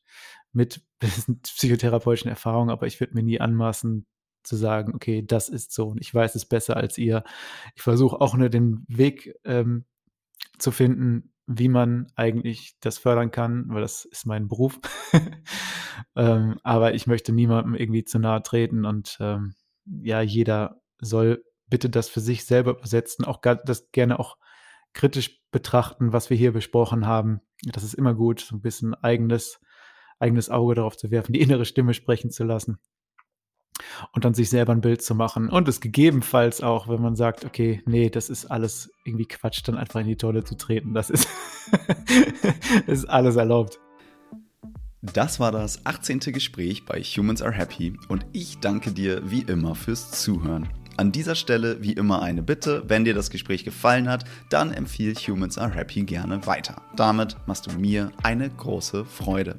[SPEAKER 1] mit psychotherapeutischen Erfahrungen, aber ich würde mir nie anmaßen zu sagen, okay, das ist so und ich weiß es besser als ihr. Ich versuche auch nur den Weg ähm, zu finden, wie man eigentlich das fördern kann, weil das ist mein Beruf. ähm, aber ich möchte niemandem irgendwie zu nahe treten und ähm, ja, jeder soll bitte das für sich selber übersetzen, auch das gerne auch kritisch betrachten, was wir hier besprochen haben. Das ist immer gut, so ein bisschen eigenes, eigenes Auge darauf zu werfen, die innere Stimme sprechen zu lassen und dann sich selber ein Bild zu machen und es gegebenenfalls auch, wenn man sagt, okay, nee, das ist alles irgendwie Quatsch, dann einfach in die Tonne zu treten. Das ist, das ist alles erlaubt.
[SPEAKER 2] Das war das 18. Gespräch bei Humans Are Happy und ich danke dir wie immer fürs Zuhören. An dieser Stelle wie immer eine Bitte, wenn dir das Gespräch gefallen hat, dann empfiehl Humans Are Happy gerne weiter. Damit machst du mir eine große Freude.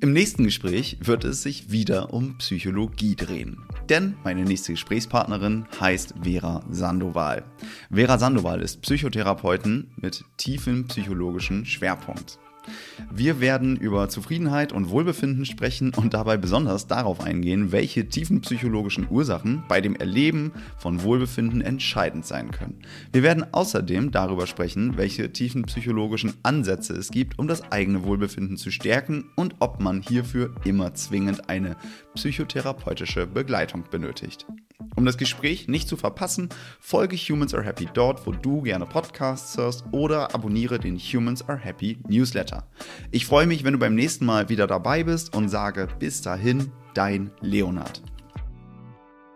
[SPEAKER 2] Im nächsten Gespräch wird es sich wieder um Psychologie drehen. Denn meine nächste Gesprächspartnerin heißt Vera Sandoval. Vera Sandoval ist Psychotherapeutin mit tiefem psychologischen Schwerpunkt. Wir werden über Zufriedenheit und Wohlbefinden sprechen und dabei besonders darauf eingehen, welche tiefen psychologischen Ursachen bei dem Erleben von Wohlbefinden entscheidend sein können. Wir werden außerdem darüber sprechen, welche tiefen psychologischen Ansätze es gibt, um das eigene Wohlbefinden zu stärken und ob man hierfür immer zwingend eine psychotherapeutische Begleitung benötigt. Um das Gespräch nicht zu verpassen, folge Humans Are Happy dort, wo du gerne Podcasts hörst oder abonniere den Humans Are Happy Newsletter. Ich freue mich, wenn du beim nächsten Mal wieder dabei bist und sage bis dahin, dein Leonard.